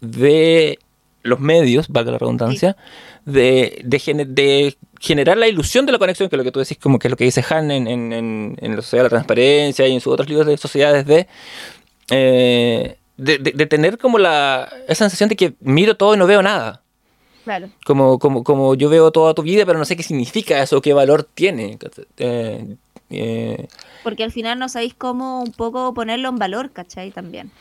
de los medios, valga la redundancia, de, de, generar la ilusión de la conexión, que es lo que tú decís, como que es lo que dice Han en, en, en, la Sociedad de la Transparencia y en sus otros libros de sociedades de... Eh, de, de, tener como la esa sensación de que miro todo y no veo nada. Claro. Como, como, como yo veo toda tu vida, pero no sé qué significa eso, qué valor tiene. Eh, eh, Porque al final no sabéis cómo un poco ponerlo en valor, ¿cachai? También.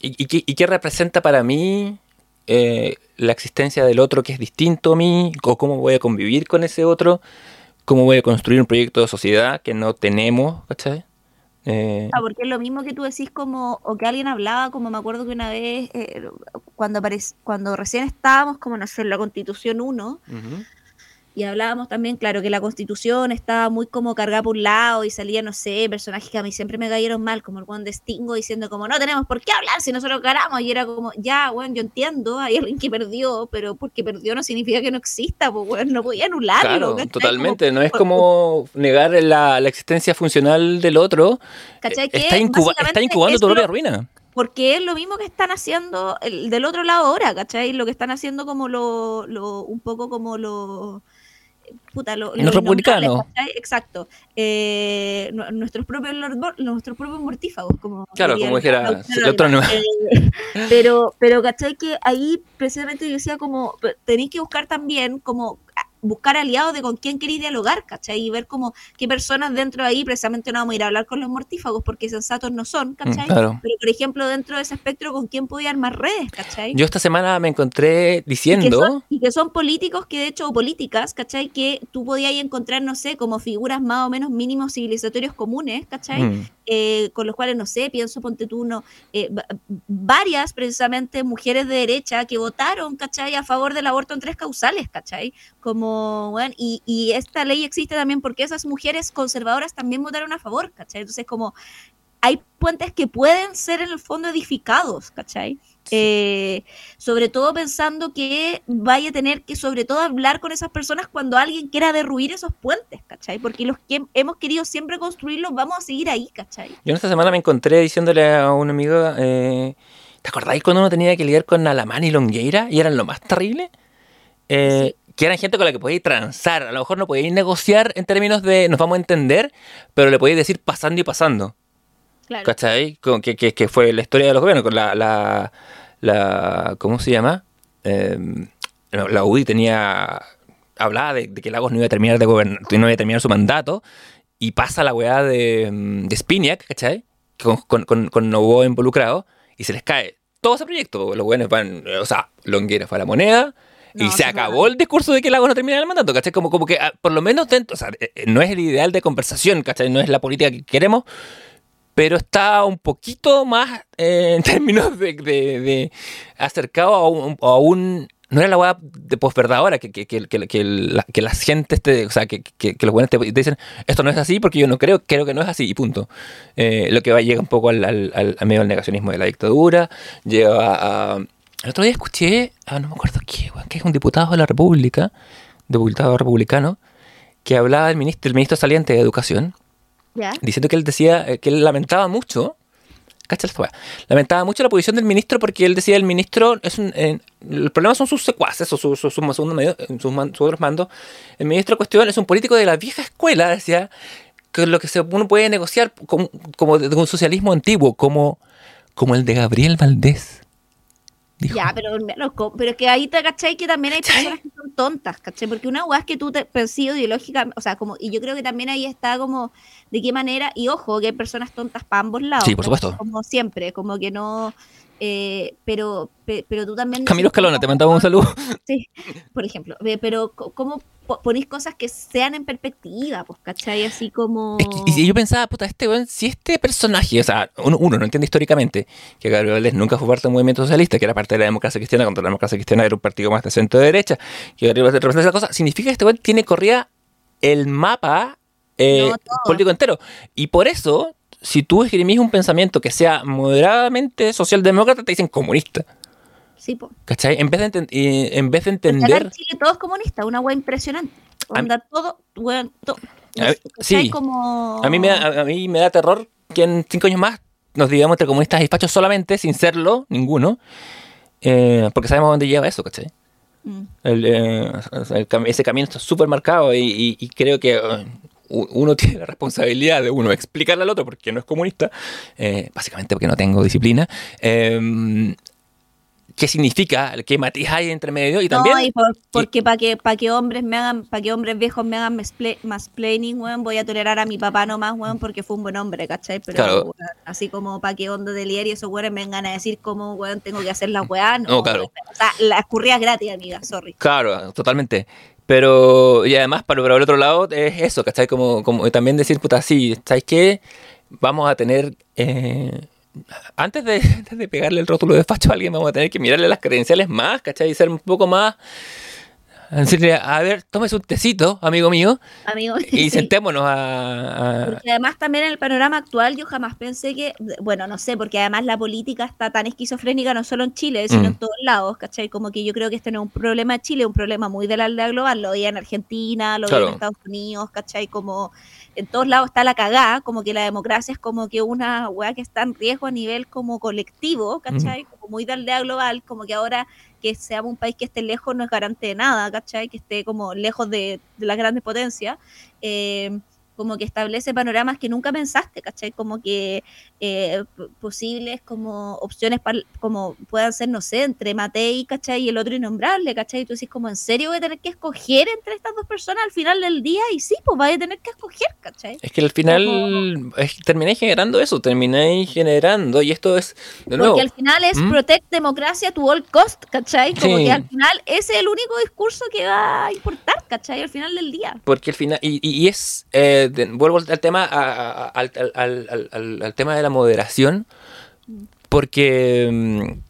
¿Y, y, qué, y qué, representa para mí eh, la existencia del otro que es distinto a mí? ¿O cómo voy a convivir con ese otro? ¿Cómo voy a construir un proyecto de sociedad que no tenemos, ¿cachai? Eh, ah, porque es lo mismo que tú decís como, o que alguien hablaba, como me acuerdo que una vez, eh, cuando, cuando recién estábamos, como no sé, en la Constitución 1, y hablábamos también, claro, que la constitución estaba muy como cargada por un lado y salía, no sé, personajes que a mí siempre me cayeron mal, como el Juan de Stingo diciendo como, no tenemos por qué hablar si nosotros ganamos. Y era como, ya, bueno, yo entiendo, hay alguien que perdió, pero porque perdió no significa que no exista, pues, bueno, no podía anularlo. Claro, totalmente, no es como negar la, la, existencia funcional del otro. ¿Cachai? Está, está incubando tu propia ruina porque es lo mismo que están haciendo el, del otro lado ahora, ¿cachai? Lo que están haciendo como lo, lo un poco como lo puta, lo, los republicanos. Exacto. Eh, nuestros, propios, nuestros propios mortífagos, como. Claro, como dijera el otro no. Eh, pero, pero, ¿cachai? Que ahí precisamente yo decía como, tenéis que buscar también como buscar aliados de con quién queréis dialogar, ¿cachai? Y ver como qué personas dentro de ahí, precisamente no vamos a ir a hablar con los mortífagos porque sensatos no son, mm, ¿cachai? Pero por ejemplo, dentro de ese espectro, ¿con quién podía armar redes, ¿cachai? Yo esta semana me encontré diciendo... Y que son, políticos que de hecho, o políticas, ¿cachai? Que tú podías encontrar, no sé, como figuras más o menos mínimos civilizatorios comunes, ¿cachai? Mm. Eh, con los cuales, no sé, pienso, ponte tú, eh, varias precisamente mujeres de derecha que votaron, ¿cachai? A favor del aborto en tres causales, ¿cachai? Como bueno, y, esta ley existe también porque esas mujeres conservadoras también votaron a favor, ¿cachai? Entonces, como hay puentes que pueden ser en el fondo edificados, ¿cachai? Eh, sobre todo pensando que vaya a tener que sobre todo hablar con esas personas cuando alguien quiera derruir esos puentes, ¿cachai? Porque los que hemos querido siempre construirlos vamos a seguir ahí, ¿cachai? Yo en esta semana me encontré diciéndole a un amigo, eh, ¿te acordáis cuando uno tenía que lidiar con Alamán y Longueira y eran lo más terrible? Eh, que eran gente con la que podíais transar. A lo mejor no podíais negociar en términos de nos vamos a entender, pero le podéis decir pasando y pasando. Claro. ¿Cachai? que, que, fue la historia de los gobiernos, con la, la, la ¿cómo se llama? Em, la UDI tenía, hablaba de, que Lagos no iba a terminar de gobernar, no iba a terminar su mandato, y pasa la weá de, em, de Spiniak, ¿cachai? Con, con, con, con Novo involucrado, y se les cae todo ese proyecto. Los buenos van, o sea, Longuera fue a la moneda, y se acabó el discurso de que el agua no termina el mandato, ¿cachai? Como, como que, ah, por lo menos, dentro, o sea, eh, eh, no es el ideal de conversación, ¿cachai? No es la política que queremos, pero está un poquito más eh, en términos de, de, acercado a un, a un, no era la weá de posverdad ahora, que, que, que, que, la, gentes, o sea, que, los buenos te, dicen, esto no es así porque yo no creo, creo que no es así, y punto. lo que va llega un poco al, al, al, medio del negacionismo de la dictadura, llega a, el otro día escuché, ah, no me acuerdo qué, que es un diputado de la República, diputado republicano, que hablaba del ministro, el ministro saliente de Educación, diciendo que él decía eh, que él lamentaba mucho, lamentaba mucho la posición del ministro porque él decía el ministro es un, eh, el problema son sus secuaces o sus, sus, sus, otros mandos. El ministro cuestión es un político de la vieja escuela, decía, que lo que se, uno puede negociar como, como de un socialismo antiguo, como, como el de Gabriel Valdés. Ya, pero, pero es que ahí te cachai que también hay personas que son tontas, ¿cachai? Porque una weá es que tú te percibes ideológica, o sea, como, y yo creo que también ahí está como de qué manera, y ojo, que hay personas tontas para ambos lados. Sí, por supuesto. Como siempre, como que no, eh, pero, pero tú también... Camilo Escalona, te mandaba un saludo. Sí, por ejemplo, pero ¿cómo ponéis cosas que sean en perspectiva, pues, ¿cachai? Así como... y yo pensaba, puta, este si este personaje, o sea, uno, no entiende históricamente que Gabriel Valdés nunca fue parte del movimiento socialista, que era parte de la democracia cristiana, contra la democracia cristiana era un partido más de centro de derecha, que Gabriel Valdés representa esa cosa, significa que este weón tiene corrida el mapa eh, político entero. Y por eso, si tú escribís un pensamiento que sea moderadamente socialdemócrata, te dicen comunista. Sí, po. ¿Cachai? En vez de, en vez de entender. En Chile todo es comunista, una wea impresionante. Onda, todo, wea, sí. Como... A, mí me da, a mí me da terror que en cinco años más nos digamos entre comunistas y fachos solamente, sin serlo, ninguno. eh, porque sabemos dónde lleva eso, ¿cachai? Mm. Eh, ese camino está súper marcado y, creo que uno tiene la responsabilidad de uno explicarle al otro porque no es comunista, básicamente porque no tengo disciplina, qué significa, qué matiz hay entre medio y también... No, y porque para que, para que hombres me hagan, para que hombres viejos me hagan más planning, weón, voy a tolerar a mi papá nomás, weón, porque fue un buen hombre, ¿cachai? Pero así como para que onda del y esos weones me vengan a decir cómo, weón, tengo que hacer la weá, no. claro. O sea, la escurría gratis, amiga, sorry. Claro, totalmente. Pero, y además, para, para el otro lado, es eso, ¿cachai? Como, como también decir, puta, sí, ¿sabes qué? Vamos a tener... Eh, antes de, pegarle el rótulo de facho a alguien, vamos a tener que mirarle las credenciales más, ¿cachai? Y ser un poco más. Decirle, a ver, tómese un tecito, amigo mío. Amigo, y sentémonos a, Porque además también en el panorama actual yo jamás pensé que, bueno, no sé, porque además la política está tan esquizofrénica no solo en Chile, sino en mm. todos lados, ¿cachai? Como que yo creo que este no es un problema de Chile, es un problema muy de la aldea global, lo veía en Argentina, lo veía en Estados Unidos, ¿cachai? Como en todos lados está la cagada, como que la democracia es como que una weá que está en riesgo a nivel como colectivo, ¿cachai? Como muy de aldea global, como que ahora que seamos un país que esté lejos no es garante de nada, ¿cachai? Que esté como lejos de, las grandes potencias. Eh, como que establece panoramas que nunca pensaste, ¿cachai? Como que eh, posibles como opciones para, como puedan ser, no sé, entre Matei, ¿cachai? Y el otro innombrable, ¿cachai? Y tú dices, como, ¿en serio voy a tener que escoger entre estas dos personas al final del día? Y sí, pues vas a tener que escoger, ¿cachai? Es que al final terminé generando eso, terminé generando, y esto es, de nuevo... Porque al final es ¿Mm? protect democracia to all cost, ¿cachai? Como que al final ese es el único discurso que va a importar, ¿cachai? Al final del día. Porque al final, y, y es... Eh, vuelvo al tema, al, tema de la moderación, porque mm,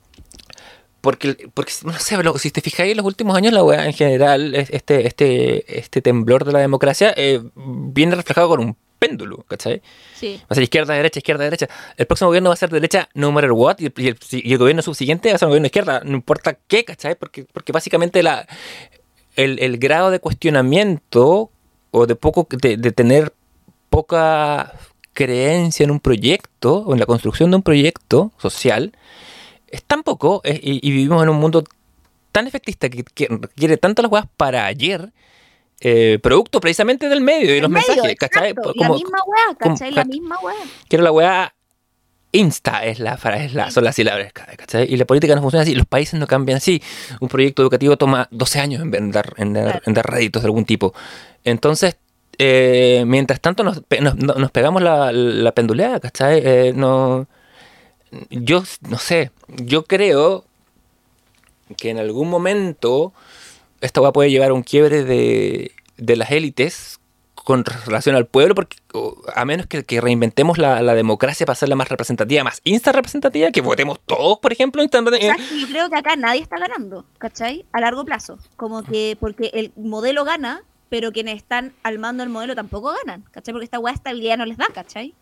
porque, porque no sé, si te fijáis en los últimos años, la weá en general, este, este, este temblor de la democracia eh, viene reflejado con un péndulo, ¿cachai? Sí. Va a ser izquierda, derecha, izquierda, derecha. El próximo gobierno va a ser de derecha no matter what, y el, gobierno subsiguiente va a ser un gobierno de izquierda, no importa qué, ¿cachai? Porque, porque básicamente la, el, el grado de cuestionamiento o de poco de, de tener poca creencia en un proyecto o en la construcción de un proyecto social es tan poco y, vivimos en un mundo tan efectista que, quiere tanto las weas para ayer. Eh, producto precisamente del medio y los mensajes, ¿cachai? la misma weá, ¿cachai? la misma weá. Quiero la weá insta es la, es la, son las sílabas, ¿cachai? Y la política no funciona así, los países no cambian así. Un proyecto educativo toma 12 años en dar, en dar, en dar réditos de algún tipo. Entonces, eh, mientras tanto nos, nos, pegamos la, la, penduleada, ¿cachai? Eh, no, yo no sé, yo creo que en algún momento esto va a poder llevar a un quiebre de, de las élites con relación al pueblo, porque a menos que, que reinventemos la, la, democracia para hacerla más representativa, más insta representativa, que votemos todos, por ejemplo. yo creo que acá nadie está ganando, ¿cachai? A largo plazo. Como que, porque el modelo gana, pero quienes están al mando del modelo tampoco ganan, ¿cachai? Porque esta weá estabilidad no les da, ¿cachai?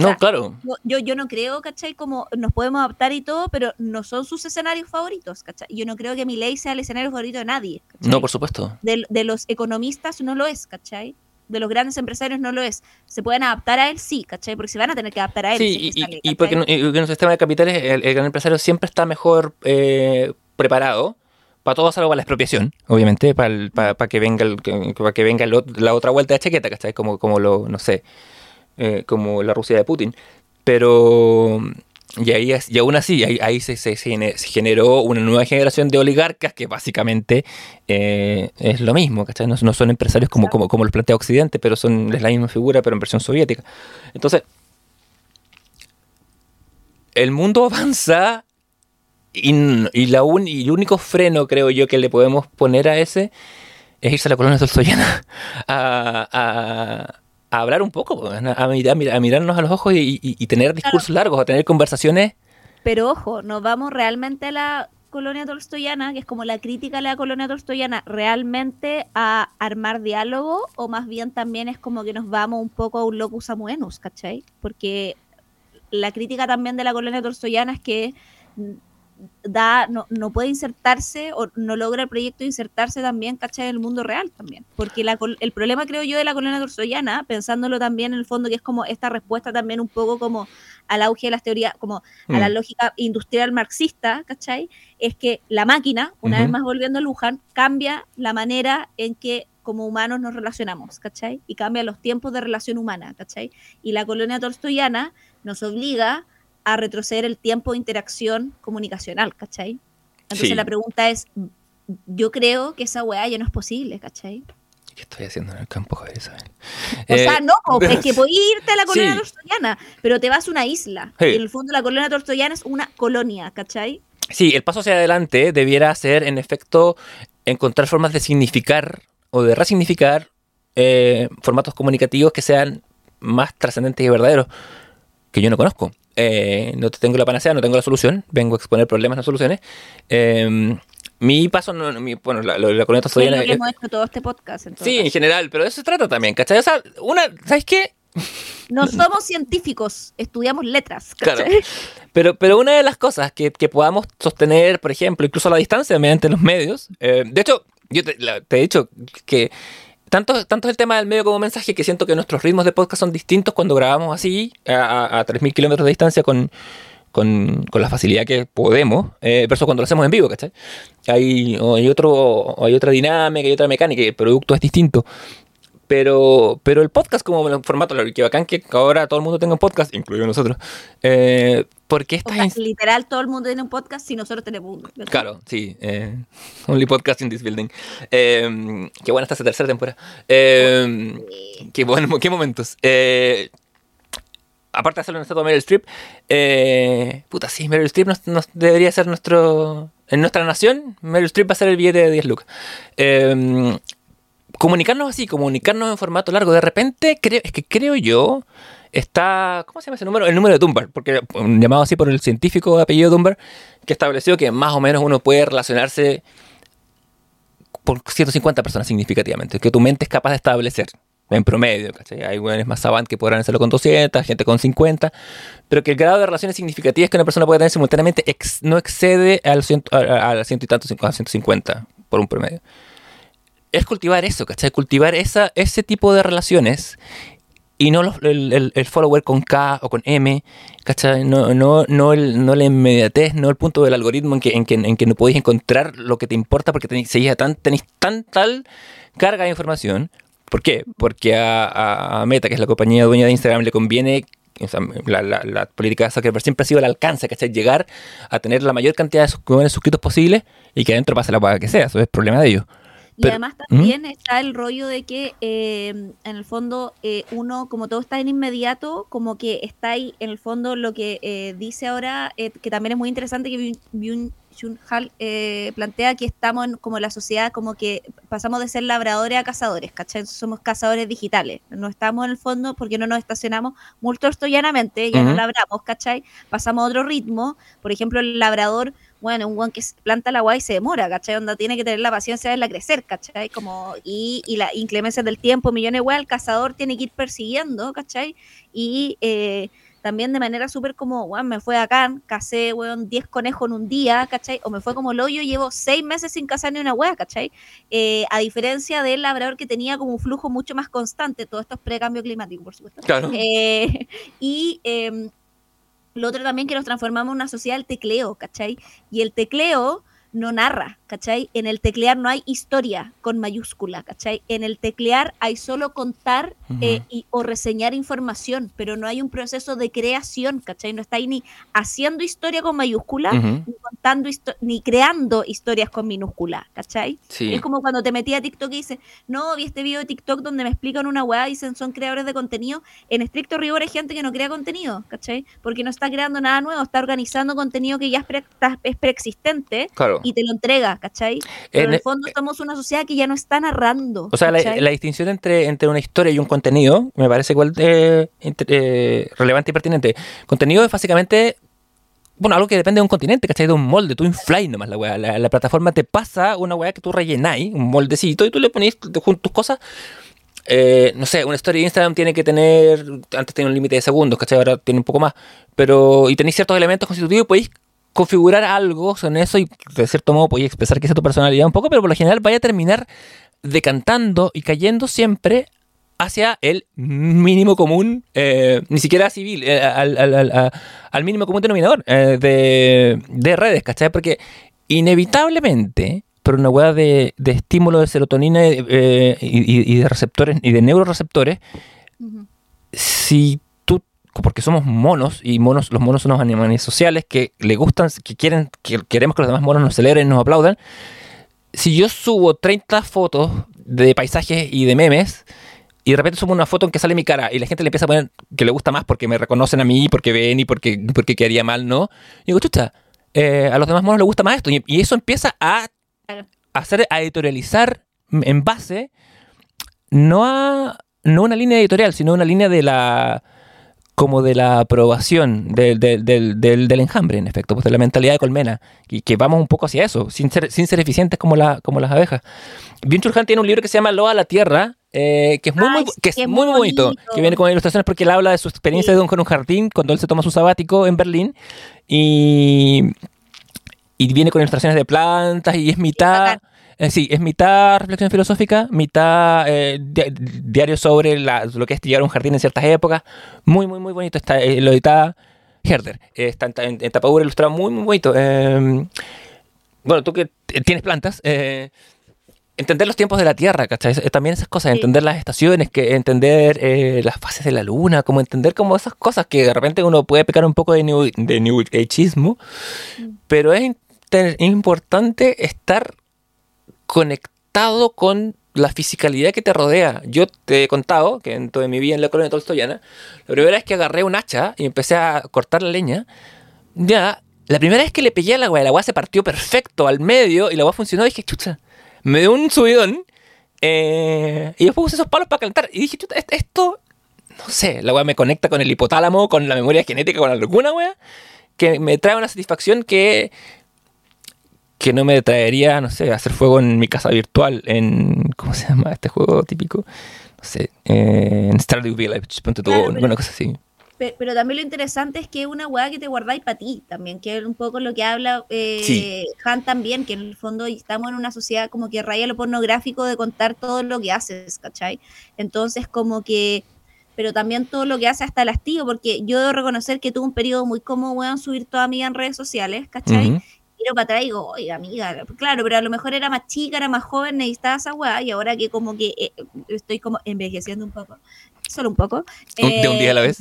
no, claro. Yo, yo no creo, ¿cachai? Como nos podemos adaptar y todo, pero no son sus escenarios favoritos, ¿cachai? Yo no creo que mi ley sea el escenario favorito de nadie. ¿cachai? No, por supuesto. De, de, los economistas no lo es, ¿cachai? De los grandes empresarios no lo es. ¿Se pueden adaptar a él? Sí, ¿cachai? Porque se van a tener que adaptar a él. Sí, y, y, porque, en un sistema de capitales el, gran empresario siempre está mejor eh, preparado para todo salvo para la expropiación, obviamente, para, para, que venga el, para que venga la otra vuelta de chaqueta, ¿cachai? Como, como lo, no sé, eh, como la Rusia de Putin. Pero, y, ahí, y aún así, ahí, ahí se, se, generó una nueva generación de oligarcas que básicamente eh, es lo mismo, ¿cachai? No, no son empresarios como, como, como los plantea Occidente, pero son es la misma figura, pero en versión soviética. Entonces, el mundo avanza y, la y el único freno, creo yo, que le podemos poner a ese es irse a la colonia solsoyana a, a, a hablar un poco, a, mirar, a, mirarnos a los ojos y, tener discursos largos, a tener conversaciones. Pero ojo, nos vamos realmente a la colonia tolstoyana, que es como la crítica a la colonia tolstoyana, realmente a armar diálogo o más bien también es como que nos vamos un poco a un locus amuenus, ¿cachai? Porque la crítica también de la colonia tolstoyana es que da, no, no, puede insertarse o no logra el proyecto insertarse también, ¿cachai? En el mundo real también. Porque la, el problema, creo yo, de la colonia torsoyana, pensándolo también en el fondo, que es como esta respuesta también un poco como al auge de las teorías, como a la mm. lógica industrial marxista, ¿cachai? Es que la máquina, una vez más volviendo a Luján, cambia la manera en que como humanos nos relacionamos, ¿cachai? Y cambia los tiempos de relación humana, ¿cachai? Y la colonia torstoyana nos obliga a retroceder el tiempo de interacción comunicacional, ¿cachai? Entonces la pregunta es, yo creo que esa weá ya no es posible, ¿cachai? ¿Qué estoy haciendo en el campo, Javier O sea, no, es que podés irte a la colonia torstoyana, pero te vas a una isla. Y en el fondo la colonia torstoyana es una colonia, ¿cachai? Sí, el paso hacia adelante debiera ser, en efecto, encontrar formas de significar o de resignificar eh, formatos comunicativos que sean más trascendentes y verdaderos, que yo no conozco. Eh, no tengo la panacea, no tengo la solución, vengo a exponer problemas, no soluciones. Eh, mi paso, no, mi, bueno, la, la, la soy lo que hemos hecho todo este podcast. sí, en general, pero de eso se trata también, ¿cachai? O sea, una, ¿sabes qué? No somos científicos, estudiamos letras. ¿cachai? Claro. Pero, pero una de las cosas que, que, podamos sostener, por ejemplo, incluso a la distancia mediante los medios, de hecho, yo te, he dicho que tanto, tanto es el tema del medio como mensaje que siento que nuestros ritmos de podcast son distintos cuando grabamos así, a, a 3.000 kilómetros de distancia con, con, la facilidad que podemos, eh, versus cuando lo hacemos en vivo, ¿cachai? Hay, hay, otro, hay otra dinámica, hay otra mecánica, el producto es distinto. Pero, pero el podcast como formato, lo que bacán que ahora todo el mundo tenga un podcast, incluido nosotros. Eh, porque esta literal todo el mundo tiene un podcast si nosotros tenemos uno. Claro, sí. Eh, only podcast in this building. Eh, qué buena esta tercera temporada. Eh, qué, bueno, qué momentos. Eh, aparte de hacerlo en estatua Meryl Streep, puta, sí, Meryl Streep nos, debería ser nuestro. En nuestra nación, Meryl Streep va a ser el billete de 10 lucas. Eh, comunicarnos así, comunicarnos en formato largo. De repente, creo, es que creo yo, está. ¿Cómo se llama ese número? El número de Dunbar, porque llamado así por el científico de apellido Dunbar, que estableció que más o menos uno puede relacionarse por 150 personas significativamente, que tu mente es capaz de establecer en promedio, ¿cachai? Hay güeyes más savant que podrán hacerlo con 200, gente con 50, pero que el grado de relaciones significativas que una persona puede tener simultáneamente no excede al ciento, a, ciento y tanto, a 150 por un promedio. Es cultivar eso, ¿cachai? Cultivar esa, ese tipo de relaciones y no el, follower con K o con M, ¿cachai? No, no, no, el, no la inmediatez, no el punto del algoritmo en que, en que, en que no podéis encontrar lo que te importa porque tenéis, tan, tenéis tan tal carga de información ¿Por qué? Porque a, Meta, que es la compañía dueña de Instagram, le conviene la, política de Zuckerberg siempre ha sido el alcance, ¿cachai? Llegar a tener la mayor cantidad de suscritos posible y que adentro pase la paga que sea, eso es problema de ellos. Y además también está el rollo de que eh, en el fondo eh, uno, como todo está en inmediato, como que está ahí en el fondo lo que eh, dice ahora, que también es muy interesante, que vi un, Hall eh, plantea que estamos en, como la sociedad, como que pasamos de ser labradores a cazadores, ¿cachai? Somos cazadores digitales. No estamos en el fondo porque no nos estacionamos muy torstoyanamente, ya no labramos, ¿cachai? Pasamos a otro ritmo. Por ejemplo, el labrador, bueno, un guan que planta la agua y se demora, ¿cachai? Onda tiene que tener la paciencia de verla crecer, ¿cachai? Como, y, y la inclemencia del tiempo, millones de el cazador tiene que ir persiguiendo, ¿cachai? Y eh, también de manera súper como, weón, me fue acá, casé, weón, 10 conejos en un día, ¿cachai? O me fue como lo yo llevo 6 meses sin cazar ni una weá, ¿cachai? Eh, a diferencia del labrador que tenía como un flujo mucho más constante, todo esto es precambio climático, por supuesto. Claro. Eh, y em, lo otro también que nos transformamos en una sociedad del tecleo, ¿cachai? Y el tecleo no narra, ¿cachai? En el teclear no hay historia con mayúscula, ¿cachai? En el teclear hay solo contar eh, y, o reseñar información, pero no hay un proceso de creación, ¿cachai? No está ahí ni haciendo historia con mayúscula, ni contando ni creando historias con minúscula, ¿cachai? Es como cuando te metí a TikTok y dices, no, vi este video de TikTok donde me explican una weá y dicen son creadores de contenido. En estricto rigor hay gente que no crea contenido, ¿cachai? Porque no está creando nada nuevo, está organizando contenido que ya es, pre es preexistente y te lo entrega, ¿cachai? Pero en, el fondo somos una sociedad que ya no está narrando. O sea, la, distinción entre, entre una historia y un contenido me parece igual de, eh, relevante y pertinente. Contenido es básicamente bueno, algo que depende de un continente, ¿cachai? De un molde, tú infláis nomás la weá. La, plataforma te pasa una weá que tú rellenáis, un moldecito, y tú le pones tus cosas. Eh, no sé, una historia de Instagram tiene que tener, antes tenía un límite de segundos, ¿cachai? Ahora tiene un poco más, pero, y tenéis ciertos elementos constitutivos, podéis configurar algo son eso y de cierto modo podéis expresar que es tu personalidad un poco, pero por lo general vaya a terminar decantando y cayendo siempre hacia el mínimo común, eh, ni siquiera civil, eh, al, mínimo común denominador eh, de, redes, ¿cachai? Porque inevitablemente, por una hueá de, estímulo de serotonina y, de receptores y de neuroreceptores, si tú, porque somos monos y monos, los monos son los animales sociales que le gustan, que quieren, que queremos que los demás monos nos celebren nos aplaudan. Si yo subo 30 fotos de paisajes y de memes, y de repente subo una foto en que sale mi cara y la gente le empieza a poner que le gusta más porque me reconocen a mí, porque ven y porque, porque quedaría mal, ¿no? Y digo, chucha, eh, a los demás monos les gusta más esto. Y, eso empieza a, hacer, a editorializar en base, no a no una línea editorial, sino una línea de la como de la aprobación del, del, del, del, enjambre, en efecto, pues de la mentalidad de colmena, y que vamos un poco hacia eso, sin ser, sin ser eficientes como, la, como las abejas. Bien tiene un libro que se llama Loa a la Tierra, eh, que es muy, muy, que es muy, bonito, que viene con ilustraciones porque él habla de su experiencia de un, con un jardín cuando él se toma su sabático en Berlín y, y viene con ilustraciones de plantas y es mitad... Eh, sí, es mitad reflexión filosófica, mitad eh, diario sobre lo que es llevar un jardín en ciertas épocas. Muy, muy, muy bonito. Está, lo edita Herder. está en, en, tapadura ilustrado muy, muy bonito. Em, bueno, tú que tienes plantas, entender los tiempos de la Tierra, ¿cachai? También esas cosas, entender las estaciones, que entender eh, las fases de la Luna, como entender como esas cosas que de repente uno puede pecar un poco de New, de new Ageismo, mm. pero es, importante estar conectado con la fisicalidad que te rodea. Yo te he contado que en toda mi vida en la colonia tolstoyana, la primera vez que agarré un hacha y empecé a cortar la leña, ya, la primera vez que le pegué a la agua, la agua se partió perfecto al medio y la agua funcionó, dije, chucha, me dio un subidón. Eh, y después puse esos palos para calentar. Y dije, chuta, esto, no sé, la weá me conecta con el hipotálamo, con la memoria genética, con alguna weá, que me trae una satisfacción que, que no me traería, no sé, hacer fuego en mi casa virtual, en, ¿cómo se llama este juego típico? No sé, eh, en Stardew Village, ponte todo, una cosa así. Pero, también lo interesante es que es una weá que te guardáis para ti también, que es un poco lo que habla eh, Han también, que en el fondo estamos en una sociedad como que raya lo pornográfico de contar todo lo que haces, ¿cachai? Entonces como que, pero también todo lo que hace hasta el hastío, porque yo debo reconocer que tuve un periodo muy cómodo, weón, subir toda mi en redes sociales, ¿cachai? Pero para atrás digo, oye, amiga, claro, pero a lo mejor era más chica, era más joven, necesitaba esa weá, y ahora que como que eh, estoy como envejeciendo un poco, solo un poco. ¿De un día a la vez?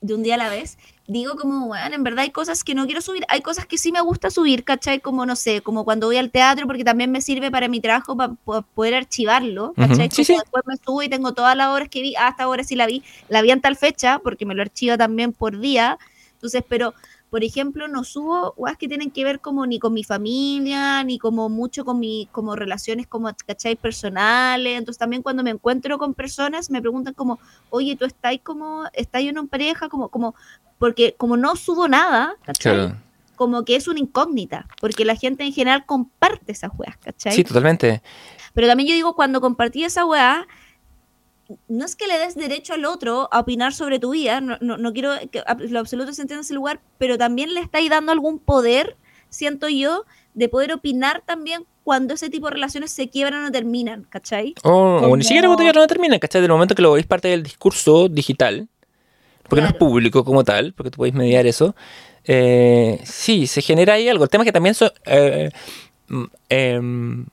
de un día a la vez, digo como, bueno, en verdad hay cosas que no quiero subir, hay cosas que sí me gusta subir, ¿cachai? Como, no sé, como cuando voy al teatro, porque también me sirve para mi trabajo, para poder archivarlo, ¿cachai? Después me subo y tengo todas las horas que vi, hasta ahora sí la vi, la vi en tal fecha, porque me lo archiva también por día, entonces, pero por ejemplo, no subo guas que tienen que ver como ni con mi familia, ni como mucho con mi, como relaciones como, ¿cachai? Personales. Entonces también cuando me encuentro con personas me preguntan como, oye, ¿tú estás como, estás en una pareja? Como, como, porque como no subo nada, ¿cachai? Como que es una incógnita, porque la gente en general comparte esas weas, ¿cachai? Sí, totalmente. Pero también yo digo, cuando compartí esa wea, no es que le des derecho al otro a opinar sobre tu vida, no, no, quiero que lo absoluto se entienda en ese lugar, pero también le estáis dando algún poder, siento yo, de poder opinar también cuando ese tipo de relaciones se quiebran o terminan, ¿cachai? o ni siquiera cuando no terminan, ¿cachai? Del momento que lo veis parte del discurso digital, porque no es público como tal, porque tú podéis mediar eso, eh, sí, se genera ahí algo. El tema es que también son... Eh, mm, em,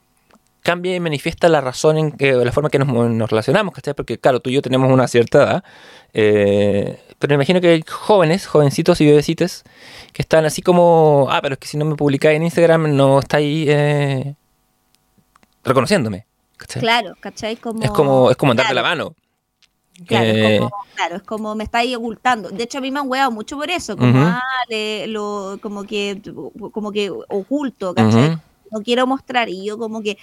cambia y manifiesta la razón en que, la forma que nos, nos relacionamos, ¿cachai? Porque claro, tú y yo tenemos una cierta edad, eh, pero me imagino que hay jóvenes, jovencitos y bebecitos que están así como, ah, pero es que si no me publicáis en Instagram no estáis eh, reconociéndome. Claro, ¿cachai? es como, es como andar de la mano. Claro, es eh, como, claro, es como me estáis ocultando. De hecho, a mí me han hueado mucho por eso, como, ah, lo, como que, como que oculto, ¿cachai? No quiero mostrar. Y yo como que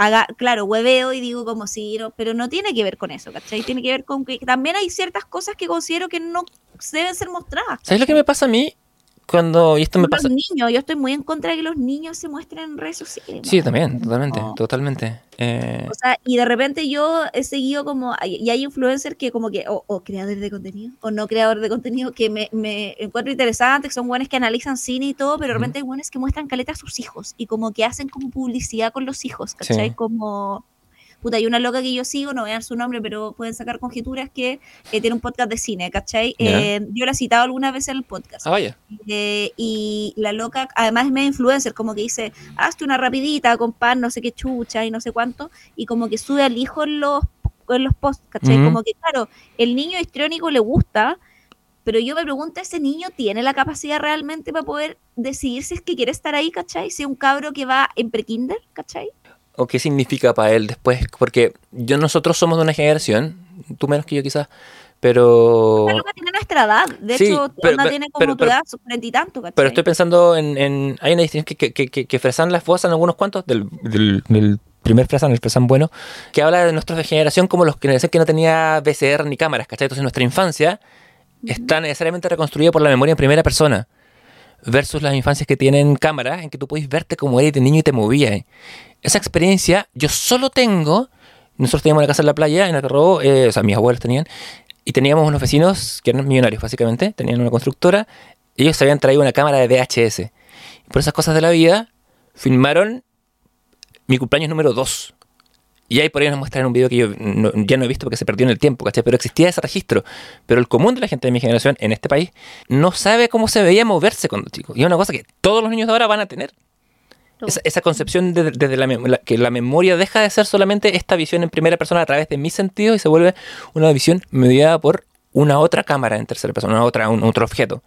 haga, claro, hueveo y digo como si, no, pero no tiene que ver con eso, ¿cachai? Tiene que ver con que también hay ciertas cosas que considero que no deben ser mostradas. ¿Sabes lo que me pasa a mí? Cuando, y esto me pasa... Los niños, yo estoy muy en contra de que los niños se muestren en redes sociales. Sí, también, totalmente, totalmente. Eh. O sea, y de repente yo he seguido como, y hay influencers que como que, o, creadores de contenido, o no creadores de contenido, que me, me encuentro interesantes, que son buenos que analizan cine y todo, pero de repente hay buenos que muestran caleta a sus hijos, y como que hacen como publicidad con los hijos, ¿cachai? Como puta, hay una loca que yo sigo, no vean su nombre, pero pueden sacar conjeturas que eh, tiene un podcast de cine, ¿cachai? Eh, yo la he citado algunas veces en el podcast. Ah, vaya. Eh, y la loca, además es medio influencer, como que dice, hazte una rapidita con pan, no sé qué chucha y no sé cuánto, y como que sube al hijo en los, en los posts, ¿cachai? Como que, claro, el niño histriónico le gusta, pero yo me pregunto, ¿ese niño tiene la capacidad realmente para poder decidir si es que quiere estar ahí, ¿cachai? Si es un cabro que va en prekinder, ¿cachai? O qué significa para él después, porque yo nosotros somos de una generación, tú menos que yo quizás, pero... Pero tiene nuestra edad, de hecho, pero, tiene como tu edad, treinta y tanto, Pero estoy pensando en, hay una distinción que, que, que, que Fresan las en algunos cuantos, del, del, primer Fresan, el Fresan bueno, que habla de nuestra generación como los que que no tenía VCR ni cámaras, ¿cachai? Entonces nuestra infancia está necesariamente reconstruida por la memoria en primera persona versus las infancias que tienen cámaras en que tú puedes verte como eres de niño y te movías esa experiencia yo solo tengo. Nosotros teníamos una casa en la playa, en Algarrobo, eh, o sea, mis abuelos tenían, y teníamos unos vecinos que eran millonarios, básicamente, tenían una constructora, ellos se habían traído una cámara de VHS. Por esas cosas de la vida, filmaron mi cumpleaños número 2. Y ahí por ahí nos muestran un video que yo ya no he visto porque se perdió en el tiempo, ¿cachai? Pero existía ese registro. Pero el común de la gente de mi generación en este país no sabe cómo se veía moverse cuando chico. Y es una cosa que todos los niños de ahora van a tener. Esa, concepción desde la, que la memoria deja de ser solamente esta visión en primera persona a través de mis sentidos y se vuelve una visión mediada por una otra cámara en tercera persona, una otra, un, otro objeto.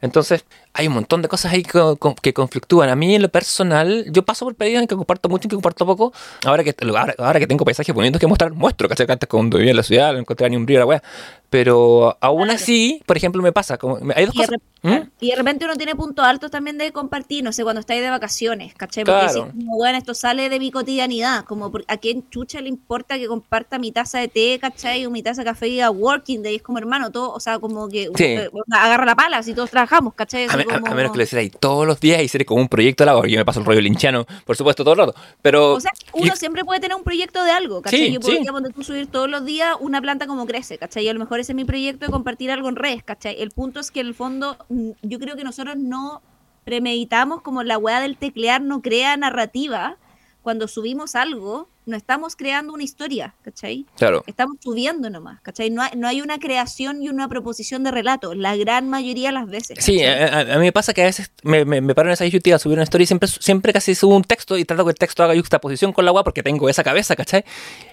Entonces, hay un montón de cosas ahí que, conflictúan. A mí, en lo personal, yo paso por periodos en que comparto mucho y que comparto poco. Ahora que, ahora, que tengo paisajes bonitos que mostrar, muestro, ¿cachai? Antes cuando vivía en la ciudad, no encontré ni un brillo la weá. Pero aún así, por ejemplo, me pasa. Como, hay dos y, cosas. De ¿Mm? y de repente uno tiene puntos altos también de compartir, no sé, cuando estáis de vacaciones, ¿cachai? Porque si, como, bueno, esto sale de mi cotidianidad, como a quién chucha le importa que comparta mi taza de té, ¿cachai? O mi taza de café y diga working day, es como hermano, todo, o sea, como que eh, agarra la pala si todos trabajamos, ¿cachai? A, menos que lo hiciera ahí todos los días y sería como un proyecto de labor. Yo me paso el rollo linchano, por supuesto, todo el rato. Pero, o sea, uno siempre puede tener un proyecto de algo, ¿cachai? Yo podría sí. subir todos los días una planta como crece, ¿cachai? Y a lo mejor ese es mi proyecto de compartir algo en redes, ¿cachai? El punto es que en el fondo mm, yo creo que nosotros no premeditamos como la weá del teclear no crea narrativa. Cuando subimos algo, no estamos creando una historia, ¿cachai? Claro. Estamos subiendo nomás, ¿cachai? No hay, no hay una creación y una proposición de relato, la gran mayoría de las veces. Sí, a, mí me pasa que a veces me, me, me paro en esa YouTube a subir una historia y siempre, siempre casi subo un texto y trato que el texto haga juxtaposición con la weá porque tengo esa cabeza, ¿cachai?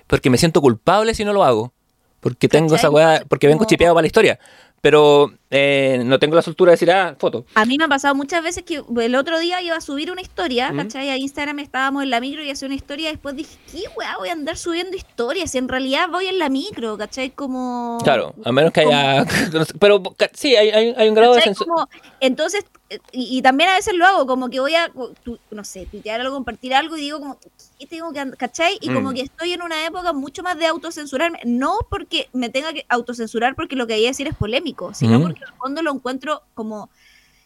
Porque me siento culpable si no lo hago. Porque tengo esa weá, porque vengo chipeado para la historia pero eh, no tengo la soltura de decir, ah, foto. A mí me ha pasado muchas veces que el otro día iba a subir una historia, ¿cachai? A Instagram estábamos en la micro y hacía una historia, y después dije, ¿qué weá voy a andar subiendo historias? Y en realidad voy en la micro, ¿cachai? Como... Claro, a menos que haya... pero sí, hay, hay, un grado de censura. Entonces, y, también a veces lo hago, como que voy a, no sé, tuitear algo, compartir algo y digo como, ¿qué tengo que, ¿cachai? Y como mm. que estoy en una época mucho más de autocensurarme, no porque me tenga que autocensurar porque lo que hay a decir es polémico, sino porque en el fondo lo encuentro como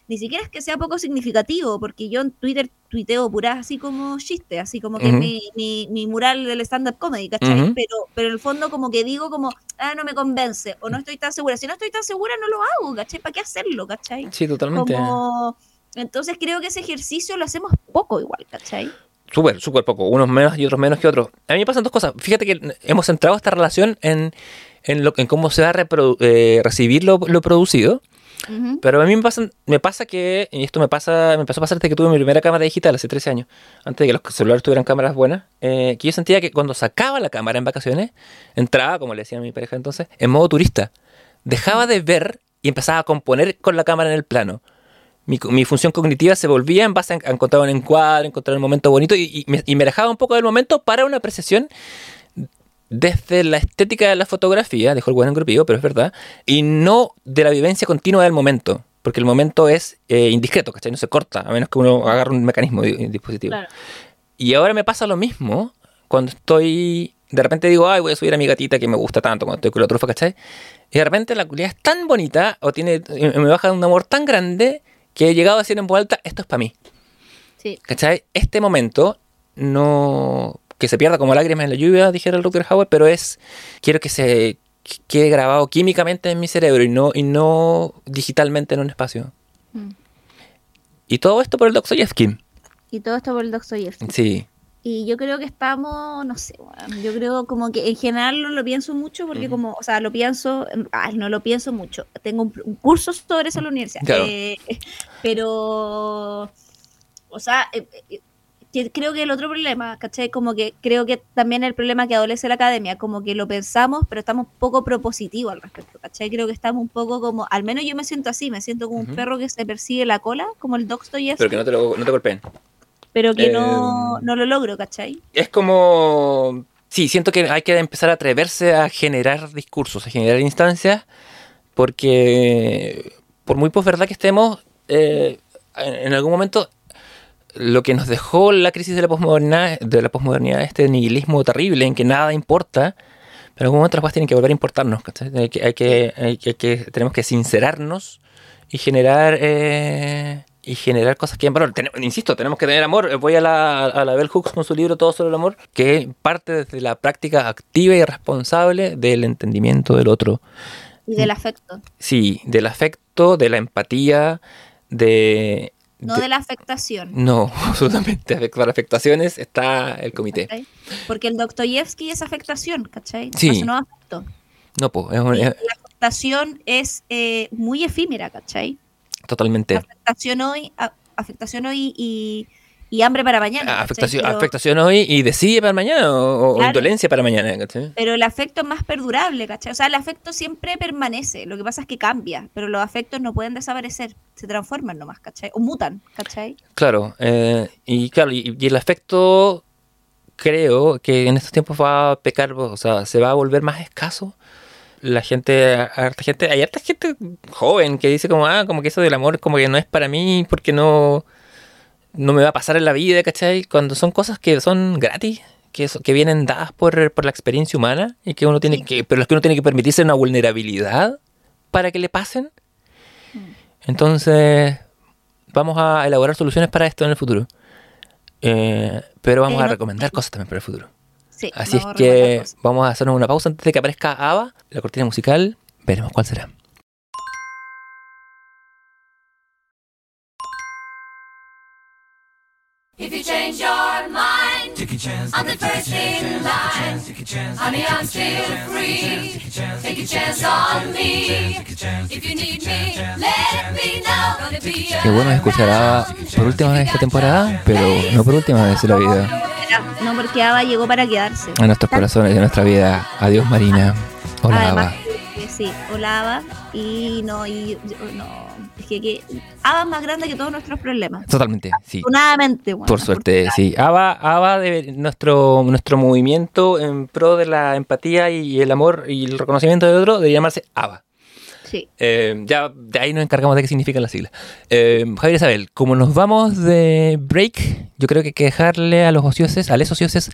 ni siquiera es que sea poco significativo, porque yo en Twitter tuiteo puras así como chiste, así como que mi, mi, mural del stand-up comedy, ¿cachai? pero, pero en el fondo como que digo como, ah, no me convence, o no estoy tan segura. Si no estoy tan segura, no lo hago, ¿cachai? ¿Para qué hacerlo, cachai? Sí, totalmente. Entonces creo que ese ejercicio lo hacemos poco igual, ¿cachai? Súper, súper poco, unos menos y otros menos que otros. A mí me pasan dos cosas. Fíjate que hemos centrado esta relación en, en, lo, en cómo se va a eh, recibir lo, lo producido pero a mí me pasa, me pasa que, y esto me pasa, me pasó a pasar desde que tuve mi primera cámara digital hace 13 años, antes de que los celulares tuvieran cámaras buenas, eh, que yo sentía que cuando sacaba la cámara en vacaciones, entraba, como le decía a mi pareja entonces, en modo turista. Dejaba de ver y empezaba a componer con la cámara en el plano. Mi, mi función cognitiva se volvía en base a, encontrar un encuadre, encontrar un momento bonito y, me, y me dejaba un poco del momento para una apreciación desde la estética de la fotografía, dejó el buen engrupido, pero es verdad, y no de la vivencia continua del momento, porque el momento es eh, indiscreto, ¿cachai? No se corta, a menos que uno agarre un mecanismo un dispositivo. Y ahora me pasa lo mismo cuando estoy, de repente digo, ay, voy a subir a mi gatita que me gusta tanto cuando estoy con la trufa, ¿cachai? Y de repente la cualidad es tan bonita, o tiene, me baja un amor tan grande, que he llegado a decir en vuelta, esto es para mí. Sí. ¿Cachai? Este momento no que se pierda como lágrimas en la lluvia, dijera el Dr. Howard, pero es quiero que se quede grabado químicamente en mi cerebro y no y no digitalmente en un espacio. Mm. Y todo esto por el Dostoyevsky. Y todo esto por el Dostoyevsky. Sí. Y yo creo que estamos, no sé, yo creo como que en general no lo pienso mucho porque como, o sea, lo pienso, no lo pienso mucho. Tengo un, curso sobre eso en la universidad. Eh, pero, o sea, eh, eh, creo que el otro problema, ¿cachai? Como que creo que también el problema que adolece la academia, como que lo pensamos, pero estamos poco propositivos al respecto, ¿cachai? Creo que estamos un poco como, al menos yo me siento así, me siento como un perro que se persigue la cola, como el Dostoyevsky. Pero que no te, lo, no te golpeen pero que no, em, no lo logro, ¿cachai? Es como... Sí, siento que hay que empezar a atreverse a generar discursos, a generar instancias, porque por muy verdad que estemos, eh, en algún momento lo que nos dejó la crisis de la posmodernidad, de la posmodernidad este nihilismo terrible en que nada importa, pero en algún las cosas tienen que volver a importarnos. Hay que, hay que, que, tenemos que sincerarnos y generar eh, y generar cosas que en valor. insisto, tenemos que tener amor. Voy a la, a la Bell Hooks con su libro Todo sobre el amor, que parte desde la práctica activa y responsable del entendimiento del otro. Y del afecto. Sí, del afecto, de la empatía, de... No de, la afectación. No, absolutamente. Para afectaciones está el comité. Porque el Dostoyevsky es afectación, ¿cachai? Sí. no afecto. No, pues. La afectación es eh, muy efímera, ¿cachai? Totalmente. Afectación hoy, afectación hoy y, hambre para mañana. Afectación, afectación hoy y decide para mañana o, indolencia para mañana. Pero el afecto es más perdurable, ¿cachai? O sea, el afecto siempre permanece, lo que pasa es que cambia, pero los afectos no pueden desaparecer, se transforman nomás, ¿cachai? O mutan, ¿cachai? Claro, eh, y claro, y, el afecto creo que en estos tiempos va a pecar, o sea, se va a volver más escaso la gente, harta gente, hay harta gente joven que dice como, ah, como que eso del amor como que no es para mí porque no, no me va a pasar en la vida, ¿cachai? Cuando son cosas que son gratis, que, que vienen dadas por, por la experiencia humana y que uno tiene que, pero es que uno tiene que permitirse una vulnerabilidad para que le pasen. Mm. Entonces, vamos a elaborar soluciones para esto en el futuro. Eh, pero vamos a recomendar cosas también para el futuro. Así es que vamos a hacernos una pausa antes de que aparezca Ava, la cortina musical. Veremos cuál será. If you change your mind, take a chance, I'm the first in line. Honey, I'm still free. Take a chance on me. If you need me, let me know. Qué bueno escuchar a por última vez esta temporada, pero no por última vez en la vida. No, porque Ava llegó para quedarse. A nuestros corazones y a nuestra vida. Adiós, Marina. Hola, Ava. Sí, hola, Ava. Y no, y no. Es que, Ava es más grande que todos nuestros problemas. Totalmente, sí. Afortunadamente, bueno, Por suerte, sí. Ava, Ava de nuestro, nuestro movimiento en pro de la empatía y el amor y el reconocimiento de otro debe llamarse Ava. Sí. Eh, ya de ahí nos encargamos de qué significan las siglas. Eh, Javier Isabel, como nos vamos de break, yo creo que hay que dejarle a los ociosos, a los ociosos,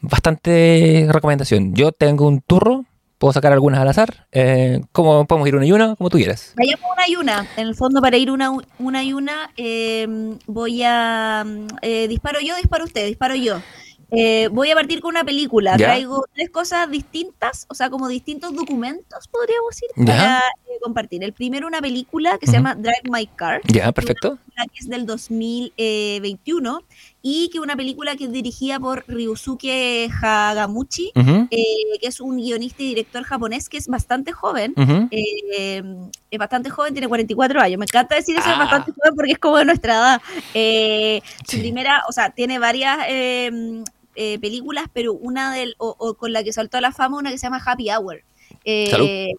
bastante recomendación. Yo tengo un turro, puedo sacar algunas al azar. Eh, ¿Cómo podemos ir una y una? Como tú quieras. Vayamos una y una. En el fondo, para ir una, una y una, voy a. disparo yo, disparo usted, disparo yo. Eh, voy a partir con una película. Traigo tres cosas distintas, o sea, como distintos documentos, podríamos decir, para eh, compartir. El primero, una película que se llama Drive My Car. Ya, perfecto. Que es del 2021 y que una película que es dirigida por Ryusuke Hagamuchi, eh, que es un guionista y director japonés que es bastante joven. es bastante joven, tiene 44 años. Me encanta decir eso, es ah. bastante joven porque es como de nuestra edad. Su primera, o sea, tiene varias eh, películas, pero una del, o, con la que saltó a la fama, una que se llama Happy Hour. Eh.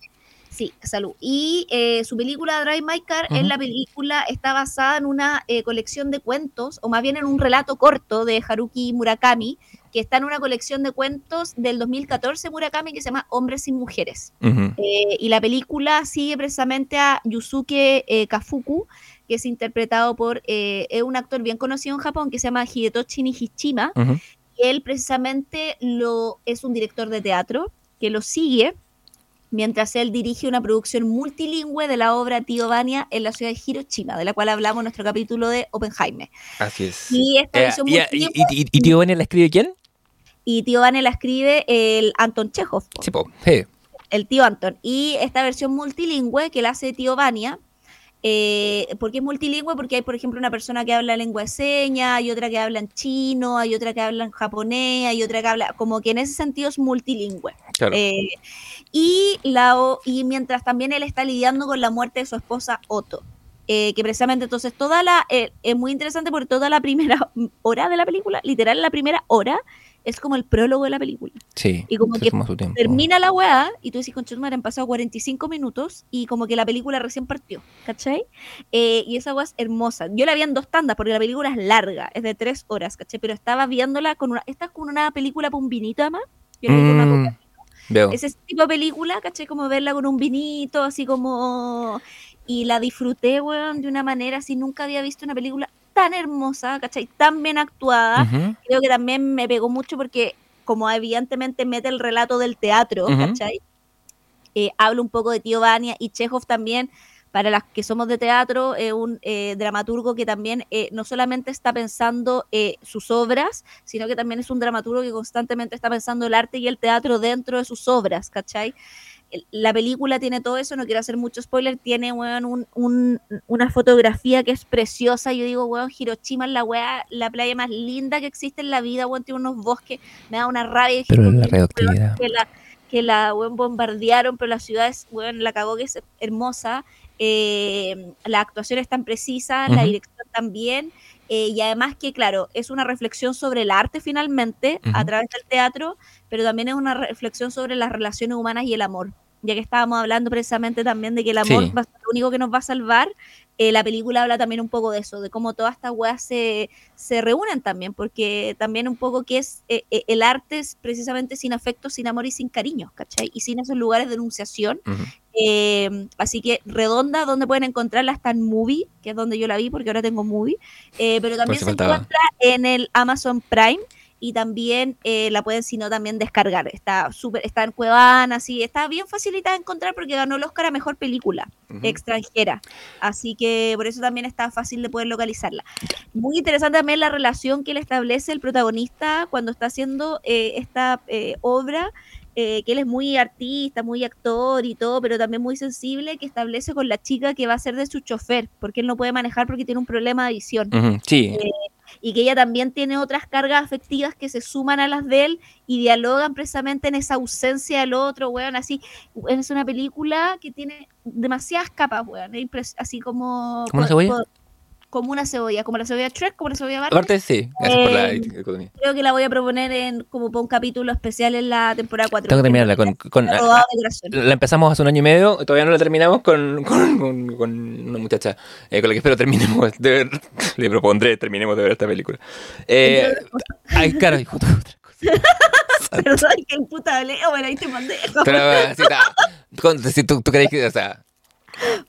Sí, salud. Y eh, su película Drive My Car es la película, está basada en una colección de cuentos, o más bien en un relato corto de Haruki Murakami, que está en una colección de cuentos del 2014 Murakami que se llama Hombres y Mujeres. y la película sigue precisamente a Yusuke Kafuku, que es interpretado por un actor bien conocido en Japón que se llama Hidetoshi Nishijima, él precisamente lo, es un director de teatro que lo sigue mientras él dirige una producción multilingüe de la obra Tío Vania en la ciudad de Hiroshima, de la cual hablamos en nuestro capítulo de Oppenheimer. Así es. Y esta Eh, versión y, y- multilingüe, y- y Tío Vania la escribe quién? y Tío Vania la escribe el Anton Chekhov, Sí, po. Sí. el tío Anton. Y esta versión multilingüe que la hace Tío Vania, eh, ¿por qué es multilingüe? Porque hay, por ejemplo, una persona que habla lengua de señas, hay otra que habla en chino, hay otra que habla en japonés, hay otra que habla, como que en ese sentido es multilingüe. Claro. Eh, y, la, y mientras también él está lidiando con la muerte de su esposa Otto. eh, que precisamente entonces toda la eh, es muy interesante porque toda la primera hora de la película, literal la primera hora, es como el prólogo de la película. sí. y como que. Termina la weá y tú dices, con madre, han pasado 45 minutos y como que la película recién partió, ¿cachai? Eh, y esa weá es hermosa. Yo la vi en dos tandas porque la película es larga, es de tres horas, ¿cachai? Pero estaba viéndola con una. Esta es como una película para un vinito, además. Yo la vi con una Mm. Veo. Es ese tipo de película, ¿cachai? Como verla con un vinito, así como... Y la disfruté, weón, de una manera así. Nunca había visto una película tan hermosa, ¿cachai? Tan bien actuada. Ujú. Creo que también me pegó mucho porque como evidentemente mete el relato del teatro, Ujú. ¿cachai? Eh, habla un poco de Tío Vania y Chekhov también, para las que somos de teatro, es un eh, dramaturgo que también eh, no solamente está pensando eh, sus obras, sino que también es un dramaturgo que constantemente está pensando el arte y el teatro dentro de sus obras, ¿cachai? La película tiene todo eso, no quiero hacer mucho spoiler, tiene weón, un, un- una fotografía que es preciosa. Yo digo, weón, Hiroshima es la weá, la playa más linda que existe en la vida, weón, tiene unos bosques, me da una rabia. Pero ¿por la Que la, que la weón, bombardearon, pero la ciudad es, weón, la cagó que es hermosa. Eh, la actuación es tan precisa, la dirección también. eh, y además que, claro, es una reflexión sobre el arte finalmente a través del teatro, pero también es una reflexión sobre las relaciones humanas y el amor. Ya que estábamos hablando precisamente también de que el amor Sí. va a ser lo único que nos va a salvar, eh, la película habla también un poco de eso, de cómo todas estas weas se, se reúnen también, porque también un poco que es eh, eh, el arte es precisamente sin afecto, sin amor y sin cariño, ¿cachai? Y sin esos lugares de enunciación. Eh, así que Redonda, donde pueden encontrarla, está en Movie, que es donde yo la vi, porque ahora tengo Movie, pero también se encuentra en el Amazon Prime y también eh, la pueden, si no, también descargar. Está súper, está en Cuevana, así, está bien facilitada de encontrar porque ganó el Oscar a Mejor Película extranjera. Así que por eso también está fácil de poder localizarla. Muy interesante también la relación que le establece el protagonista cuando está haciendo eh, esta eh, obra, eh, que él es muy artista, muy actor y todo, pero también muy sensible, que establece con la chica que va a ser de su chofer, porque él no puede manejar porque tiene un problema de visión. Sí, y que ella también tiene otras cargas afectivas que se suman a las de él y dialogan precisamente en esa ausencia del otro, weón, así, es una película que tiene demasiadas capas, weón, así como... Co- como una cebolla, como la cebolla Shrek, como la cebolla Barney. aparte sí, gracias por la Eh. Creo que la voy a proponer en como para un capítulo especial en la temporada 4. Tengo que terminarla con... con- de corazón. la empezamos hace un año y medio, todavía no la terminamos con, con, con- con una muchacha eh, con la que espero terminemos de ver, le propondré terminemos de ver esta película. Eh, ay, claro, hijo, otra cosa. Perdón, que imputable. Oh, bueno, ahí te mandé. Pero, eh. Con- si tú crees que, o sea,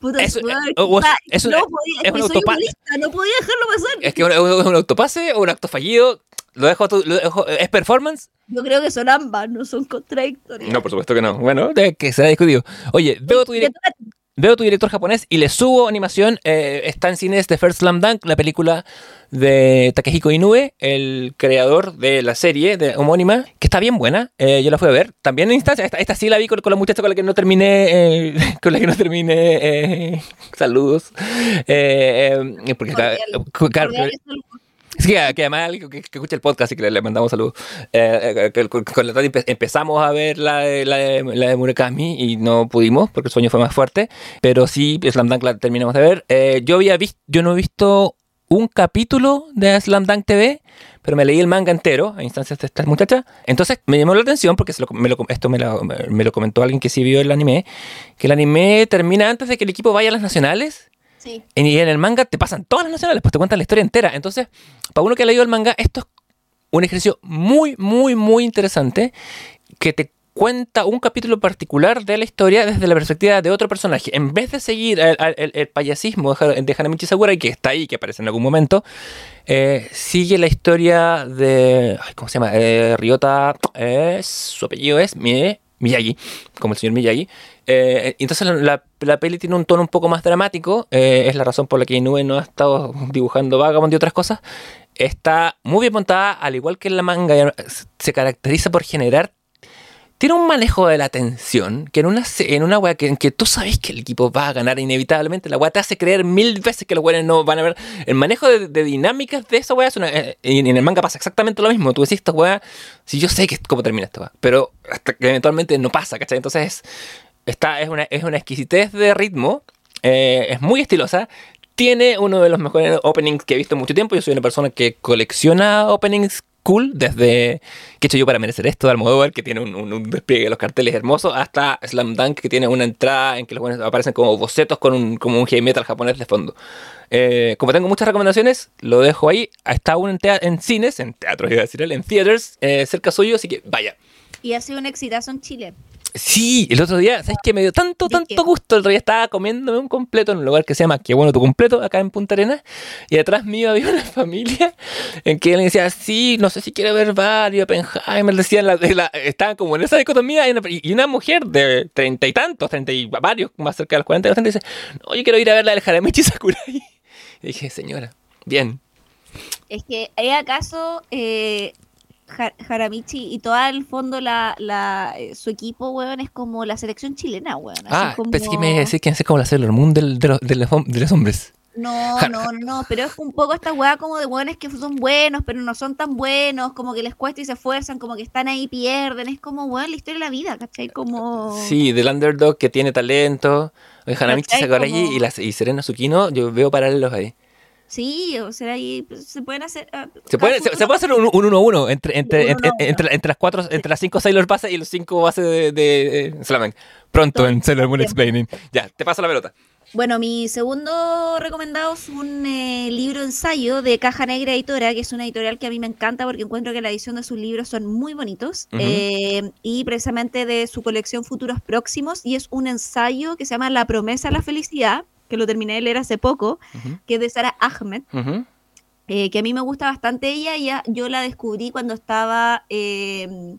Puta, eh, es no una- podía, es es un que soy humorista, no podía dejarlo pasar. es que es un autopase o un acto fallido, lo dejo, lo dejo- ¿es performance? Yo creo que son ambas, no son contradictorias. No, por supuesto que no. Bueno, que será discutido. Oye, veo tu, Te direc- toca- veo tu director japonés y le subo animación. eh, está en cines The First Slam Dunk, la película de Takehiko Inoue, el creador de la serie de homónima, que está bien buena. eh, yo la fui a ver. También en instancia, esta, esta sí la vi con, con la muchacha con la que no terminé. eh, con la que no terminé. eh, saludos. Eh, porque está- Sí, que, que además alguien que, que escucha el podcast y que le, le mandamos saludos. Eh, eh, con, la empe- empezamos a ver la de, la, de, la de Murakami y no pudimos porque el sueño fue más fuerte. Pero sí, Slam Dunk la terminamos de ver. Eh, yo había visto, yo no he visto un capítulo de Slam Dunk TV, pero me leí el manga entero a instancias de esta muchacha. Entonces me llamó la atención porque se lo- me lo- esto me lo, me lo comentó alguien que sí vio el anime, que el anime termina antes de que el equipo vaya a las nacionales. Sí. En- Y en el manga te pasan todas las nacionales, pues te cuentan la historia entera. Entonces, para uno que ha leído el manga, esto es un ejercicio muy, muy, muy interesante que te cuenta un capítulo particular de la historia desde la perspectiva de otro personaje. En vez de seguir el, el- el payasismo de Ha- de Hanamichi Sakurai, que está ahí, que aparece en algún momento, eh, sigue la historia de... ¿Cómo se llama? Eh, Ryota... eh, su apellido es. Miyagi, como el señor Miyagi. Eh, entonces la, la, peli tiene un tono un poco más dramático, eh, es la razón por la que Inoue no ha estado dibujando Vagabond y otras cosas. Está muy bien montada, al igual que en la manga, se caracteriza por generar tiene un manejo de la tensión que en una, en una wea que, en que tú sabes que el equipo va a ganar inevitablemente, la wea te hace creer mil veces que los weones no van a ver. El manejo de, dinámicas de esa wea es una. Eh, y en el manga pasa exactamente lo mismo. Tú decís esta wea, si yo sé que cómo termina esta wea, pero hasta que eventualmente no pasa, ¿cachai? Entonces, esta es una, es una exquisitez de ritmo, eh, es muy estilosa, tiene uno de los mejores openings que he visto en mucho tiempo. Yo soy una persona que colecciona openings cool, desde ¿Qué he hecho yo para merecer esto? de Almodóvar, que tiene un, despliegue de los carteles hermosos, hasta Slam Dunk, que tiene una entrada en que los buenos aparecen como bocetos con un, como un heavy metal japonés de fondo. Eh, como tengo muchas recomendaciones, lo dejo ahí. Está aún en, en cines, en teatros, iba a decir en theaters, eh, cerca suyo, así que vaya. Y ha sido un exitazo en Chile. Sí, el otro día, ¿sabes qué? Me dio tanto, tanto gusto. El otro día estaba comiéndome un completo en un lugar que se llama Qué bueno tu completo, acá en Punta Arenas. Y detrás mío había una familia en que él decía, sí, no sé si quiere ver Barry, Oppenheimer. Decían, la, estaban como en esa dicotomía. Y una, mujer de treinta y tantos, treinta y varios, más cerca de los cuarenta, y dice, no, yo quiero ir a ver la del Jaramichi Sakurai. Y dije, señora, bien. Es que, ¿hay acaso eh, Jaramichi y todo el fondo la, la, eh, su equipo, weón, es como la selección chilena, weón. ah, pensé que me decir que es como la Sailor Moon de, los, de, los, hombres. No, no, no, pero es un poco esta weá como de weones que son buenos, pero no son tan buenos, como que les cuesta y se esfuerzan, como que están ahí y pierden. Es como, weón, la historia de la vida, ¿cachai? Como... Sí, del underdog que tiene talento. Jaramichi Sakurai y, la, y Serena Tsukino, yo veo paralelos ahí. Sí, o sea, ahí pues, se pueden hacer. Ah, se, puede, se, puede hacer un 1-1 entre, entre, entre, entre, las cuatro, entre las cinco Sailor bases y los cinco bases de, de, de Pronto en Sailor Moon Explaining. Ya, te paso la pelota. Bueno, mi segundo recomendado es un eh, libro ensayo de Caja Negra Editora, que es una editorial que a mí me encanta porque encuentro que la edición de sus libros son muy bonitos eh, y precisamente de su colección Futuros Próximos y es un ensayo que se llama La promesa a la felicidad que lo terminé de leer hace poco, que es de Sara Ahmed, eh, que a mí me gusta bastante ella, ya yo la descubrí cuando estaba em,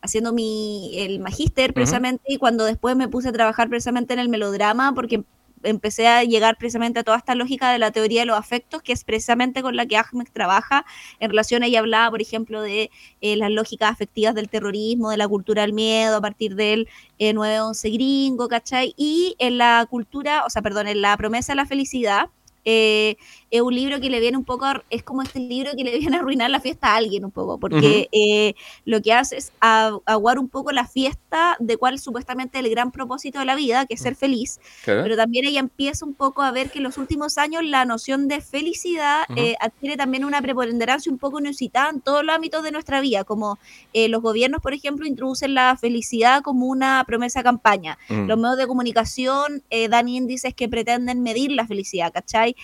haciendo mi, el magíster precisamente y cuando después me puse a trabajar precisamente en el melodrama, porque empecé a llegar precisamente a toda esta lógica de la teoría de los afectos, que es precisamente con la que Ahmed trabaja. En relación, ella hablaba, por ejemplo, de eh, las lógicas afectivas del terrorismo, de la cultura del miedo, a partir del eh, 9-11 gringo, ¿cachai? Y en la cultura, o sea, perdón, en la promesa de la felicidad, eh, es un libro que le viene un poco, es como este libro que le viene a arruinar la fiesta a alguien un poco, porque eh, lo que hace es aguar un poco la fiesta de cuál es supuestamente el gran propósito de la vida, que es ser feliz, pero también ella empieza un poco a ver que en los últimos años la noción de felicidad eh, adquiere también una preponderancia un poco inusitada en todos los ámbitos de nuestra vida, como los gobiernos, por ejemplo, introducen la felicidad como una promesa campaña, mm. los medios de comunicación dan índices que pretenden medir la felicidad, ¿cachai?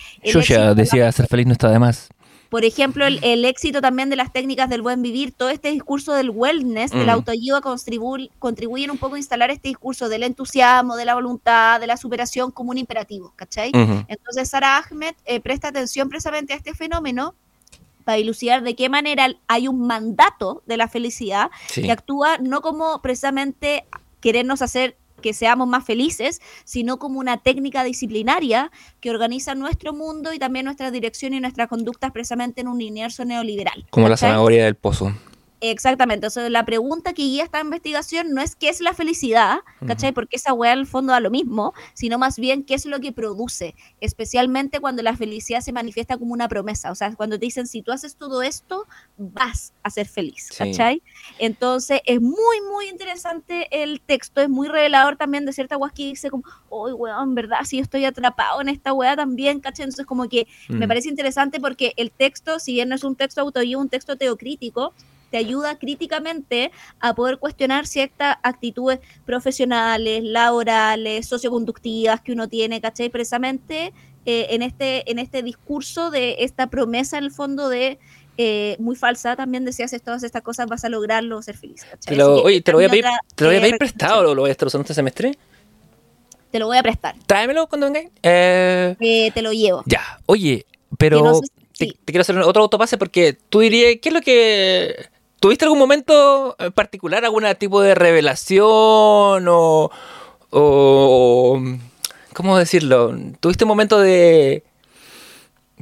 Decía, ser feliz no está de más. Por ejemplo, el, éxito también de las técnicas del buen vivir, todo este discurso del wellness, del mm. autoayuda, contribu contribuyen un poco a instalar este discurso del entusiasmo, de la voluntad, de la superación como un imperativo, ¿cachai? Entonces, Sara Ahmed eh, presta atención precisamente a este fenómeno para ilucidar de qué manera hay un mandato de la felicidad que actúa no como precisamente querernos hacer que seamos más felices, sino como una técnica disciplinaria que organiza nuestro mundo y también nuestra dirección y nuestras conductas precisamente en un universo neoliberal. Como la zanahoria del pozo. Exactamente, o sea, la pregunta que guía esta investigación no es qué es la felicidad, ¿cachai? Porque esa weá al fondo da lo mismo, sino más bien qué es lo que produce, especialmente cuando la felicidad se manifiesta como una promesa, o sea, cuando te dicen, si tú haces todo esto, vas a ser feliz, ¿cachai? Entonces, es muy, muy interesante el texto, es muy revelador también de cierta weá que dice como, uy, weón, verdad, si yo estoy atrapado en esta weá también, ¿cachai? Entonces, como que me mm. parece interesante porque el texto, si bien no es un texto autoayuda, un texto teocrítico, te ayuda críticamente a poder cuestionar ciertas actitudes profesionales, laborales, socioconductivas que uno tiene, ¿cachai? Precisamente eh, en, este, en este discurso de esta promesa en el fondo de eh, muy falsa también decía, haces todas estas cosas vas a lograrlo, ser feliz. oye, te lo voy a pedir, te lo voy a pedir prestado, ¿lo, lo voy a estar usando este semestre? Te lo voy a prestar. Tráemelo cuando venga. Eh, eh, te lo llevo. Ya, oye, pero te, quiero hacer otro autopase porque tú dirías, ¿qué es lo que ¿Tuviste algún momento particular, algún tipo de revelación o, o ¿cómo decirlo? ¿Tuviste un momento de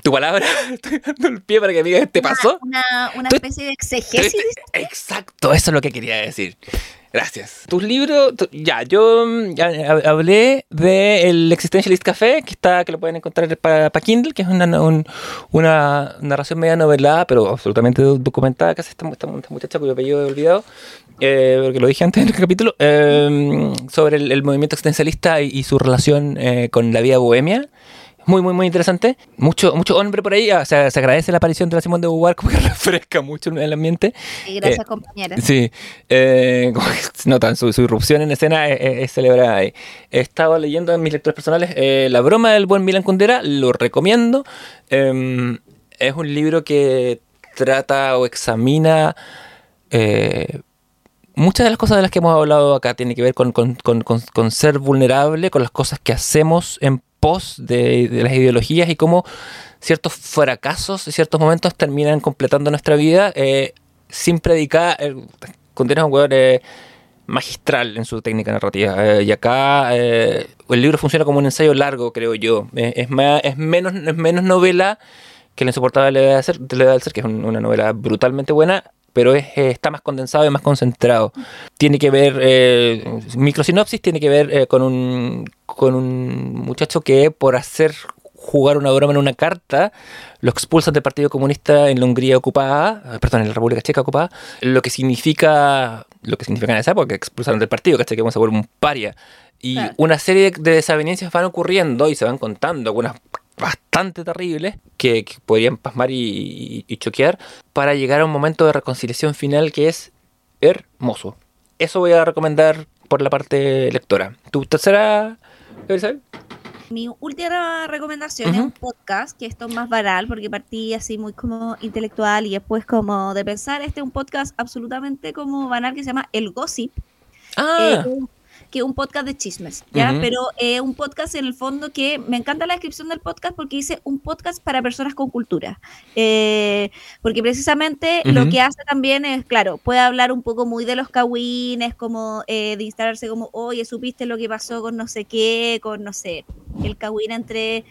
tu palabra, estoy dando el pie para que digas, ¿te pasó? Una, una, especie de exegesis. Exacto, eso es lo que quería decir. Gracias. Tus libros, ya, yo ya hablé de el Existentialist Café, que está, que lo pueden encontrar para, Kindle, que es una, una narración media novelada, pero absolutamente documentada, que hace esta, esta, muchacha cuyo apellido he olvidado, eh, porque lo dije antes en el capítulo, eh, sobre el, movimiento existencialista y, su relación eh, con la vida bohemia muy, muy, muy interesante. Mucho, mucho hombre por ahí. O sea, se agradece la aparición de la Simón de Beauvoir, como que refresca mucho el ambiente. Y gracias, eh, compañera. Sí. Eh, como que notan, su, su, irrupción en escena es, celebrada ahí. He estado leyendo en mis lectores personales eh, La broma del buen Milan Kundera, lo recomiendo. Em, es un libro que trata o examina muchas de las cosas de las que hemos hablado acá tiene que ver con, con, con, con, ser vulnerable, con las cosas que hacemos en de, las ideologías y cómo ciertos fracasos y ciertos momentos terminan completando nuestra vida eh, sin predicar. Eh, un hueón eh, magistral en su técnica narrativa. Eh, y acá el libro funciona como un ensayo largo, creo yo. es, más, es, menos, es menos novela que La insoportable de ser, ser que es una novela brutalmente buena, pero es, está más condensado y más concentrado. Tiene que ver, eh, microsinopsis tiene que ver eh, con, un, con un muchacho que por hacer jugar una broma en una carta, lo expulsan del Partido Comunista en la Hungría ocupada, eh, perdón, en la República Checa ocupada, lo que significa, lo que significa en esa época, que expulsaron del partido, Que vamos a volver un paria. Y una serie de, de desavenencias van ocurriendo y se van contando, algunas bastante terribles que, podrían pasmar y, choquear para llegar a un momento de reconciliación final que es hermoso. Eso voy a recomendar por la parte lectora. ¿Tu tercera, Mi última recomendación es un podcast, que esto es más banal, porque partí así muy como intelectual y después como de pensar, este es un podcast absolutamente como banal que se llama El Gossip. Ah. Eh, que un podcast de chismes, ¿ya? Pero eh, un podcast en el fondo que me encanta la descripción del podcast porque dice un podcast para personas con cultura. Eh, porque precisamente lo que hace también es, claro, puede hablar un poco muy de los cagüines, como eh, de instalarse como, oye, supiste lo que pasó con no sé qué, con no sé, el cagüín entre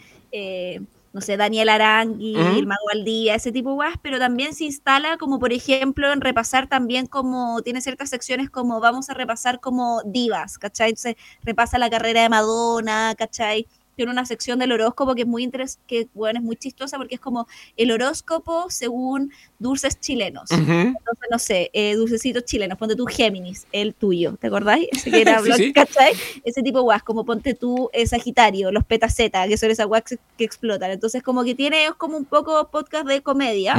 no sé, Daniel Arangui, el Mago al Día, ese tipo de guas, pero también se instala como, por ejemplo, en repasar también como, tiene ciertas secciones como vamos a repasar como divas, ¿cachai? Entonces repasa la carrera de Madonna, ¿cachai? Tiene una sección del horóscopo que es muy interesante, que bueno, es muy chistosa porque es como el horóscopo según dulces chilenos. Entonces, no sé, eh, dulcecitos chilenos, ponte tú Géminis, el tuyo, ¿te acordáis? Ese que era ¿cachai? Ese tipo de guas, como ponte tú eh, Sagitario, los petaceta, que son esas guas que explotan. Entonces, como que tiene, es como un poco podcast de comedia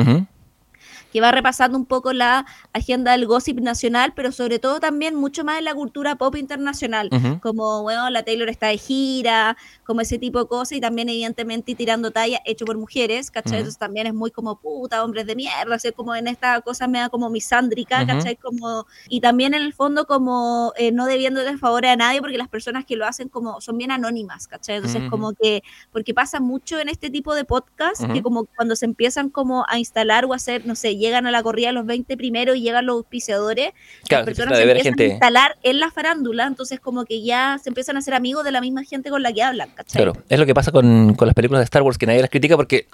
que va repasando un poco la agenda del gossip nacional, pero sobre todo también mucho más en la cultura pop internacional, como, bueno, la Taylor está de gira, como ese tipo de cosas, y también evidentemente tirando talla hecho por mujeres, ¿cachai? Entonces también es muy como, puta, hombres de mierda, así como en esta cosa me da como misándrica, ¿cachai? Como, y también en el fondo como eh, no debiendo de favor a nadie, porque las personas que lo hacen como son bien anónimas, ¿cachai? Entonces como que, porque pasa mucho en este tipo de podcast, que como cuando se empiezan como a instalar o a hacer, no sé, llegan a la corrida los 20 primeros y llegan los auspiciadores, las personas se empiezan a instalar en la farándula, entonces como que ya se empiezan a ser amigos de la misma gente con la que hablan, ¿cachai? Claro, es lo que pasa con, con las películas de Star Wars, que nadie las critica porque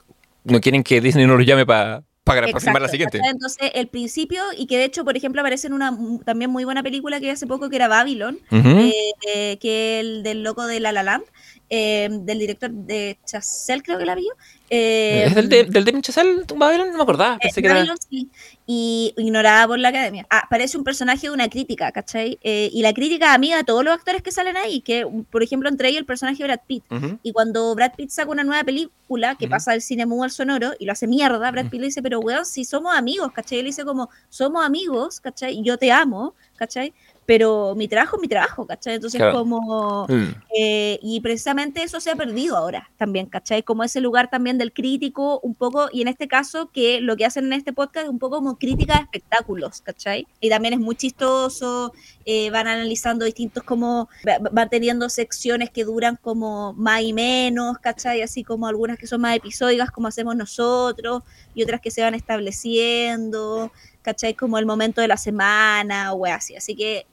no quieren que Disney no los llame para para aproximar la siguiente. Entonces, el principio, y que de hecho, por ejemplo, aparece en una también muy buena película que hace poco que era Babylon, eh, eh, que el del loco de La La Land, eh, del director de Chazelle, creo que la vio. Eh, ¿Es del, de, del Chazelle, Babylon? No me acordaba. Pensé que Babylon, sí. Y ignorada por la academia. Ah, parece un personaje de una crítica, ¿cachai? Eh, y la crítica amiga de todos los actores que salen ahí, que por ejemplo entre ellos el personaje de Brad Pitt. Y cuando Brad Pitt saca una nueva película que pasa del cine mudo al sonoro y lo hace mierda, Brad Pitt le dice, pero weón, si somos amigos, ¿cachai? Él dice como, somos amigos, ¿cachai? Yo te amo, ¿cachai? Pero mi trabajo es mi trabajo, ¿cachai? Entonces, como, mm. eh, y precisamente eso se ha perdido ahora también, ¿cachai? Como ese lugar también del crítico, un poco, y en este caso, que lo que hacen en este podcast es un poco como crítica de espectáculos, ¿cachai? Y también es muy chistoso, eh, van analizando distintos como, van teniendo secciones que duran como más y menos, ¿cachai? Así como algunas que son más episódicas como hacemos nosotros, y otras que se van estableciendo, ¿cachai? Como el momento de la semana o así. Así que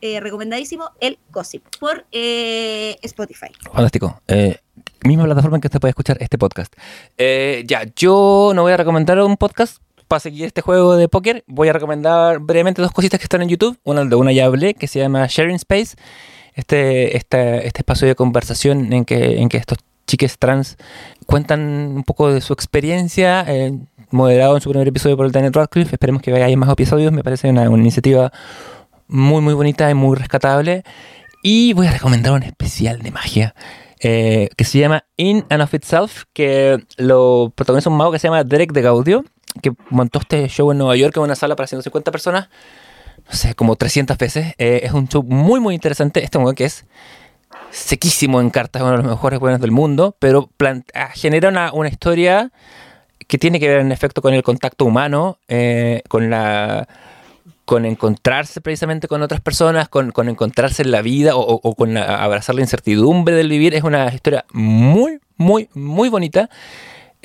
eh, recomendadísimo el Gossip por eh, Spotify. Fantástico. Eh, misma plataforma en que usted puede escuchar este podcast. ya, yo no voy a recomendar un podcast para seguir este juego de póker. Voy a recomendar brevemente dos cositas que están en YouTube. Una de una ya hablé, que se llama Sharing Space. Este, este, este espacio de conversación en que, en que estos chiques trans cuentan un poco de su experiencia, moderado en su primer episodio por el Daniel Radcliffe. Esperemos que haya más episodios. Me parece una, una iniciativa muy, muy bonita y muy rescatable. Y voy a recomendar un especial de magia eh, que se llama In and of Itself, que lo protagoniza un mago que se llama Derek de Gaudio, que montó este show en Nueva York en una sala para 150 personas, no sé, como 300 veces. Eh, es un show muy, muy interesante. Este mago que es sequísimo en cartas, uno de los mejores buenos del mundo, pero ah, genera una, historia que tiene que ver en efecto con el contacto humano, eh, con la con encontrarse precisamente con otras personas, con, encontrarse en la vida o, con abrazar la incertidumbre del vivir. Es una historia muy, muy, muy bonita.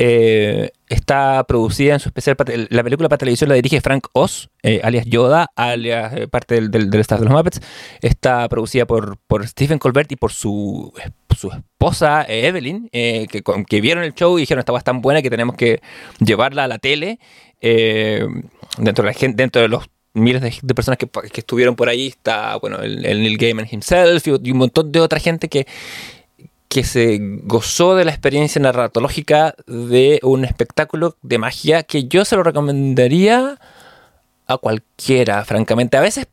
Eh, está producida en su especial. La película para televisión la dirige Frank Oz, eh, alias Yoda, alias eh, parte del, del, staff de los Muppets. Está producida por, por Stephen Colbert y por su, su esposa Evelyn, que, que, vieron el show y dijeron: Esta tan buena que tenemos que llevarla a la tele. dentro, de la gente, dentro de los miles de, personas que, estuvieron por ahí. Está, bueno, el, Neil Gaiman himself y, un montón de otra gente que, que se gozó de la experiencia narratológica de un espectáculo de magia que yo se lo recomendaría a cualquiera, francamente. A veces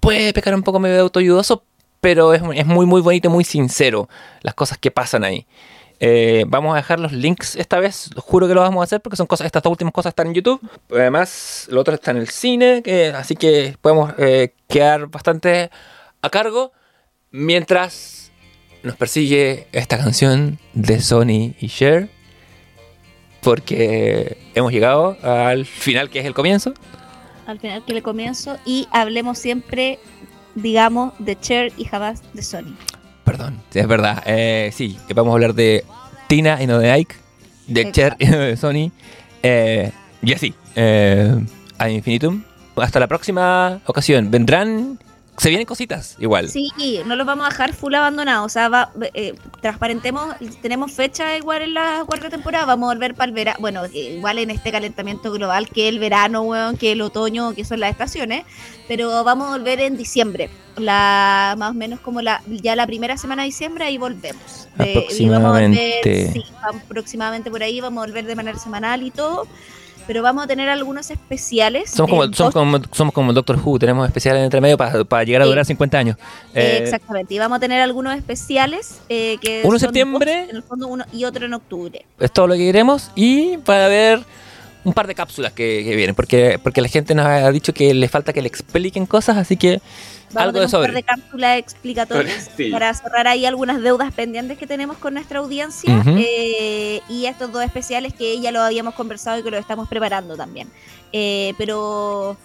puede pecar un poco medio de autoayudoso, pero es, es muy, muy bonito muy sincero las cosas que pasan ahí. Eh, vamos a dejar los links esta vez, juro que lo vamos a hacer porque son cosas, estas dos últimas cosas están en YouTube. Además, lo otro está en el cine, así que podemos eh, quedar bastante a cargo mientras nos persigue esta canción de Sony y Cher. Porque hemos llegado al final que es el comienzo. Al final que es el comienzo y hablemos siempre, digamos, de Cher y jamás de Sony perdón, es verdad. Eh, sí, vamos a hablar de Tina y no de Ike, de Cher y no de Sony. Eh, y así, eh, a infinitum. Hasta la próxima ocasión. Vendrán se vienen cositas igual. Sí, no los vamos a dejar full abandonados. O sea, eh, transparentemos, tenemos fecha igual en la cuarta temporada. Vamos a volver para el verano. Bueno, igual en este calentamiento global que el verano, weón, que el otoño, que son las estaciones. Pero vamos a volver en diciembre. La, más o menos como la ya la primera semana de diciembre, ahí volvemos. aproximadamente. sí, aproximadamente por ahí. Vamos a volver de manera semanal y todo pero vamos a tener algunos especiales. Somos como, somos como, somos como Doctor Who, tenemos especiales entre medio para, llegar a durar 50 años. Eh, exactamente, y vamos a tener algunos especiales eh, que uno en septiembre en el fondo uno y otro en octubre. Es todo lo que queremos y para ver un par de cápsulas que, vienen, porque, porque la gente nos ha dicho que le falta que le expliquen cosas, así que algo de sobre. Un par de cápsulas explicatorias para cerrar ahí algunas deudas pendientes que tenemos con nuestra audiencia eh, y estos dos especiales que ya lo habíamos conversado y que lo estamos preparando también. Eh, pero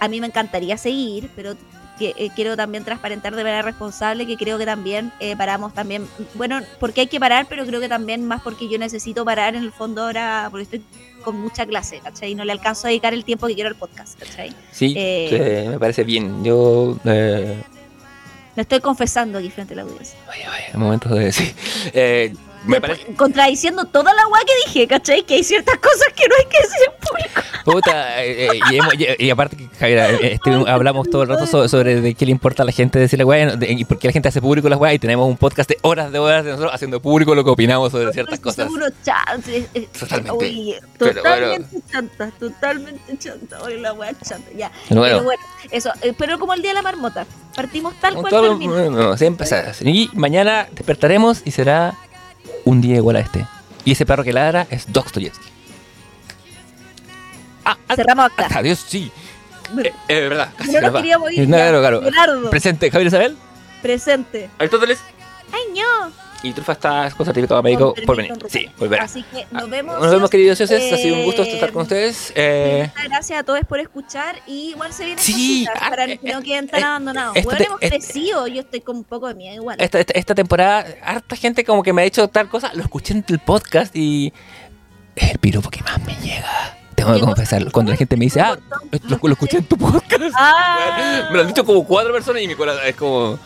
a mí me encantaría seguir, pero que, eh, quiero también transparentar de manera responsable que creo que también paramos también, bueno, porque hay que parar, pero creo que también más porque yo necesito parar en el fondo ahora, porque estoy con mucha clase, ¿cachai? Y no le alcanzo a dedicar el tiempo que quiero al podcast, ¿cachai? Sí, eh, me parece bien. Yo... Eh... Lo estoy confesando aquí frente a la audiencia. Vaya, vaya, momentos de decir. Eh, contradiciendo toda la guay que dije, ¿cachai? Que hay ciertas cosas que no hay que decir en público. Puta, eh, eh, y, aparte, Javier, eh, este, hablamos todo el rato sobre, de qué le importa a la gente decirle guay y por qué la gente hace público las guay y tenemos un podcast de horas de horas de nosotros haciendo público lo que opinamos sobre ciertas cosas. Totalmente. totalmente chanta, totalmente chanta. Oye, la guay chanta, ya. Pero bueno, eso, pero como el día de la marmota, partimos tal cual. Todo, no, siempre Y mañana despertaremos y será un día igual a este. Y ese perro que ladra es Dostoyevsky. Ah, ah, Cerramos acá. Adiós, sí. Eh, es verdad. no nos queríamos ir. Claro, claro. Presente, Javier Isabel. Presente. Aristóteles. Ay, no. Y Trufa está con certificado médico por venir. Sí, volver. Así que nos vemos. Nos vemos, queridos socios. ha sido un gusto estar con ustedes. Eh, muchas gracias a todos por escuchar. Y igual se vienen sí, cositas para que no queden tan abandonados. Bueno, hemos crecido. Yo estoy con un poco de miedo igual. Esta, esta, temporada, harta gente como que me ha dicho tal cosa. Lo escuché en el podcast y es el piropo que más me llega tengo que confesarlo. Cuando la gente me dice, ah, lo, lo escuché en tu podcast. Ah. Me lo han dicho como cuatro personas y mi corazón es como.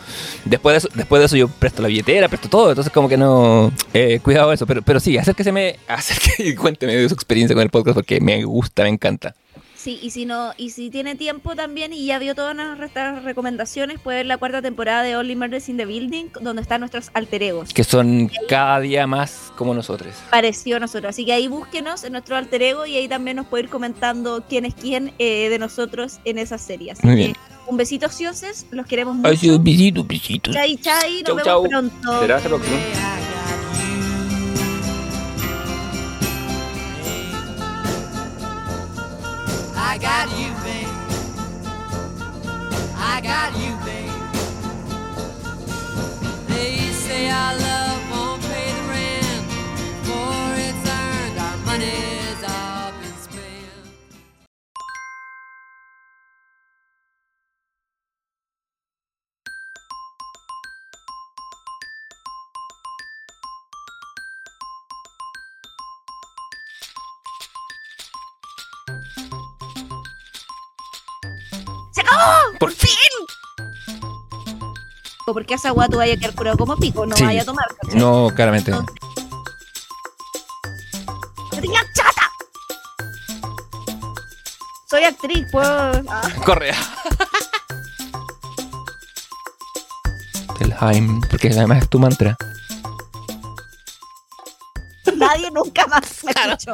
Después de eso, después de eso yo presto la billetera, presto todo. Entonces, como que no. Eh, cuidado eso. Pero, pero sí, acérquese, acérquese y cuénteme de su experiencia con el podcast porque me gusta, me encanta. Sí, y si no, y si tiene tiempo también y ya vio todas nuestras recomendaciones, puede ver la cuarta temporada de Only Murders in the Building, donde están nuestros alter egos. Que son cada día más como nosotros. Parecido a nosotros. Así que ahí búsquenos en nuestro alter ego y ahí también nos puede ir comentando quién es quién eh, de nosotros en esa serie. Así Muy que un besito ocioses, los queremos mucho. Ay, sí, un besito, un besito. Chai, chai, nos Chau, vemos chau. pronto. Será hasta la próxima. I got you, babe. I got you, babe. They say our love ¡Se acabó! Por fin. Porque esa agua tú vaya a quedar curado como pico, no Sí. vaya a tomar. ¿cachai? No, claramente. no. ¡Niña chata! Soy actriz, pues. ah. Corre. Telheim, porque además es tu mantra. Nadie nunca más me escuchó.